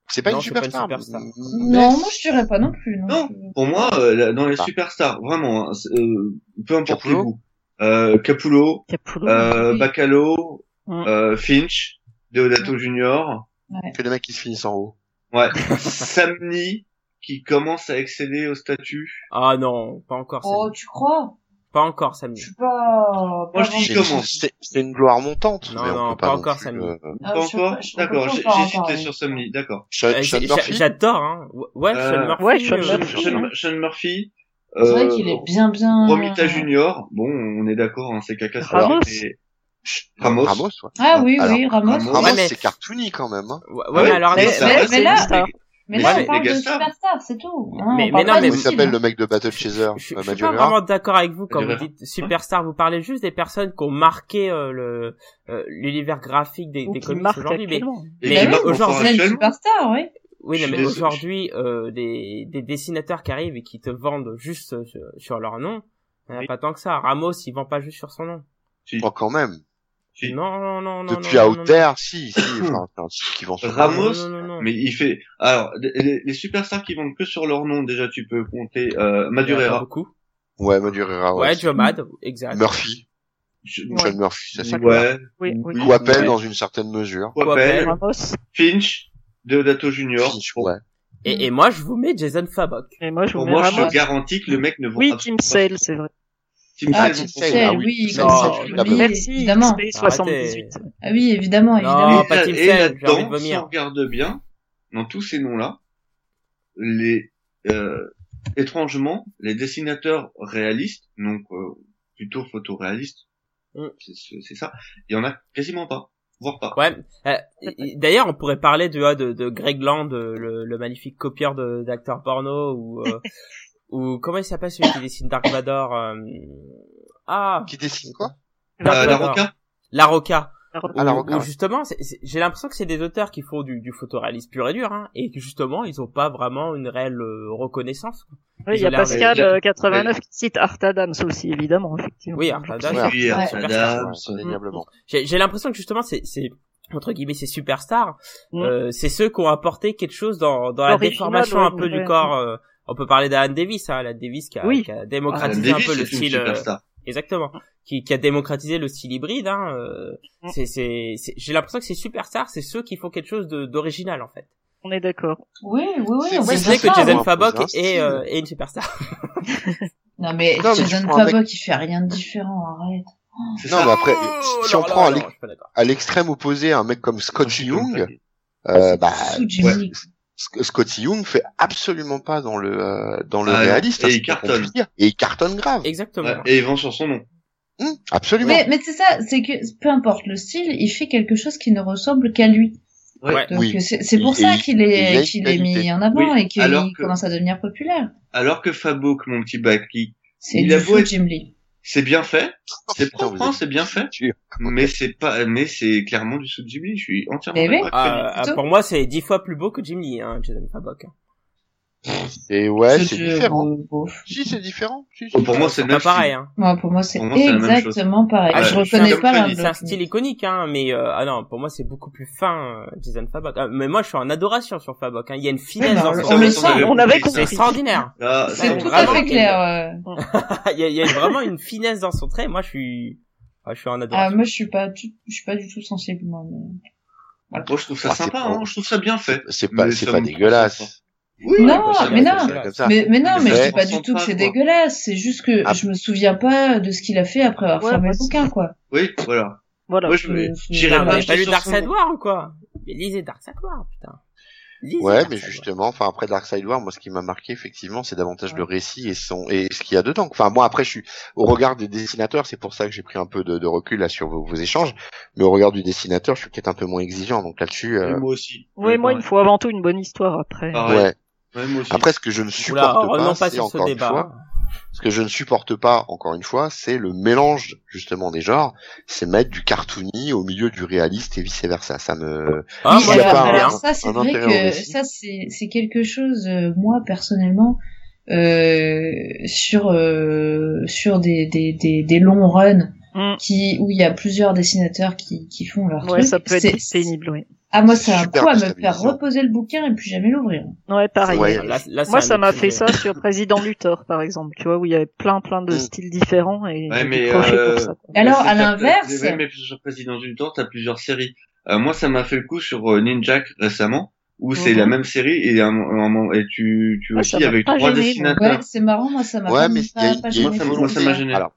C'est pas, Non, une c'est pas une superstar. mais- Non, moi, je dirais pas non plus. Non. Non. Pour moi, euh, dans les Ah. superstars, vraiment, hein, euh, peu importe Capullo vous. Euh, Capullo, Capullo. euh, Oui. Bacalo, Mm. euh, Finch, Deodato Junior, Que les mecs qui se finissent en haut. ouais, <laughs> Samni, qui commence à excéder au statut. Ah non, pas encore Oh, tu crois? Pas encore Je samedi. suis pas... Moi, je dis C'est commence. c'est- une gloire montante. Non, mais on non, peut pas non encore, plus, Sammy. euh, Ah, pas je encore pas, je D'accord, pas oui. sur Samni, d'accord. Euh. J'adore, hein. Ouais, Euh, Sean Murphy. ouais, Sean euh, Murphy. Sean, Sean Murphy. C'est vrai euh, qu'il est bien, bien... Romita Junior, bon, on est d'accord, hein, c'est caca Ramos. mais- Ramos. Ramos, ouais. Ah oui, Alors, oui, Ramos. Ramos, Ouais, mais- c'est cartoony quand même. Hein. Ouais, ouais, mais alors, mais- là-. Mais Mais là, on parle de superstar, c'est tout. Hein, Mais- mais non, mais Comment il s'appelle le mec de Battle Chaser je, je euh, suis pas vraiment d'accord avec vous quand vous dites superstar. Vous parlez juste des personnes qui ont marqué euh, le euh, l'univers graphique des, Ou des comics aujourd'hui. Mais Mais encore aujourd'hui, superstar, oui. oui, Je non, mais aujourd'hui, euh, des, des dessinateurs qui arrivent et qui te vendent juste euh, sur, sur leur nom, il n'y en a pas tant que ça. Ramos, il vend pas juste sur son nom. Si, Oh, quand même. si. Non, non, non, non. Depuis non, non, Out non, There, si, si, <coughs> enfin, qui vend sur Ramos, non. Mais il fait. Alors, les, les superstars qui vendent que sur leur nom, déjà, tu peux compter euh, Il y en a pas Madureira. beaucoup. Ouais, Madureira, ouais. Ouais, Joe Mad, exact. Murphy. Ouais. Sean Murphy, ça c'est. Ouais. Oui, oui. Ouais. dans une certaine mesure. Ramos. Finch, Deodato Junior. Finch, ouais. Et, et moi, je vous mets Jason Fabok. Et moi, je vous pour mets moi, je te garantis que le mec ne vend Oui, Tim Sale, c'est vrai. Tim Ah, comprend. Sale, ah oui, oui, comme d'accord. dis, Merci, évidemment. XP 78. Ah oui, évidemment, évidemment. Non, et pas Tim et là-dedans, si on regarde bien, dans tous ces noms-là, les euh, étrangement, les dessinateurs réalistes, donc euh, plutôt photoréalistes, Mm. c'est- ça, il y en a quasiment pas, voire pas. Ouais. euh, D'ailleurs, on pourrait parler de, ah, de, de Greg Land, euh, le, le magnifique copieur de- d'acteurs porno, ou, euh, <laughs> ou comment il s'appelle celui qui dessine Dark Vador euh, Ah, Qui dessine quoi Euh, Dark la. Roca La Roca. Ah, la Roca, où justement, j'ai l'impression que c'est des auteurs qui font du, du photoréalisme pur et dur, hein, et que justement, ils ont pas vraiment une réelle euh, reconnaissance. Oui, il y a l'air Pascal de- euh, 89 qui cite Art Adams aussi, évidemment, effectivement. Oui, Art Adams. Oui. Adams, Ouais, indéniablement. J'ai j'ai l'impression que justement, c'est, c'est entre guillemets, ces superstars, Mm. euh, c'est ceux qui ont apporté quelque chose dans, dans la déformation un ouais, peu du ouais. corps. euh, on peut parler d'Alan Davis, hein, Alan Davis qui a, Oui. qui a démocratisé un peu le c'est style. euh, exactement. Qui, qui a démocratisé le style hybride. Hein, euh, c'est, c'est, c'est- j'ai l'impression que ces superstars, c'est ceux qui font quelque chose de, d'original en fait. On est d'accord. Oui, oui, oui, C'est- on Si va ce dire n'est que. Jason on Fabok est, euh, est une superstar. <laughs> Non, mais Non, Jason Fabok, il fait rien de différent, arrête. C'est Non, ça. mais après, Oh, si on prend à l'extrême opposé un mec comme Scott Young, euh, bah, ouais. Scotty Young fait absolument pas dans le euh, dans le Ah, réaliste, et hein, il c'est pas cartonne. dire. et il cartonne grave. Exactement. Ouais, Et il vend sur son nom. Hum, absolument. Mais, mais c'est ça, c'est que peu importe le style, il fait quelque chose qui ne ressemble qu'à lui. Ouais. Donc Oui. c'est c'est pour Et ça il- qu'il il est qu'il est mis en avant Oui, et qu'il commence à devenir populaire. Alors que Fabok, mon petit Baki, C'est Il du a beau fou être- Jim Lee. C'est bien fait, c'est propre, hein, c'est bien fait, mais c'est pas, mais c'est clairement du sous Ghibli, je suis entièrement oui. d'accord plutôt. pour moi, c'est dix fois plus beau que Jim Lee, hein, Jason Fabok. Et ouais, c'est différent. Si, c'est différent. Si, Oh, pour moi, c'est C'est le pas même pareil, hein. Moi, pour moi, c'est c'est exactement pareil. Ah, je je reconnais pas C'est un style iconique, hein, mais euh, ah non, pour moi c'est beaucoup plus fin, euh, Jason Fabok. Ah, mais moi je suis en adoration sur Fabok. Hein. Il y a une finesse Oui, bah, dans on- son on le sent, on avait C'est compris. extraordinaire. Là, C'est Ouais, tout vraiment, à fait clair. il, y a, il y a vraiment une finesse dans son trait. Moi je suis, ah, je suis en Ah, adoration. moi, je suis pas, du- je suis pas du tout sensible, moi. mais- moi, je trouve ça Ah, c'est sympa, hein, je trouve ça bien fait. C'est pas, c'est pas dégueulasse. Oui, Non, mais non. Mais, mais non, mais, Mais je dis pas du tout que c'est quoi. dégueulaise. C'est juste que Ah. je me souviens pas de ce qu'il a fait après avoir Ouais, fermé le bouquin, quoi. Oui, voilà. Voilà. Moi, je j'irai pas pas lu Dark Side. War ou quoi Mais lisez Dark Side War, putain. Lisez Ouais, Dark mais justement, enfin après Dark Side War, moi ce qui m'a marqué effectivement, c'est davantage le récit et son et ce qu'il y a dedans. Enfin moi après je suis au regard des dessinateurs, c'est pour ça que j'ai pris un peu de, de recul là sur vos, vos échanges, mais au regard du dessinateur, je suis peut-être un peu moins exigeant donc là-dessus. euh, Et Moi aussi. Oui, moi, il me faut avant tout une bonne histoire après. Ouais. Ouais, moi aussi. Après ce que je ne supporte pas, ce encore une débat. fois, ce que je ne supporte pas encore une fois, c'est le mélange justement des genres, c'est mettre du cartoony au milieu du réaliste et vice versa. Ça me Ah, Oui, alors, pas un- ça, c'est vrai que ça, c'est c'est quelque chose, euh, moi personnellement, euh, sur euh, sur des, des, des, des longs runs Mm. qui où il y a plusieurs dessinateurs qui, qui font leur Ouais, truc. ça peut être pénible, oui. Ah moi, un super coup à me faire reposer le bouquin et puis jamais l'ouvrir. Ouais, pareil. Ouais. Là, là, c'est Moi, ça m'a fait ça sur Président Luthor, par exemple, tu vois, où il y avait plein, plein de Mm. styles différents et Ouais, j'ai mais, euh, pour ça. alors, à ça, l'inverse, mais sur Président tour, t'as plusieurs séries. Euh, moi, ça m'a fait le coup sur euh, Ninjak récemment, où c'est Mhm. la même série et, un, un- et tu, tu Ah, aussi ça avec pas trois dessinateurs. ouais, c'est marrant, moi ça m'a Ouais, pas, mais il y a une- pas, pas a gêné. Moi, ça- moi, ça m'a gêné. Alors,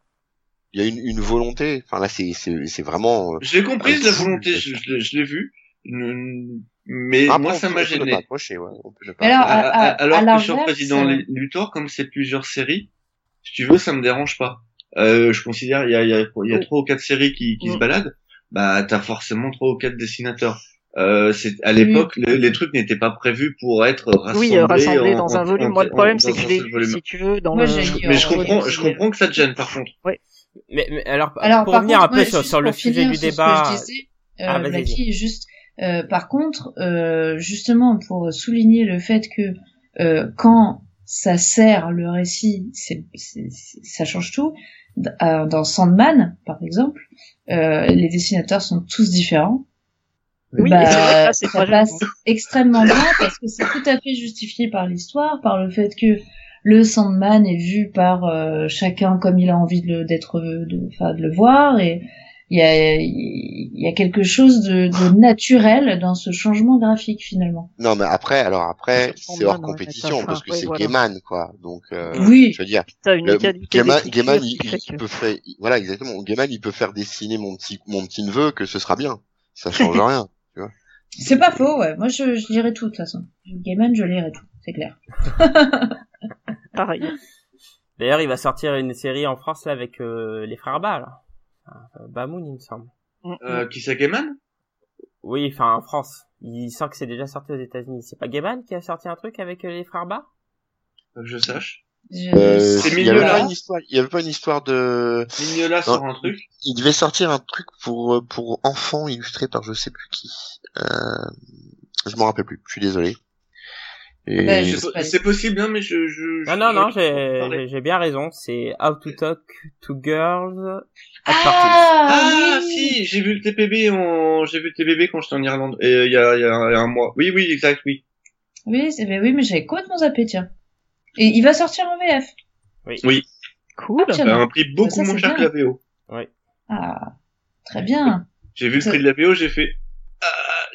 il y a une, une volonté. Enfin là, c'est c'est c'est vraiment. euh, comprise, Ah, la volonté, je, je l'ai- je l'ai vu. Mm, Mais après, moi, ça m'a pas gêné. ouais, pas. Alors, à- À- à- à- alors à que sur l'inverse, Président euh, Luthor, comme c'est plusieurs séries, si tu veux, ça me dérange pas. Euh, je considère il y a, il y a, il y a Oui. trois ou quatre séries qui, qui se Mm. baladent, bah t'as forcément trois ou quatre dessinateurs. Euh, c'est à l'époque les, les trucs n'étaient pas prévus pour être rassemblés, Oui, euh, rassemblés en- dans un volume. en- Moi, le problème, c'est que je l'ai si tu veux, dans Moi, le... Mais je en comprends, je comprends que ça te gêne par contre. Mais, mais alors, Alors, pour revenir contre, un peu sur, sur le sujet du sur ce que débat. je disais, euh, Ah, juste, euh, par contre, euh, justement pour souligner le fait que euh, quand ça sert le récit, c'est, c'est- c'est- ça change tout. Euh, Dans Sandman, par exemple, euh, les dessinateurs sont tous différents. Oui, Bah, ça pas passe extrêmement bien parce que c'est tout à fait justifié par l'histoire, par le fait que le Sandman est vu par euh, chacun comme il a envie de le, d'être, de, enfin, de le voir et il y a, il y a quelque chose de, de naturel dans ce changement graphique finalement. Non, mais après, alors après, c'est hors compétition parce que ouais, c'est voilà. Gaiman, quoi. Donc, euh, Oui. je veux dire, T'as une le, Gaiman, Gaiman, il, il peut faire, il- voilà, exactement. Gaiman, il peut faire dessiner mon petit, mon petit neveu que ce sera bien. Ça change <laughs> rien. C'est pas faux, ouais. Moi, je, je lirai tout de toute façon. Gaiman, je lirai tout, c'est clair. Pareil. D'ailleurs, il va sortir une série en France là, avec euh, les frères Bas, là. Euh, Bamoun, il me semble. Euh, qui c'est Gaiman? Oui, enfin en France. Il sent que c'est déjà sorti aux États-Unis. C'est pas Gaiman qui a sorti un truc avec euh, les frères Bas que je sache. Euh, C'est il y avait Mignola. pas une histoire, il y avait pas une histoire de, Mignola sort un truc. il devait sortir un truc pour, pour enfants illustré par je sais plus qui. Euh, je m'en rappelle plus. Je suis désolé. Et Bah, je- C'est possible, hein, mais je, je, Non, non, non, j'ai bien raison. C'est How to Talk to Girls at. Ah, Ah, oui. si, j'ai vu le TPB en, j'ai vu le TPB quand j'étais en Irlande, et euh, il y a, il y a- a un mois. Oui, oui, exact, oui. Oui, c'est, mais oui, mais j'avais complètement zappé, tiens. Et il va sortir en VF. Cool. Ah, tiens. À un prix beaucoup Ça, moins cher bien. que la VO. Ah, très bien. J'ai vu le Ça- prix de la VO, j'ai fait, ah,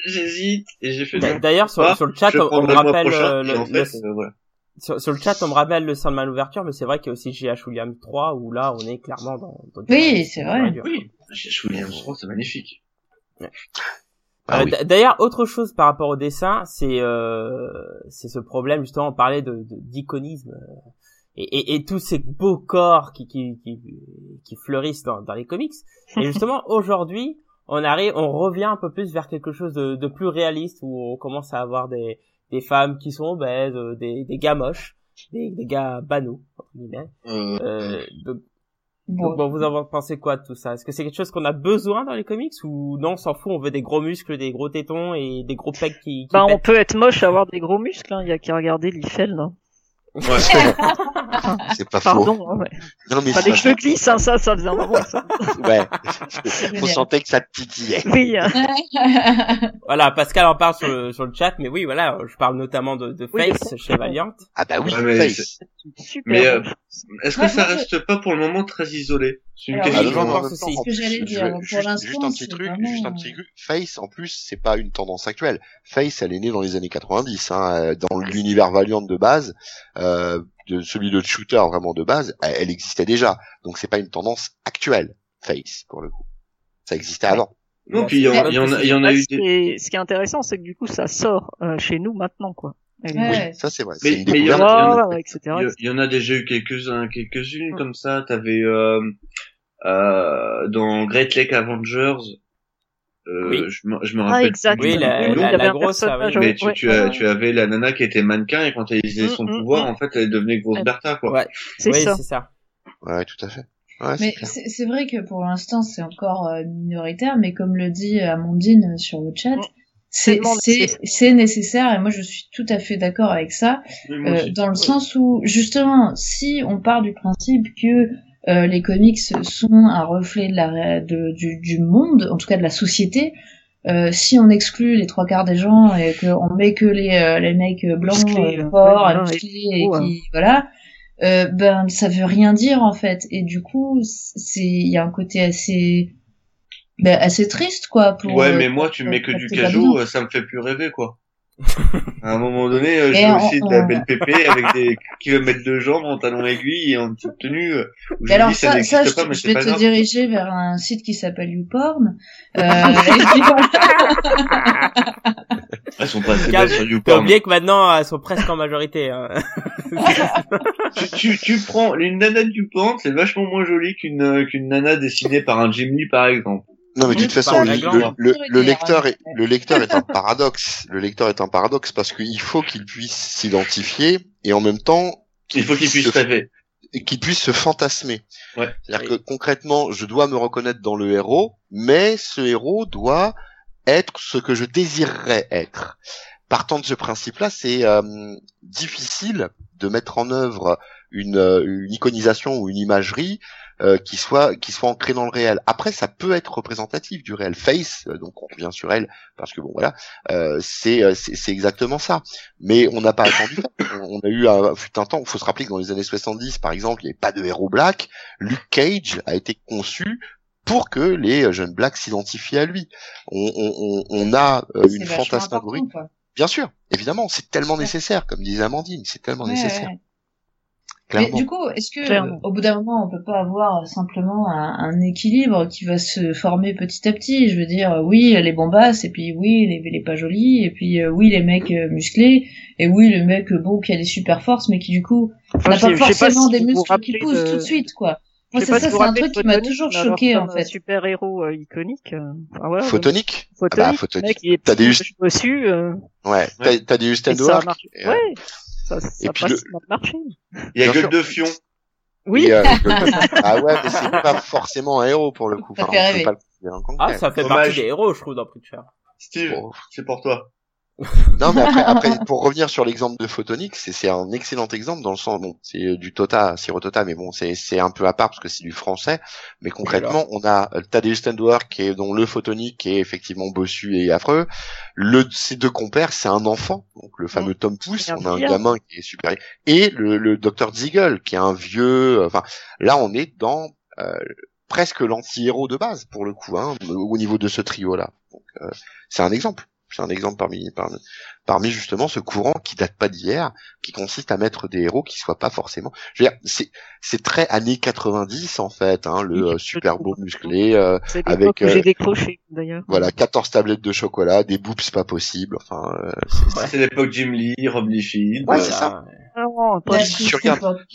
j'hésite, et j'ai fait. D'ailleurs, sur, sur le chat, on, on me rappelle prochain, le, en le- fait, euh, voilà. sur, sur le chat, on me rappelle le Sandman ouverture, mais c'est vrai qu'il y a aussi G.H. Williams 3 où là, on est clairement dans. Oui, c'est vrai. Oui, je voulais un c'est magnifique. Ah Euh, oui. D'ailleurs, autre chose par rapport au dessin, c'est euh, c'est ce problème justement. On parlait de de- d'iconisme euh, et, et, et tous ces beaux corps qui qui qui, qui fleurissent dans, dans les comics. Et <laughs> justement, aujourd'hui, on arrive, on revient un peu plus vers quelque chose de, de plus réaliste où on commence à avoir des des femmes qui sont obèses, euh, des des gars moches, des des gars banaux entre guillemets. Euh, Euh, donc, Bon. donc, bon, vous en pensez quoi de tout ça? Est-ce que c'est quelque chose qu'on a besoin dans les comics ou non, on s'en fout, on veut des gros muscles, des gros tétons et des gros pecs qui, qui Bah, on peut être moche, avoir des gros muscles, hein. Il y a qu'à regarder Liefeld, hein. Ouais. C'est <laughs> pas faux. Pardon, hein, ouais. Non, mais Pas c'est des cheveux glissent, hein, ça, ça faisait un moment, ça. <laughs> Ouais. Faut sentir que ça te titillait. Oui, hein. <laughs> Voilà, Pascal en parle sur le, sur le chat, mais oui, voilà, je parle notamment de, de Oui, Face chez Valiant. Ah bah oui, Ouais, mais Face. super. Mais, euh. Est-ce que Ouais, ça je- reste pas pour le moment très isolé? C'est une Alors, Ah, je pense que plus, j'allais je dire, pour juste, l'instant, juste un petit truc, vraiment- juste un petit truc. Face, en plus, c'est pas une tendance actuelle. Face, elle est née dans les années 90, hein, euh, dans l'univers Valiant de base, euh, de celui de shooter vraiment de base, elle, existait déjà. Donc c'est pas une tendance actuelle. Face, pour le coup. Ça existait avant. Non, puis il y, en- il y en a, il y en a Ouais, eu ce, qui est, ce qui est intéressant, c'est que du coup, ça sort euh, chez nous maintenant, quoi. Ouais. Ça c'est vrai. Mais- mais il y en a- etc. Y en a déjà eu quelques-uns, quelques-unes Mm. comme ça. T'avais euh, euh, dans Great Lake Avengers. Euh, Oui. je, me, je me Ah, rappelle exact. plus Oui, la- la- grosse, oui. mais tu, ouais, tu, as, ouais. tu avais la nana qui était mannequin et quand elle utilisait son Mm, mm, pouvoir, mm. en fait, elle devenait grosse. Bertha, quoi. Ouais, C'est oui, ça. c'est ça. Ouais, tout à fait. Ouais, Mais c'est vrai que pour l'instant c'est encore euh, minoritaire, mais comme le dit Amandine sur le chat, Mm. c'est nécessaire. et moi je suis tout à fait d'accord avec ça, euh, dans le sens où justement si on part du principe que euh, les comics sont un reflet de la de, du, du monde, en tout cas de la société. Euh, si on exclut les trois quarts des gens et qu'on met que les, euh, les mecs blancs, Musclés, euh, forts, ouais, musclés et qui voilà, euh, ben ça veut rien dire en fait. Et du coup, c'est il y a un côté assez ben, assez triste quoi. Pour, Ouais, euh, mais moi, tu pour- mets que du cajou, ça me fait plus rêver, quoi. <laughs> À un moment donné, euh, je on- aussi de la belle pépé avec des kilomètres de jambes en talons aiguilles et en petite tenue. euh, je alors dis, ça ça, ça, je, pas, mais je vais pas te grave. diriger vers un site qui s'appelle YouPorn. Euh. <laughs> Elles sont pas assez T'as belles sur T'as YouPorn. oublié que maintenant, elles sont presque en majorité. Hein. <laughs> tu, tu, tu prends une nana du pan, c'est vachement moins joli qu'une euh, qu'une nana dessinée par un Jim Lee, par exemple. Non, mais de toute façon, le, le, le, lecteur est, le lecteur est un paradoxe. Le lecteur est un paradoxe parce qu'il faut qu'il puisse s'identifier et en même temps Il faut qu'ils puissent se- rêver. et qu'il puisse se fantasmer. Ouais. C'est-à-dire Oui. que concrètement, je dois me reconnaître dans le héros, mais ce héros doit être ce que je désirerais être. Partant de ce principe-là, c'est euh, difficile de mettre en œuvre une, euh, une iconisation ou une imagerie euh, qui soit qui soit ancrée dans le réel. Après, ça peut être représentatif du réel. Face, euh, donc on revient sur elle parce que bon voilà, euh, c'est euh, c'est exactement ça. Mais on n'a pas attendu. On a eu un, fut un temps. Il faut se rappeler que dans les années 70, par exemple, il n'y avait pas de héros black. Luke Cage a été conçu pour que les euh, jeunes blacks s'identifient à lui. On, on, on, a euh, une fantasmagorie. Bien sûr, évidemment, c'est tellement Ouais. nécessaire, comme disait Amandine, c'est tellement Ouais, nécessaire. ouais. Mais du coup, est-ce que Clairement. euh, au bout d'un moment, on peut pas avoir simplement un, un équilibre qui va se former petit à petit? Je veux dire, euh, oui, les bombasses, et puis oui, les, les pas jolis, et puis euh, oui, les mecs euh, musclés, et oui, le mec euh, bon qui a des super forces, mais qui du coup Enfin, n'a pas forcément si des muscles qui poussent de- tout de suite, quoi. Moi, c'est ça, c'est un truc qui m'a toujours choqué en fait. super héros euh, iconique. euh, enfin, voilà, Photonique? Photonic, bah, le Photonic. mec, il est T'as des petit, just- bossu, euh, Ouais, t'as, t'as des et, euh, Ouais, ça, ça et a puis pas le- si mal marché. Il y a Bien Gueule sûr. de Fion. Oui, <laughs> ah ouais, mais c'est pas forcément un héros pour le coup. Ça Enfin, on peut pas le Ah, ça fait Hommage. partie des héros, je trouve, dans Preacher. Steve, Bon. c'est pour toi. Non, mais après, <laughs> après, pour revenir sur l'exemple de Photonic, c'est, un excellent exemple dans le sens, bon, c'est euh, du Tota, Siro Tota, mais bon, c'est, un peu à part parce que c'est du français. Mais concrètement, on a euh, Tadeusz Tendwer qui est, dont le Photonic qui est effectivement bossu et affreux. Le, ces deux compères, c'est un enfant, donc le fameux Tom Pouce, on a un gamin qui est supérieur. Et le, le Dr Ziegel, qui est un vieux, euh, enfin, là, on est dans, euh, presque l'anti-héros de base, pour le coup, hein, au niveau de ce trio-là. Donc, euh, c'est un exemple. C'est un exemple parmi, parmi, parmi justement ce courant qui date pas d'hier, qui consiste à mettre des héros qui soient pas forcément. Je veux dire, c'est c'est très années 90 en fait, hein, le euh, super beau musclé, euh, c'est avec, euh, j'ai décroché, d'ailleurs. voilà, 14 tablettes de chocolat, des boobs pas possible, enfin, euh, c'est- C'est l'époque Jim Lee, Rob Liefeld. Ouais, c'est ça. Ah non, pas si tu regardes- époque.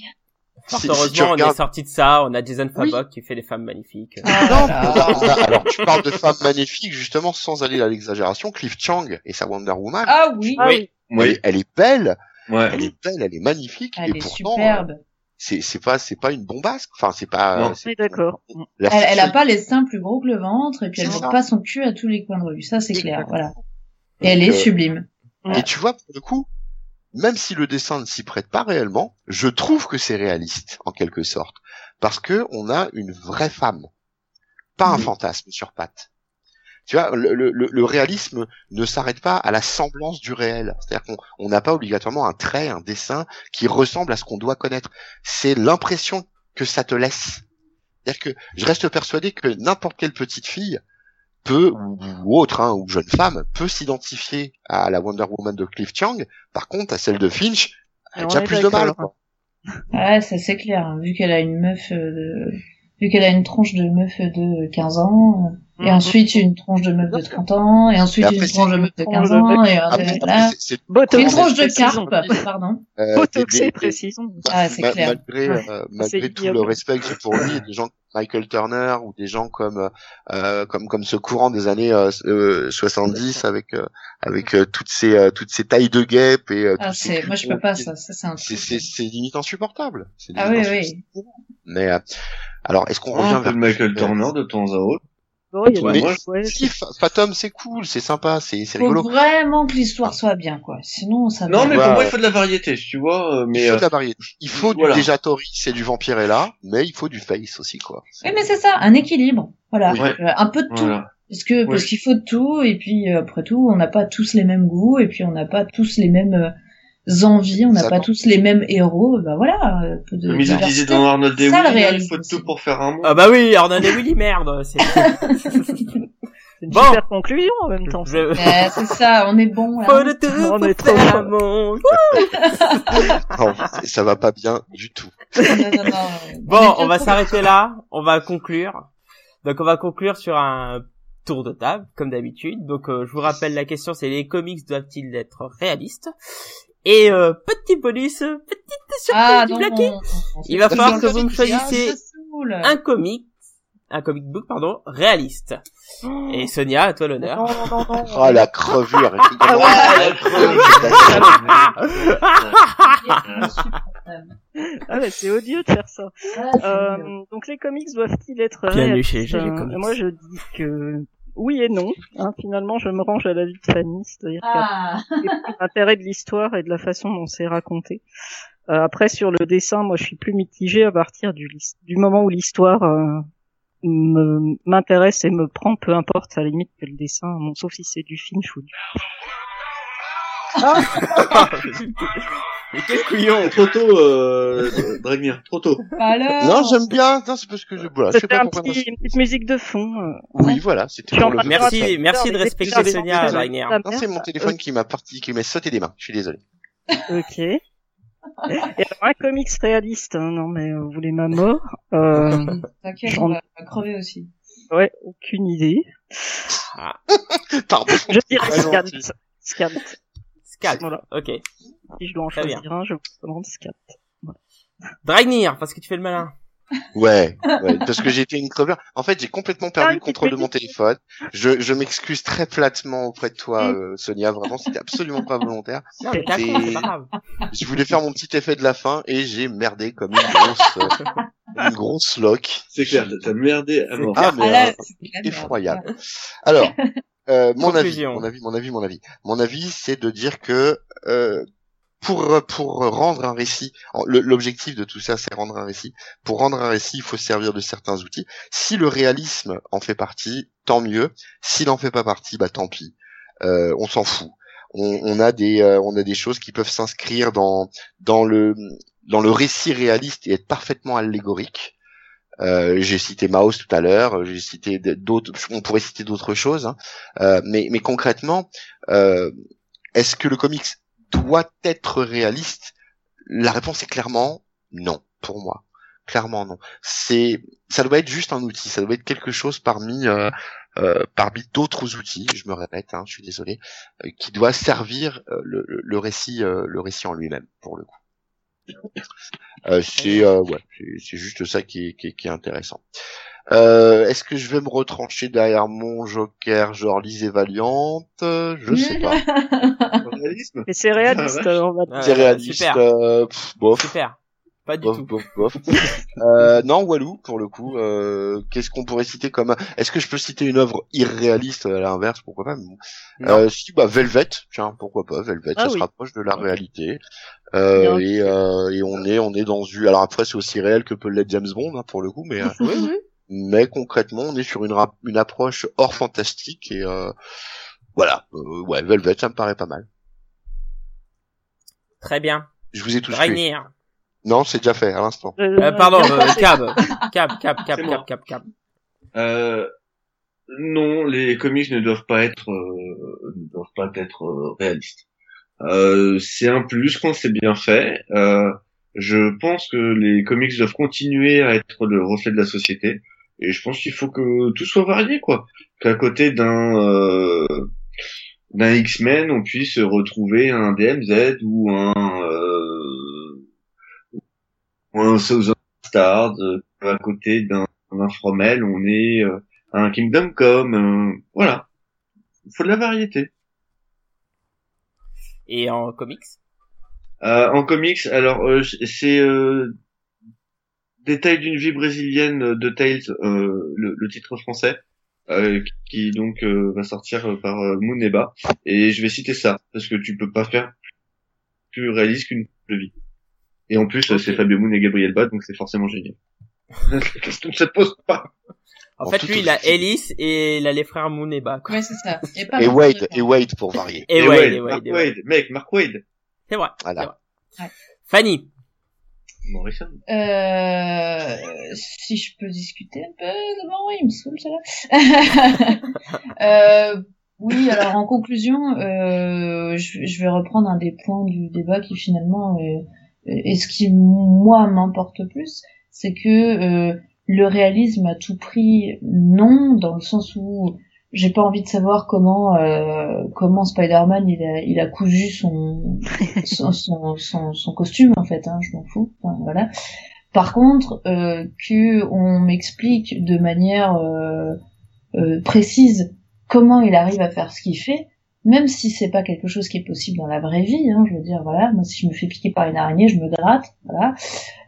Fort si- si heureusement, on est sorti de ça. On a Jason Oui. Fabok qui fait des femmes magnifiques. Ah Non, alors tu parles de femmes magnifiques justement sans aller à l'exagération. Cliff Chang et sa Wonder Woman, Ah oui, Ah Oui. oui. elle, est- elle est belle, ouais. elle est belle, elle est magnifique elle et est pourtant superbe. euh, c'est c'est pas c'est pas une bombasque. Enfin c'est pas. D'accord. la Elle, elle a pas les seins plus gros que le ventre et puis elle ça. pas son cul à tous les coins de rue. Ça c'est clair, voilà. Et elle est euh, sublime. Et tu vois, pour le coup, même si le dessin ne s'y prête pas réellement, je trouve que c'est réaliste, en quelque sorte. Parce que on a une vraie femme. Pas un fantasme sur pattes. Tu vois, le, le- le- réalisme ne s'arrête pas à la semblance du réel. C'est-à-dire qu'on on n'a pas obligatoirement un trait, un dessin qui ressemble à ce qu'on doit connaître. C'est l'impression que ça te laisse. C'est-à-dire que je reste persuadé que n'importe quelle petite fille peut, ou, ou autre, hein, ou jeune femme, peut s'identifier à la Wonder Woman de Cliff Chang. Par contre, à celle de Finch, elle a déjà plus de mal. Quoi. Ouais, ça c'est clair. hein. Vu qu'elle a une meuf euh, de... Vu qu'elle a une tronche de meuf de 15 ans, euh, Et ensuite une tronche de meuf de 30 ans, et ensuite Et après, une tronche de meuf de une 15 tronche de ans, mec. et Après, euh, après, voilà. Une tronche de carpe, pardon. euh, Botoxé, précisons. Ah, c'est clair. Malgré, Ouais. euh, <laughs> malgré tout le respect que j'ai pour lui, il y a des gens comme Michael Turner ou des gens comme euh, comme comme ce courant des années euh, euh, 70 avec euh, avec euh, toutes ces euh, toutes ces tailles de guêpe et euh, Ah, c'est, moi je peux pas ça, ça c'est un C'est truc. c'est c'est limite insupportable. C'est Ah limite oui, insupportable. oui. Mais euh, alors est-ce qu'on Un revient peu vers de Michael Turner de temps à autre. Il y a moi, ouais, Si, Fa- Fatum, c'est cool, c'est sympa, c'est c'est Faut rigolo. vraiment que l'histoire soit bien, quoi. Sinon, ça Non, mais Ouais, pour moi, il faut de la variété, tu vois. euh, Il Mais faut euh, de la variété. Il faut du déjà Toris et du Vampirella, mais il faut du face aussi, quoi. Oui, mais c'est ça, un équilibre. Voilà. Euh, un peu de tout. voilà. Parce que, parce qu'il faut de tout, et puis, euh, après tout, on n'a pas tous les mêmes goûts, et puis on n'a pas tous les mêmes euh, envies, on n'a pas tous les mêmes héros. Bah voilà, un peu de ils ont diversité. dans Arnold et Willy, il faut tout pour faire un monde. Ah bah oui, Arnold et Willy, merde. <laughs> <laughs> C'est... Une Bon. super conclusion en même temps. ça. Je... Eh, c'est ça, on est bon. là. Faut de tout On pour est trop faire un monde. <laughs> Non, c'est- ça va pas bien du tout. Non, non, non, on Bon, est on va s'arrêter là. On va conclure. Donc, on va conclure sur un tour de table, comme d'habitude. Donc, euh, je vous rappelle la question, c'est les comics doivent-ils être réalistes? Et euh, petit bonus, petite surprise Ah du non, Blacky. non, non, Il va falloir que vous me choisissiez un comic, un comic book, pardon, réaliste. Et Sonia, à toi l'honneur. Oh, la crevure. <laughs> Ah ouais. Ah ouais, c'est odieux de faire ça. Ah, Euh, donc les comics doivent-ils être Bienvenue réalistes chez Euh. Moi je dis que oui et non. Hein, finalement, je me range à l'avis de Fanny, c'est-à-dire Ah. <laughs> l'intérêt de l'histoire et de la façon dont c'est raconté. Euh, après, sur le dessin, moi, je suis plus mitigée à partir du, du moment où l'histoire euh, me- m'intéresse et me prend, peu importe, à la limite que le dessin, bon, sauf si c'est du Finch ou du... <laughs> <laughs> Mais quel couillon Trop tôt, euh, Dragmir, trop tôt. Alors. Non, j'aime bien. Non, c'est parce que je, voilà, je sais C'était pas un petit, une petite musique de fond. euh. Oui, voilà, c'était pour le Merci, merci de respecter Sonia. Wagner. La Non, c'est mon téléphone qui m'a parti, qui m'a sauté des mains. Je suis désolé. Ok. Et alors, un comics réaliste, hein, non mais euh, vous voulez ma mort euh, T'inquiète, J'en- on va crever aussi. Ouais, aucune idée. <laughs> Pardon. Je dirais Très Scat. Scat. Voilà. Ok. Si je dois en Très choisir un, je vous demande Scat. Dragnir, parce que tu fais le malin. Ouais, ouais, parce que j'ai été une crevure. En fait, j'ai complètement perdu Ah, le contrôle de mon téléphone. Je, je m'excuse très platement auprès de toi, Mm. euh, Sonia. Vraiment, c'était absolument pas volontaire. Non, mais t'as Et- pas grave. Je voulais faire mon petit effet de la fin et j'ai merdé comme une grosse, euh, une grosse loque. C'est clair, t'as merdé à mort. Ah, mais Ah là, euh, effroyable. Alors, euh, mon avis, mon avis, mon avis, mon avis. Mon avis, c'est de dire que euh, pour pour rendre un récit, l'objectif de tout ça, c'est rendre un récit. Pour rendre un récit, il faut se servir de certains outils. Si le réalisme en fait partie, tant mieux. S'il en fait pas partie, bah tant pis. Euh, on s'en fout. On, on a des euh, on a des choses qui peuvent s'inscrire dans dans le dans le récit réaliste et être parfaitement allégorique. Euh, j'ai cité Maus tout à l'heure, j'ai cité d'autres, on pourrait citer d'autres choses, hein. Euh, mais, mais concrètement, euh, est-ce que le comics doit être réaliste? La réponse est clairement non pour moi. Clairement non. C'est, ça doit être juste un outil, ça doit être quelque chose parmi euh, euh, parmi d'autres outils. Je me répète, hein, je suis désolé, euh, qui doit servir euh, le, le- récit, euh, le récit en lui-même pour le coup. Euh, c'est euh, ouais, c'est- c'est juste ça qui est, qui qui est intéressant. Euh, Est-ce que je vais me retrancher derrière mon joker, genre Lise et Valiante? Je sais pas. <laughs> Mais c'est réaliste, Ah, on va Ouais, C'est réaliste. Super. euh, pff, bof, Super. Pas du bof, tout. bof, bof. <laughs> euh, non, Walou, pour le coup. Euh, Qu'est-ce qu'on pourrait citer comme Est-ce que je peux citer une œuvre irréaliste à l'inverse? Pourquoi pas? Mais. Euh, Si, bah Velvet. Tiens, pourquoi pas? Velvet Ah Ça oui. se rapproche de la réalité. Euh, Bien et, euh, et on est, on est dans une. Alors après, c'est aussi réel que peut l'être James Bond, hein, pour le coup, mais. euh, mais concrètement on est sur une, rap- une approche hors fantastique et euh, voilà euh, ouais Velvet ça me paraît pas mal Très bien. je vous ai tous Dragnir. Non c'est déjà fait à l'instant Euh, pardon, bien euh. <laughs> Cab. Cab, Cab, Cab, Cab. Cab, Cab. Euh, non, les comics ne doivent pas être, euh, ne doivent pas être euh, réalistes. Euh, c'est un plus quand c'est bien fait. Euh, je pense que les comics doivent continuer à être le reflet de la société. Et je pense qu'il faut que tout soit varié, quoi. Qu'à côté d'un euh, d'un X-Men, on puisse retrouver un DMZ ou un euh, un Southern Stars. euh, À côté d'un Fromel, on est euh, un Kingdom Come. euh, voilà. Il faut de la variété. Et en comics? Euh, en comics, alors euh, c'est euh, Détail d'une vie brésilienne de Tales, euh, le, le titre français, euh, qui donc euh, va sortir par Mooneba. Et je vais citer ça parce que tu peux pas faire plus réaliste qu'une vie. Et en plus, c'est Fabio Moon et Gabriel Bad, donc c'est forcément génial. <laughs> La question ne se pose pas. En En fait, lui, il a. Ellis et il a les frères Mooneba, quoi. Ouais, c'est ça. Et, pas Et Wade, de et Wade pour varier. Et, Et Wade, Wade, et Wade, Mark et Wade. Wade, mec, Mark Wade. C'est vrai. Voilà. c'est vrai. Ouais. Fanny. Morrison. Euh, si je peux discuter un peu de moi, il me saoule ça <laughs> euh, oui, alors en conclusion, euh, je, je vais reprendre un des points du débat qui finalement est, est ce qui moi m'importe plus, c'est que euh, le réalisme à tout prix, non, dans le sens où j'ai pas envie de savoir comment euh, comment Spider-Man il a il a cousu son <laughs> son, son, son, son costume en fait, hein, je m'en fous. Enfin, voilà. Par contre, euh, que on m'explique de manière euh, euh, précise comment il arrive à faire ce qu'il fait, même si c'est pas quelque chose qui est possible dans la vraie vie. Hein, je veux dire, voilà, moi si je me fais piquer par une araignée, je me gratte, voilà.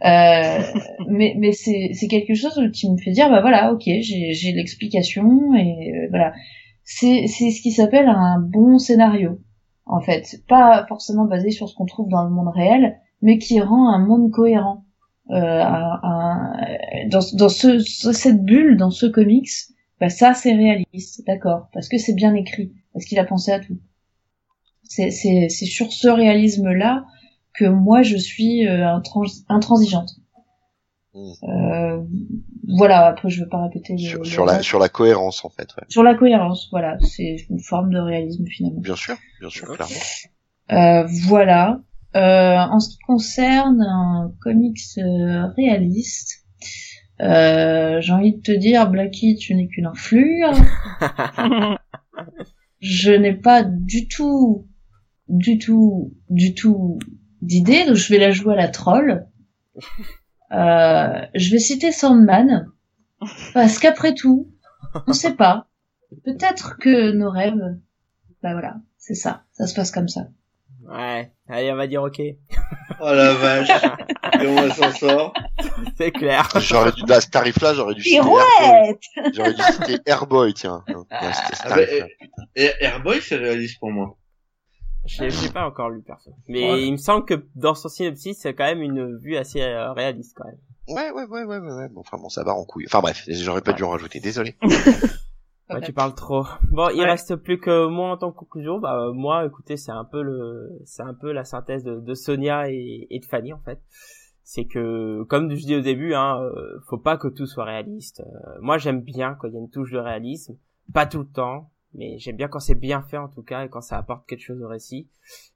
Euh, mais mais c'est quelque chose qui me fait dire, bah voilà, ok, j'ai l'explication et euh, voilà. C'est c'est ce qui s'appelle un bon scénario, en fait, pas forcément basé sur ce qu'on trouve dans le monde réel, mais qui rend un monde cohérent. Euh, un- un- dans, dans ce- cette bulle, dans ce comics, bah ça c'est réaliste, d'accord, parce que c'est bien écrit, parce qu'il a pensé à tout. C'est sur ce réalisme-là que moi je suis euh, intrans- intransigeante. Mm. Euh, voilà, après je veux pas répéter le- Sur, sur la, reste. sur la cohérence, en fait, ouais. Sur la cohérence, voilà, c'est une forme de réalisme finalement. Bien sûr, bien sûr, clairement. Euh, voilà. Euh, en ce qui concerne un comics euh, réaliste, euh, j'ai envie de te dire, Blackie, tu n'es qu'une enflure. <laughs> <laughs> Je n'ai pas du tout, du tout, du tout d'idée, donc je vais la jouer à la troll. <laughs> Euh, je vais citer Sandman, parce qu'après tout, on sait pas. Peut-être que nos rêves, bah voilà, c'est ça, ça se passe comme ça. Ouais. Allez, on va dire ok. Oh la vache. <laughs> Comment elle s'en sort C'est clair. J'aurais dû, à ce tarif-là, j'aurais dû citer Airboy. J'aurais dû citer Airboy, tiens. Non, ouais, c'était ce Ah bah. Et Airboy, c'est réaliste pour moi. Je l'ai pas encore lu, perso. Mais Ouais. il me semble que dans son synopsis, c'est quand même une vue assez euh, réaliste, quand même. Ouais, ouais, ouais, ouais, ouais, ouais. Bon, Enfin bon, ça va en couille. Enfin bref, j'aurais pas dû en rajouter, désolé. <laughs> Ouais, tu parles trop. Bon, il Ouais. reste plus que moi en tant que conclusion. Bah, euh, moi, écoutez, c'est un peu le, c'est un peu la synthèse de, de Sonia et, et de Fanny, en fait. C'est que, comme je dis au début, hein, euh, faut pas que tout soit réaliste. Euh, moi, j'aime bien quand il y a une touche de réalisme. Pas tout le temps, mais j'aime bien quand c'est bien fait, en tout cas, et quand ça apporte quelque chose au récit.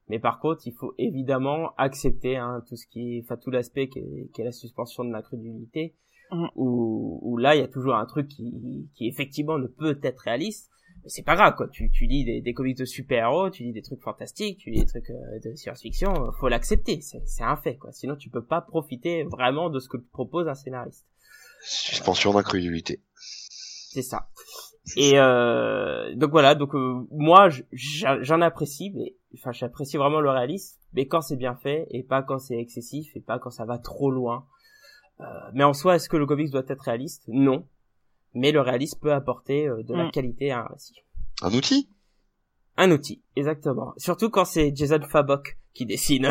Mais par contre, il faut évidemment accepter, hein, tout ce qui est, enfin, tout l'aspect qui est, qui est la suspension de l'incrédulité Mhm. où, où là il y a toujours un truc qui, qui effectivement ne peut être réaliste mais c'est pas grave quoi. Tu, tu lis des, des comics de super-héros tu lis des trucs fantastiques tu lis des trucs euh, de science-fiction euh, faut l'accepter. C'est c'est un fait quoi. Sinon tu peux pas profiter vraiment de ce que te propose un scénariste. Suspension d'incrédulité. c'est ça. Et euh, donc voilà. Donc euh, moi j'en apprécie mais enfin j'apprécie vraiment le réalisme. Mais quand c'est bien fait et pas quand c'est excessif et pas quand ça va trop loin Euh, mais en soi est-ce que le comics doit être réaliste? Non mais le réalisme peut apporter euh, de la Mm. qualité à un récit Un outil? Un outil exactement surtout quand c'est Jason Fabok qui dessine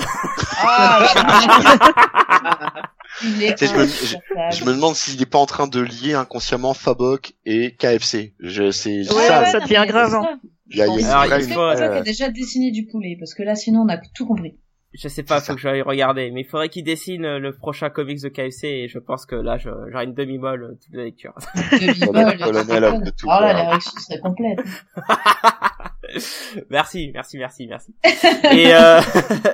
Ah, <laughs> il est je me- insupportable. Je me demande s'il est pas en train de lier inconsciemment Fabok et KFC. Je sais Ouais, ça. ouais, ça devient grave, c'est hein. ça. Il y a, il y a Alors, il faut, euh, déjà dessiné du poulet Parce que là, sinon, on a tout compris. Je sais pas faut ça. que j'aille regarder mais il faudrait qu'il dessine euh, le prochain comics de KFC et je pense que là j'aurai une demi-molle euh, toute la lecture De Colonel- Bibol, Colonel de of the Two Oh là, Worlds. l'érection serait complète. <laughs> merci, merci, merci, merci. <laughs> Et, euh,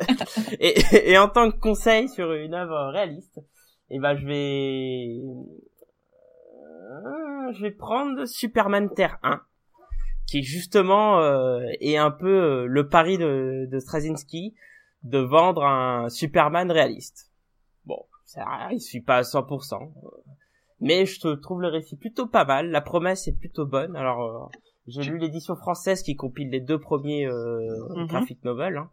<laughs> et, et en tant que conseil sur une œuvre réaliste, eh ben je vais, euh, je vais prendre Superman Terre 1, qui justement euh, est un peu euh, le pari de, de Straczynski de vendre un Superman réaliste. Bon, ça, il suit pas à 100%, euh, mais je trouve le récit plutôt pas mal. La promesse est plutôt bonne. Alors, j'ai lu l'édition française qui compile les deux premiers mm graphic novels. Hein.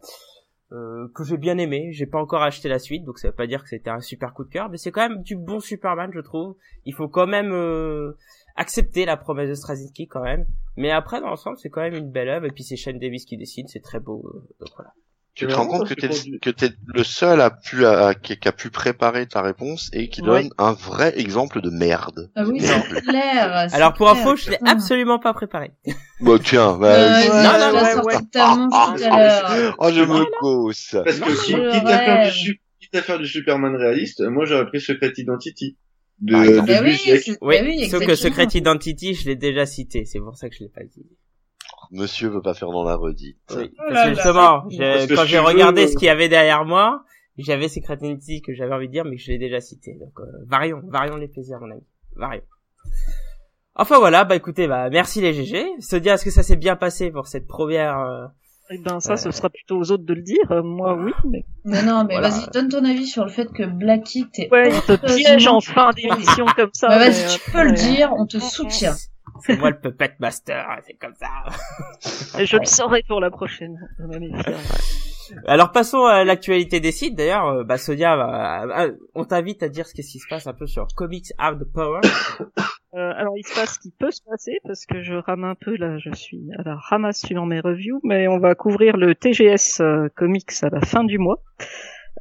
Euh, que j'ai bien aimé. J'ai pas encore acheté la suite, donc ça veut pas dire que c'était un super coup de cœur, mais c'est quand même du bon Superman, je trouve. Il faut quand même euh, accepter la promesse de Straczynski quand même. Mais après, dans l'ensemble, c'est quand même une belle œuvre. Et puis c'est Shane Davis qui dessine, c'est très beau. Euh, donc voilà. Tu te rends compte que t'es le, que t'es le seul à pu à, qui, a pu préparer ta réponse et qui donne un vrai exemple de merde. Ah oui, c'est clair. Alors pour info, je l'ai absolument pas préparé. Bon tiens, bah, euh, non, non, non, ouais, ouais. tout à l'heure. Oh, je me causse. Parce que quitte à, faire du, quitte à faire du Superman réaliste, moi j'aurais pris Secret Identity. De, ah, de bah oui, oui, bah oui, sauf que Secret Identity, je l'ai déjà cité, c'est pour ça que je l'ai pas dit. Monsieur veut pas faire dans la redite. Oui, oh parce que justement, quand j'ai regardé ce qu'il y avait derrière moi, j'avais ces Identity que j'avais envie de dire, mais que je l'ai déjà cité. Donc, euh, varions, varions les plaisirs, mon ami. Varions. Enfin voilà, bah écoutez, bah merci les GG. Se dire est-ce que ça s'est bien passé pour cette première euh... Eh ben ça, euh... ce sera plutôt aux autres de le dire. Euh, moi, oui, mais. Mais non, mais voilà. vas-y, donne ton avis sur le fait que Black Hit est. Ouais, il te piège en fin d'émission comme ça. Bah, vas-y, tu peux le dire, on te soutient. C'est moi le puppet master, c'est comme ça. <laughs> Je le saurai pour la prochaine. Alors passons à l'actualité des sites. D'ailleurs, bah Sonia, bah, on t'invite à dire ce qui se passe un peu sur Comics Hard Power. <coughs> Euh, alors il se passe ce qui peut se passer parce que je rame un peu là, je suis à la ramasse sur mes reviews, mais on va couvrir le TGS euh, Comics à la fin du mois.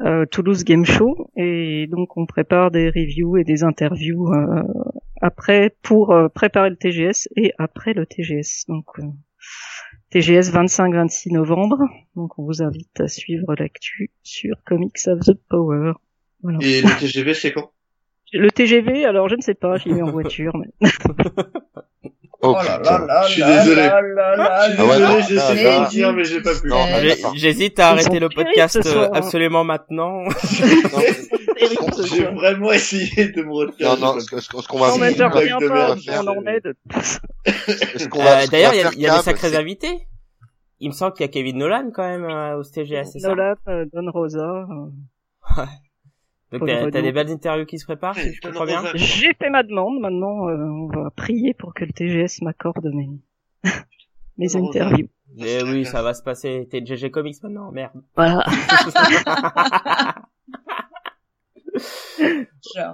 Euh, Toulouse Game Show et donc on prépare des reviews et des interviews euh, après pour euh, préparer le TGS et après le TGS. Donc euh, TGS 25-26 novembre. Donc on vous invite à suivre l'actu sur Comics of the Power. Voilà. Et le TGV c'est quand? Le TGV, alors je ne sais pas, j'y vais en voiture. Mais... <laughs> Oh, oh là là là Je suis désolé. Désolé, j'essaie de dire, mais j'ai pas pu. J'hésite à arrêter le podcast euh, absolument maintenant. J'ai <laughs> vraiment essayé de me retenir. Non, non, ce, qu'on va faire, aide. D'ailleurs, il y a des sacrés invités. Il me semble qu'il y a Kevin Nolan quand même euh, au TGS, c'est ça? Nolan, euh, Don Rosa. Ouais. Donc t'as, t'as des belles interviews qui se préparent, si je comprends bien. J'ai fait ma demande, maintenant euh, on va prier pour que le TGS m'accorde mes, <laughs> mes interviews. Mais oui, ça va se passer. T'es GG Comics maintenant, merde. Voilà. <laughs>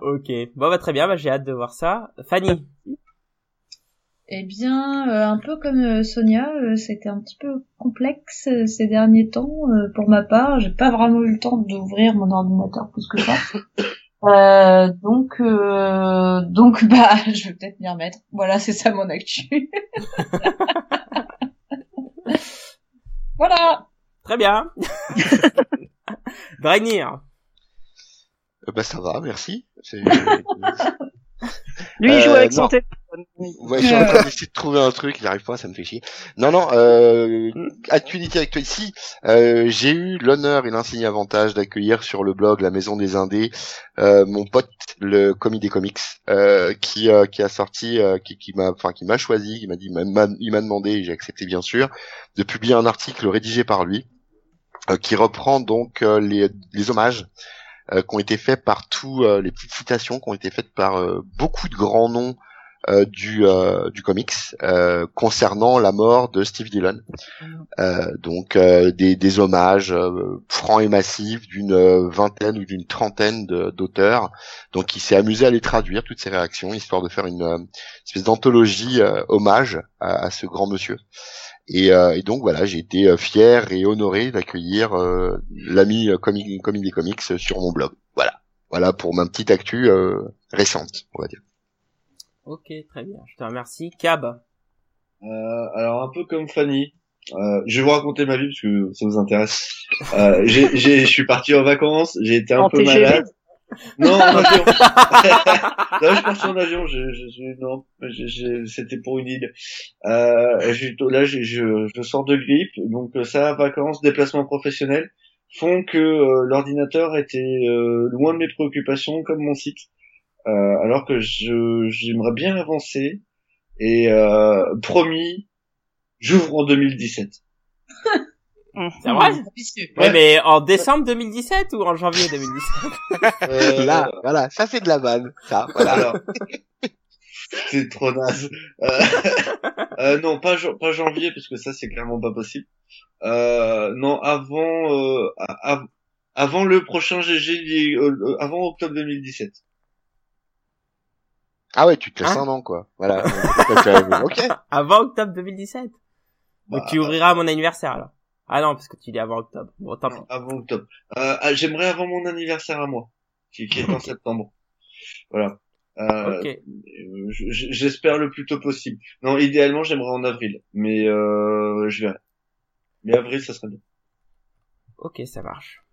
ok, bon bah très bien, bah, j'ai hâte de voir ça. Fanny eh bien, euh, un peu comme euh, Sonia, euh, c'était un petit peu complexe ces derniers temps. pour ma part, j'ai pas vraiment eu le temps d'ouvrir mon ordinateur plus que ça. <laughs> donc, donc <laughs> bah, je vais peut-être m'y remettre. Voilà, c'est ça mon actu. <laughs> voilà. Très bien. Dragnir. bah ça va, merci. Lui, il joue avec son téléphone. Ouais, je suis en train d'essayer de trouver un truc, il arrive pas, ça me fait chier. Non, non, euh, actualité actuelle. Si, euh, j'ai eu l'honneur et l'insigne avantage d'accueillir sur le blog La Maison des Indés euh, mon pote, le commis des comics, euh, qui euh, qui a sorti, euh, qui, qui m'a, enfin qui m'a choisi, qui m'a dit, il m'a demandé, et j'ai accepté bien sûr, de publier un article rédigé par lui, qui reprend donc les, les hommages qui ont été faits par tous les petites citations qui ont été faites par beaucoup de grands noms euh, du, euh, du comics euh, concernant la mort de Steve Dillon. donc des, des hommages francs et massifs d'une vingtaine ou d'une trentaine d'auteurs. Donc il s'est amusé à les traduire toutes ces réactions histoire de faire une espèce d'anthologie hommage à, à, ce grand monsieur. Et, et, donc voilà, j'ai été fier et honoré d'accueillir l'ami comic, comic des comics sur mon blog. Voilà, voilà pour ma petite actu récente, on va dire. Ok, très bien. Je te remercie. Cab. Euh, alors un peu comme Fanny. Euh, je vais vous raconter ma vie parce que ça vous intéresse. Euh, j'ai, j'ai, je suis parti en vacances. J'ai été un en peu TGV. malade. Non, en avion. <laughs> non, je suis parti en avion. Je, je, je non, c'était pour une île. Euh, je, là, je, je, je sors de grippe, donc ça, vacances, déplacement professionnel, font que euh, l'ordinateur était euh, loin de mes préoccupations, comme mon site. Euh, alors que je j'aimerais bien avancer et euh, promis, j'ouvre en 2017. C'est vrai Ambitieux. Ouais, mais en décembre 2017 ou en janvier 2017 Euh, Là, voilà, ça c'est de la vanne. Ça, voilà. C'est trop naze. Euh, <laughs> euh, non, pas, jan- pas janvier, parce que ça, c'est clairement pas possible. Euh, non, avant, euh, av- avant le prochain GG, avant octobre 2017. Ah ouais, tu te laisses Hein un an, quoi. Voilà. <laughs> ok. Avant octobre 2017 Donc Bah, tu ouvriras à mon anniversaire alors. Ah non, parce que tu dis avant octobre. Bon, tant pis. Avant octobre. Euh, ah, j'aimerais avant mon anniversaire à moi, qui, qui est en septembre. Voilà. Euh, euh, J'espère le plus tôt possible. Non, idéalement, j'aimerais en avril, mais euh, je verrai. Mais avril, ça serait bien. Ok, ça marche.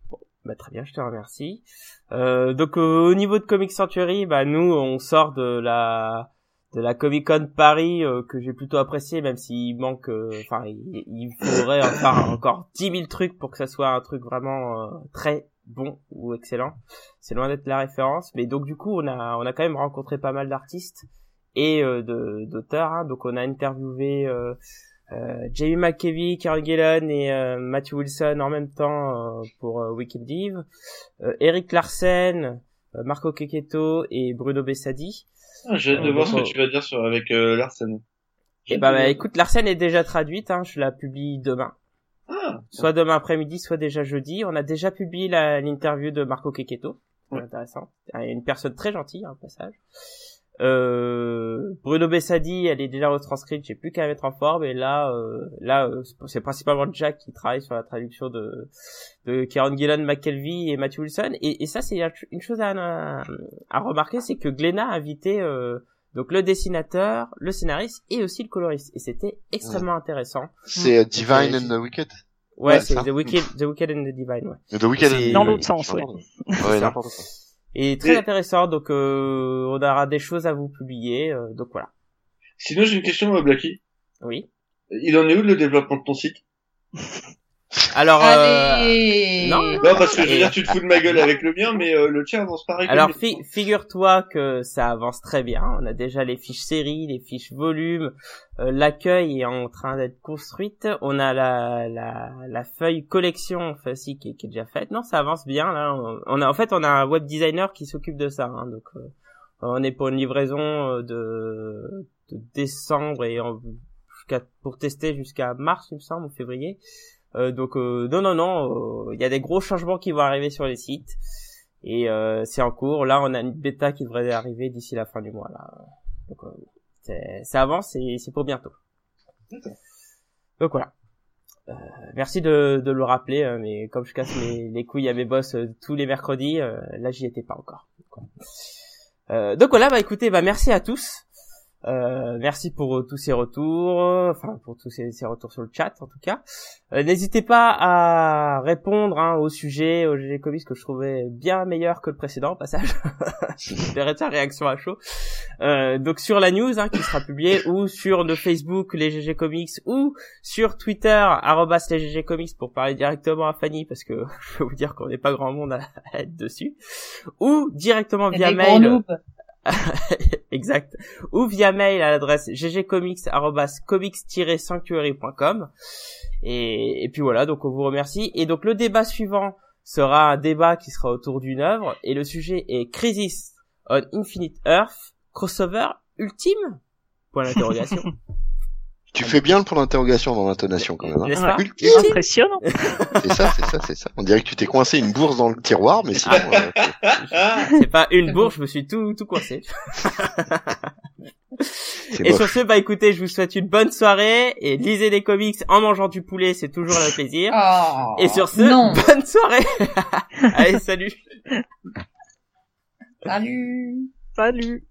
Bah très bien, je te remercie. Euh, donc au niveau de Comic Century, bah nous on sort de la de la Comic Con Paris euh, que j'ai plutôt apprécié, même s'il manque, euh, enfin il, faudrait en faire encore 10 000 trucs pour que ça soit un truc vraiment euh, très bon ou excellent. C'est loin d'être la référence, mais donc du coup on a on a quand même rencontré pas mal d'artistes et euh, de d'auteurs. hein. Donc on a interviewé euh, Jamie McKevy, Karen Gillan et euh, Matthew Wilson en même temps euh, pour euh, Wicked Div, euh, Eric Larsen, euh, Marco Keketo et Bruno Bessadi. Ah, J'ai hâte de voir ce que tu vas dire sur avec euh, Larsen. Et bah, bah, écoute, Larsen est déjà traduite, hein, je la publie demain. Ah, Soit demain après-midi, soit déjà jeudi. On a déjà publié l'interview de Marco Keketo. C'est Ouais. intéressant. Une personne très gentille, hein, au passage. Euh, Bruno Bessadi, elle est déjà retranscrite, j'ai plus qu'à la mettre en forme. Et là, euh, là, euh, c'est- principalement Jack qui travaille sur la traduction de, de Kieran Gillan, McKelvey et Matthew Wilson. Et, et ça, c'est une chose à, à remarquer, c'est que Glenna a invité euh, donc le dessinateur, le scénariste et aussi le coloriste. Et c'était extrêmement intéressant. C'est euh, Divine and the Wicked. Ouais, Ouais, c'est. The Wicked, The Wicked and the Divine, ouais. The Wicked and the Dans l'autre sens, ouais. Ouais, n'importe quoi. Et très intéressant, donc euh, on aura des choses à vous publier, euh, donc voilà. Sinon, j'ai une question, euh, Blacky. Oui. Il en est où le développement de ton site? Alors, euh, non, Non, parce que je veux dire, tu te fous de ma gueule avec le mien, mais euh, le tien avance pareil. alors fi- figure-toi que ça avance très bien. On a déjà les fiches séries, les fiches volumes, euh, l'accueil est en train d'être construite. On a la, la, la feuille collection enfin, aussi qui, est- qui est déjà faite. Non, ça avance bien là. On, on a en fait on a un web designer qui s'occupe de ça. hein, donc euh, on est pour une livraison euh, de, de décembre et en- jusqu'à pour tester jusqu'à mars il me semble ou février. Euh, donc euh, non non non, euh, il y a des gros changements qui vont arriver sur les sites et euh, c'est en cours. Là on a une bêta qui devrait arriver d'ici la fin du mois là. Donc euh, ça avance et c'est pour bientôt. Donc voilà. Euh, merci de, de le rappeler, euh, mais comme je casse les, les couilles à mes boss euh, tous les mercredis, là j'y étais pas encore. Donc, voilà. Euh, donc voilà, bah écoutez, bah merci à tous. Euh, merci pour euh, tous ces retours, euh, enfin pour tous ces, ces retours sur le chat en tout cas. Euh, N'hésitez pas à répondre hein, au sujet, au GG Comics que je trouvais bien meilleur que le précédent au passage. <laughs> je verrai ta réaction à chaud. Euh, donc sur la news hein, qui sera publiée ou sur le Facebook les GG Comics ou sur Twitter arrobas les GG Comics pour parler directement à Fanny parce que <laughs> je peux vous dire qu'on n'est pas grand monde à, être dessus ou directement via mail. <laughs> exact. Ou via mail à l'adresse ggcomics@comics-sanctuary.com. Et, et puis voilà, donc on vous remercie. Et donc le débat suivant sera un débat qui sera autour d'une œuvre et le sujet est Crisis on Infinite Earth crossover ultime? Point d'interrogation. <laughs> Tu fais bien le point d'interrogation dans l'intonation quand même. Hein. Pas Ultime. Impressionnant. C'est ça, c'est ça, c'est ça. On dirait que tu t'es coincé une bourse dans le tiroir, mais sinon. euh, Ah, <laughs> C'est pas une bourse, je me suis tout tout coincé. Et moche. sur ce, bah écoutez, je vous souhaite une bonne soirée et lisez des comics en mangeant du poulet, c'est toujours un plaisir. Oh, Et sur ce, Non. bonne soirée. <laughs> Allez, salut. Salut Salut.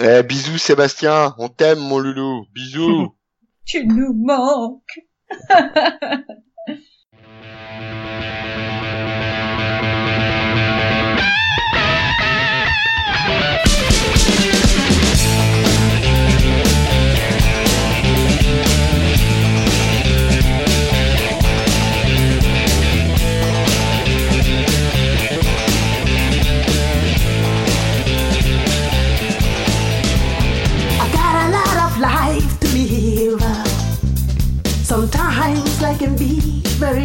Eh, bisous Sébastien, on t'aime mon loulou. Bisous. Tu nous manques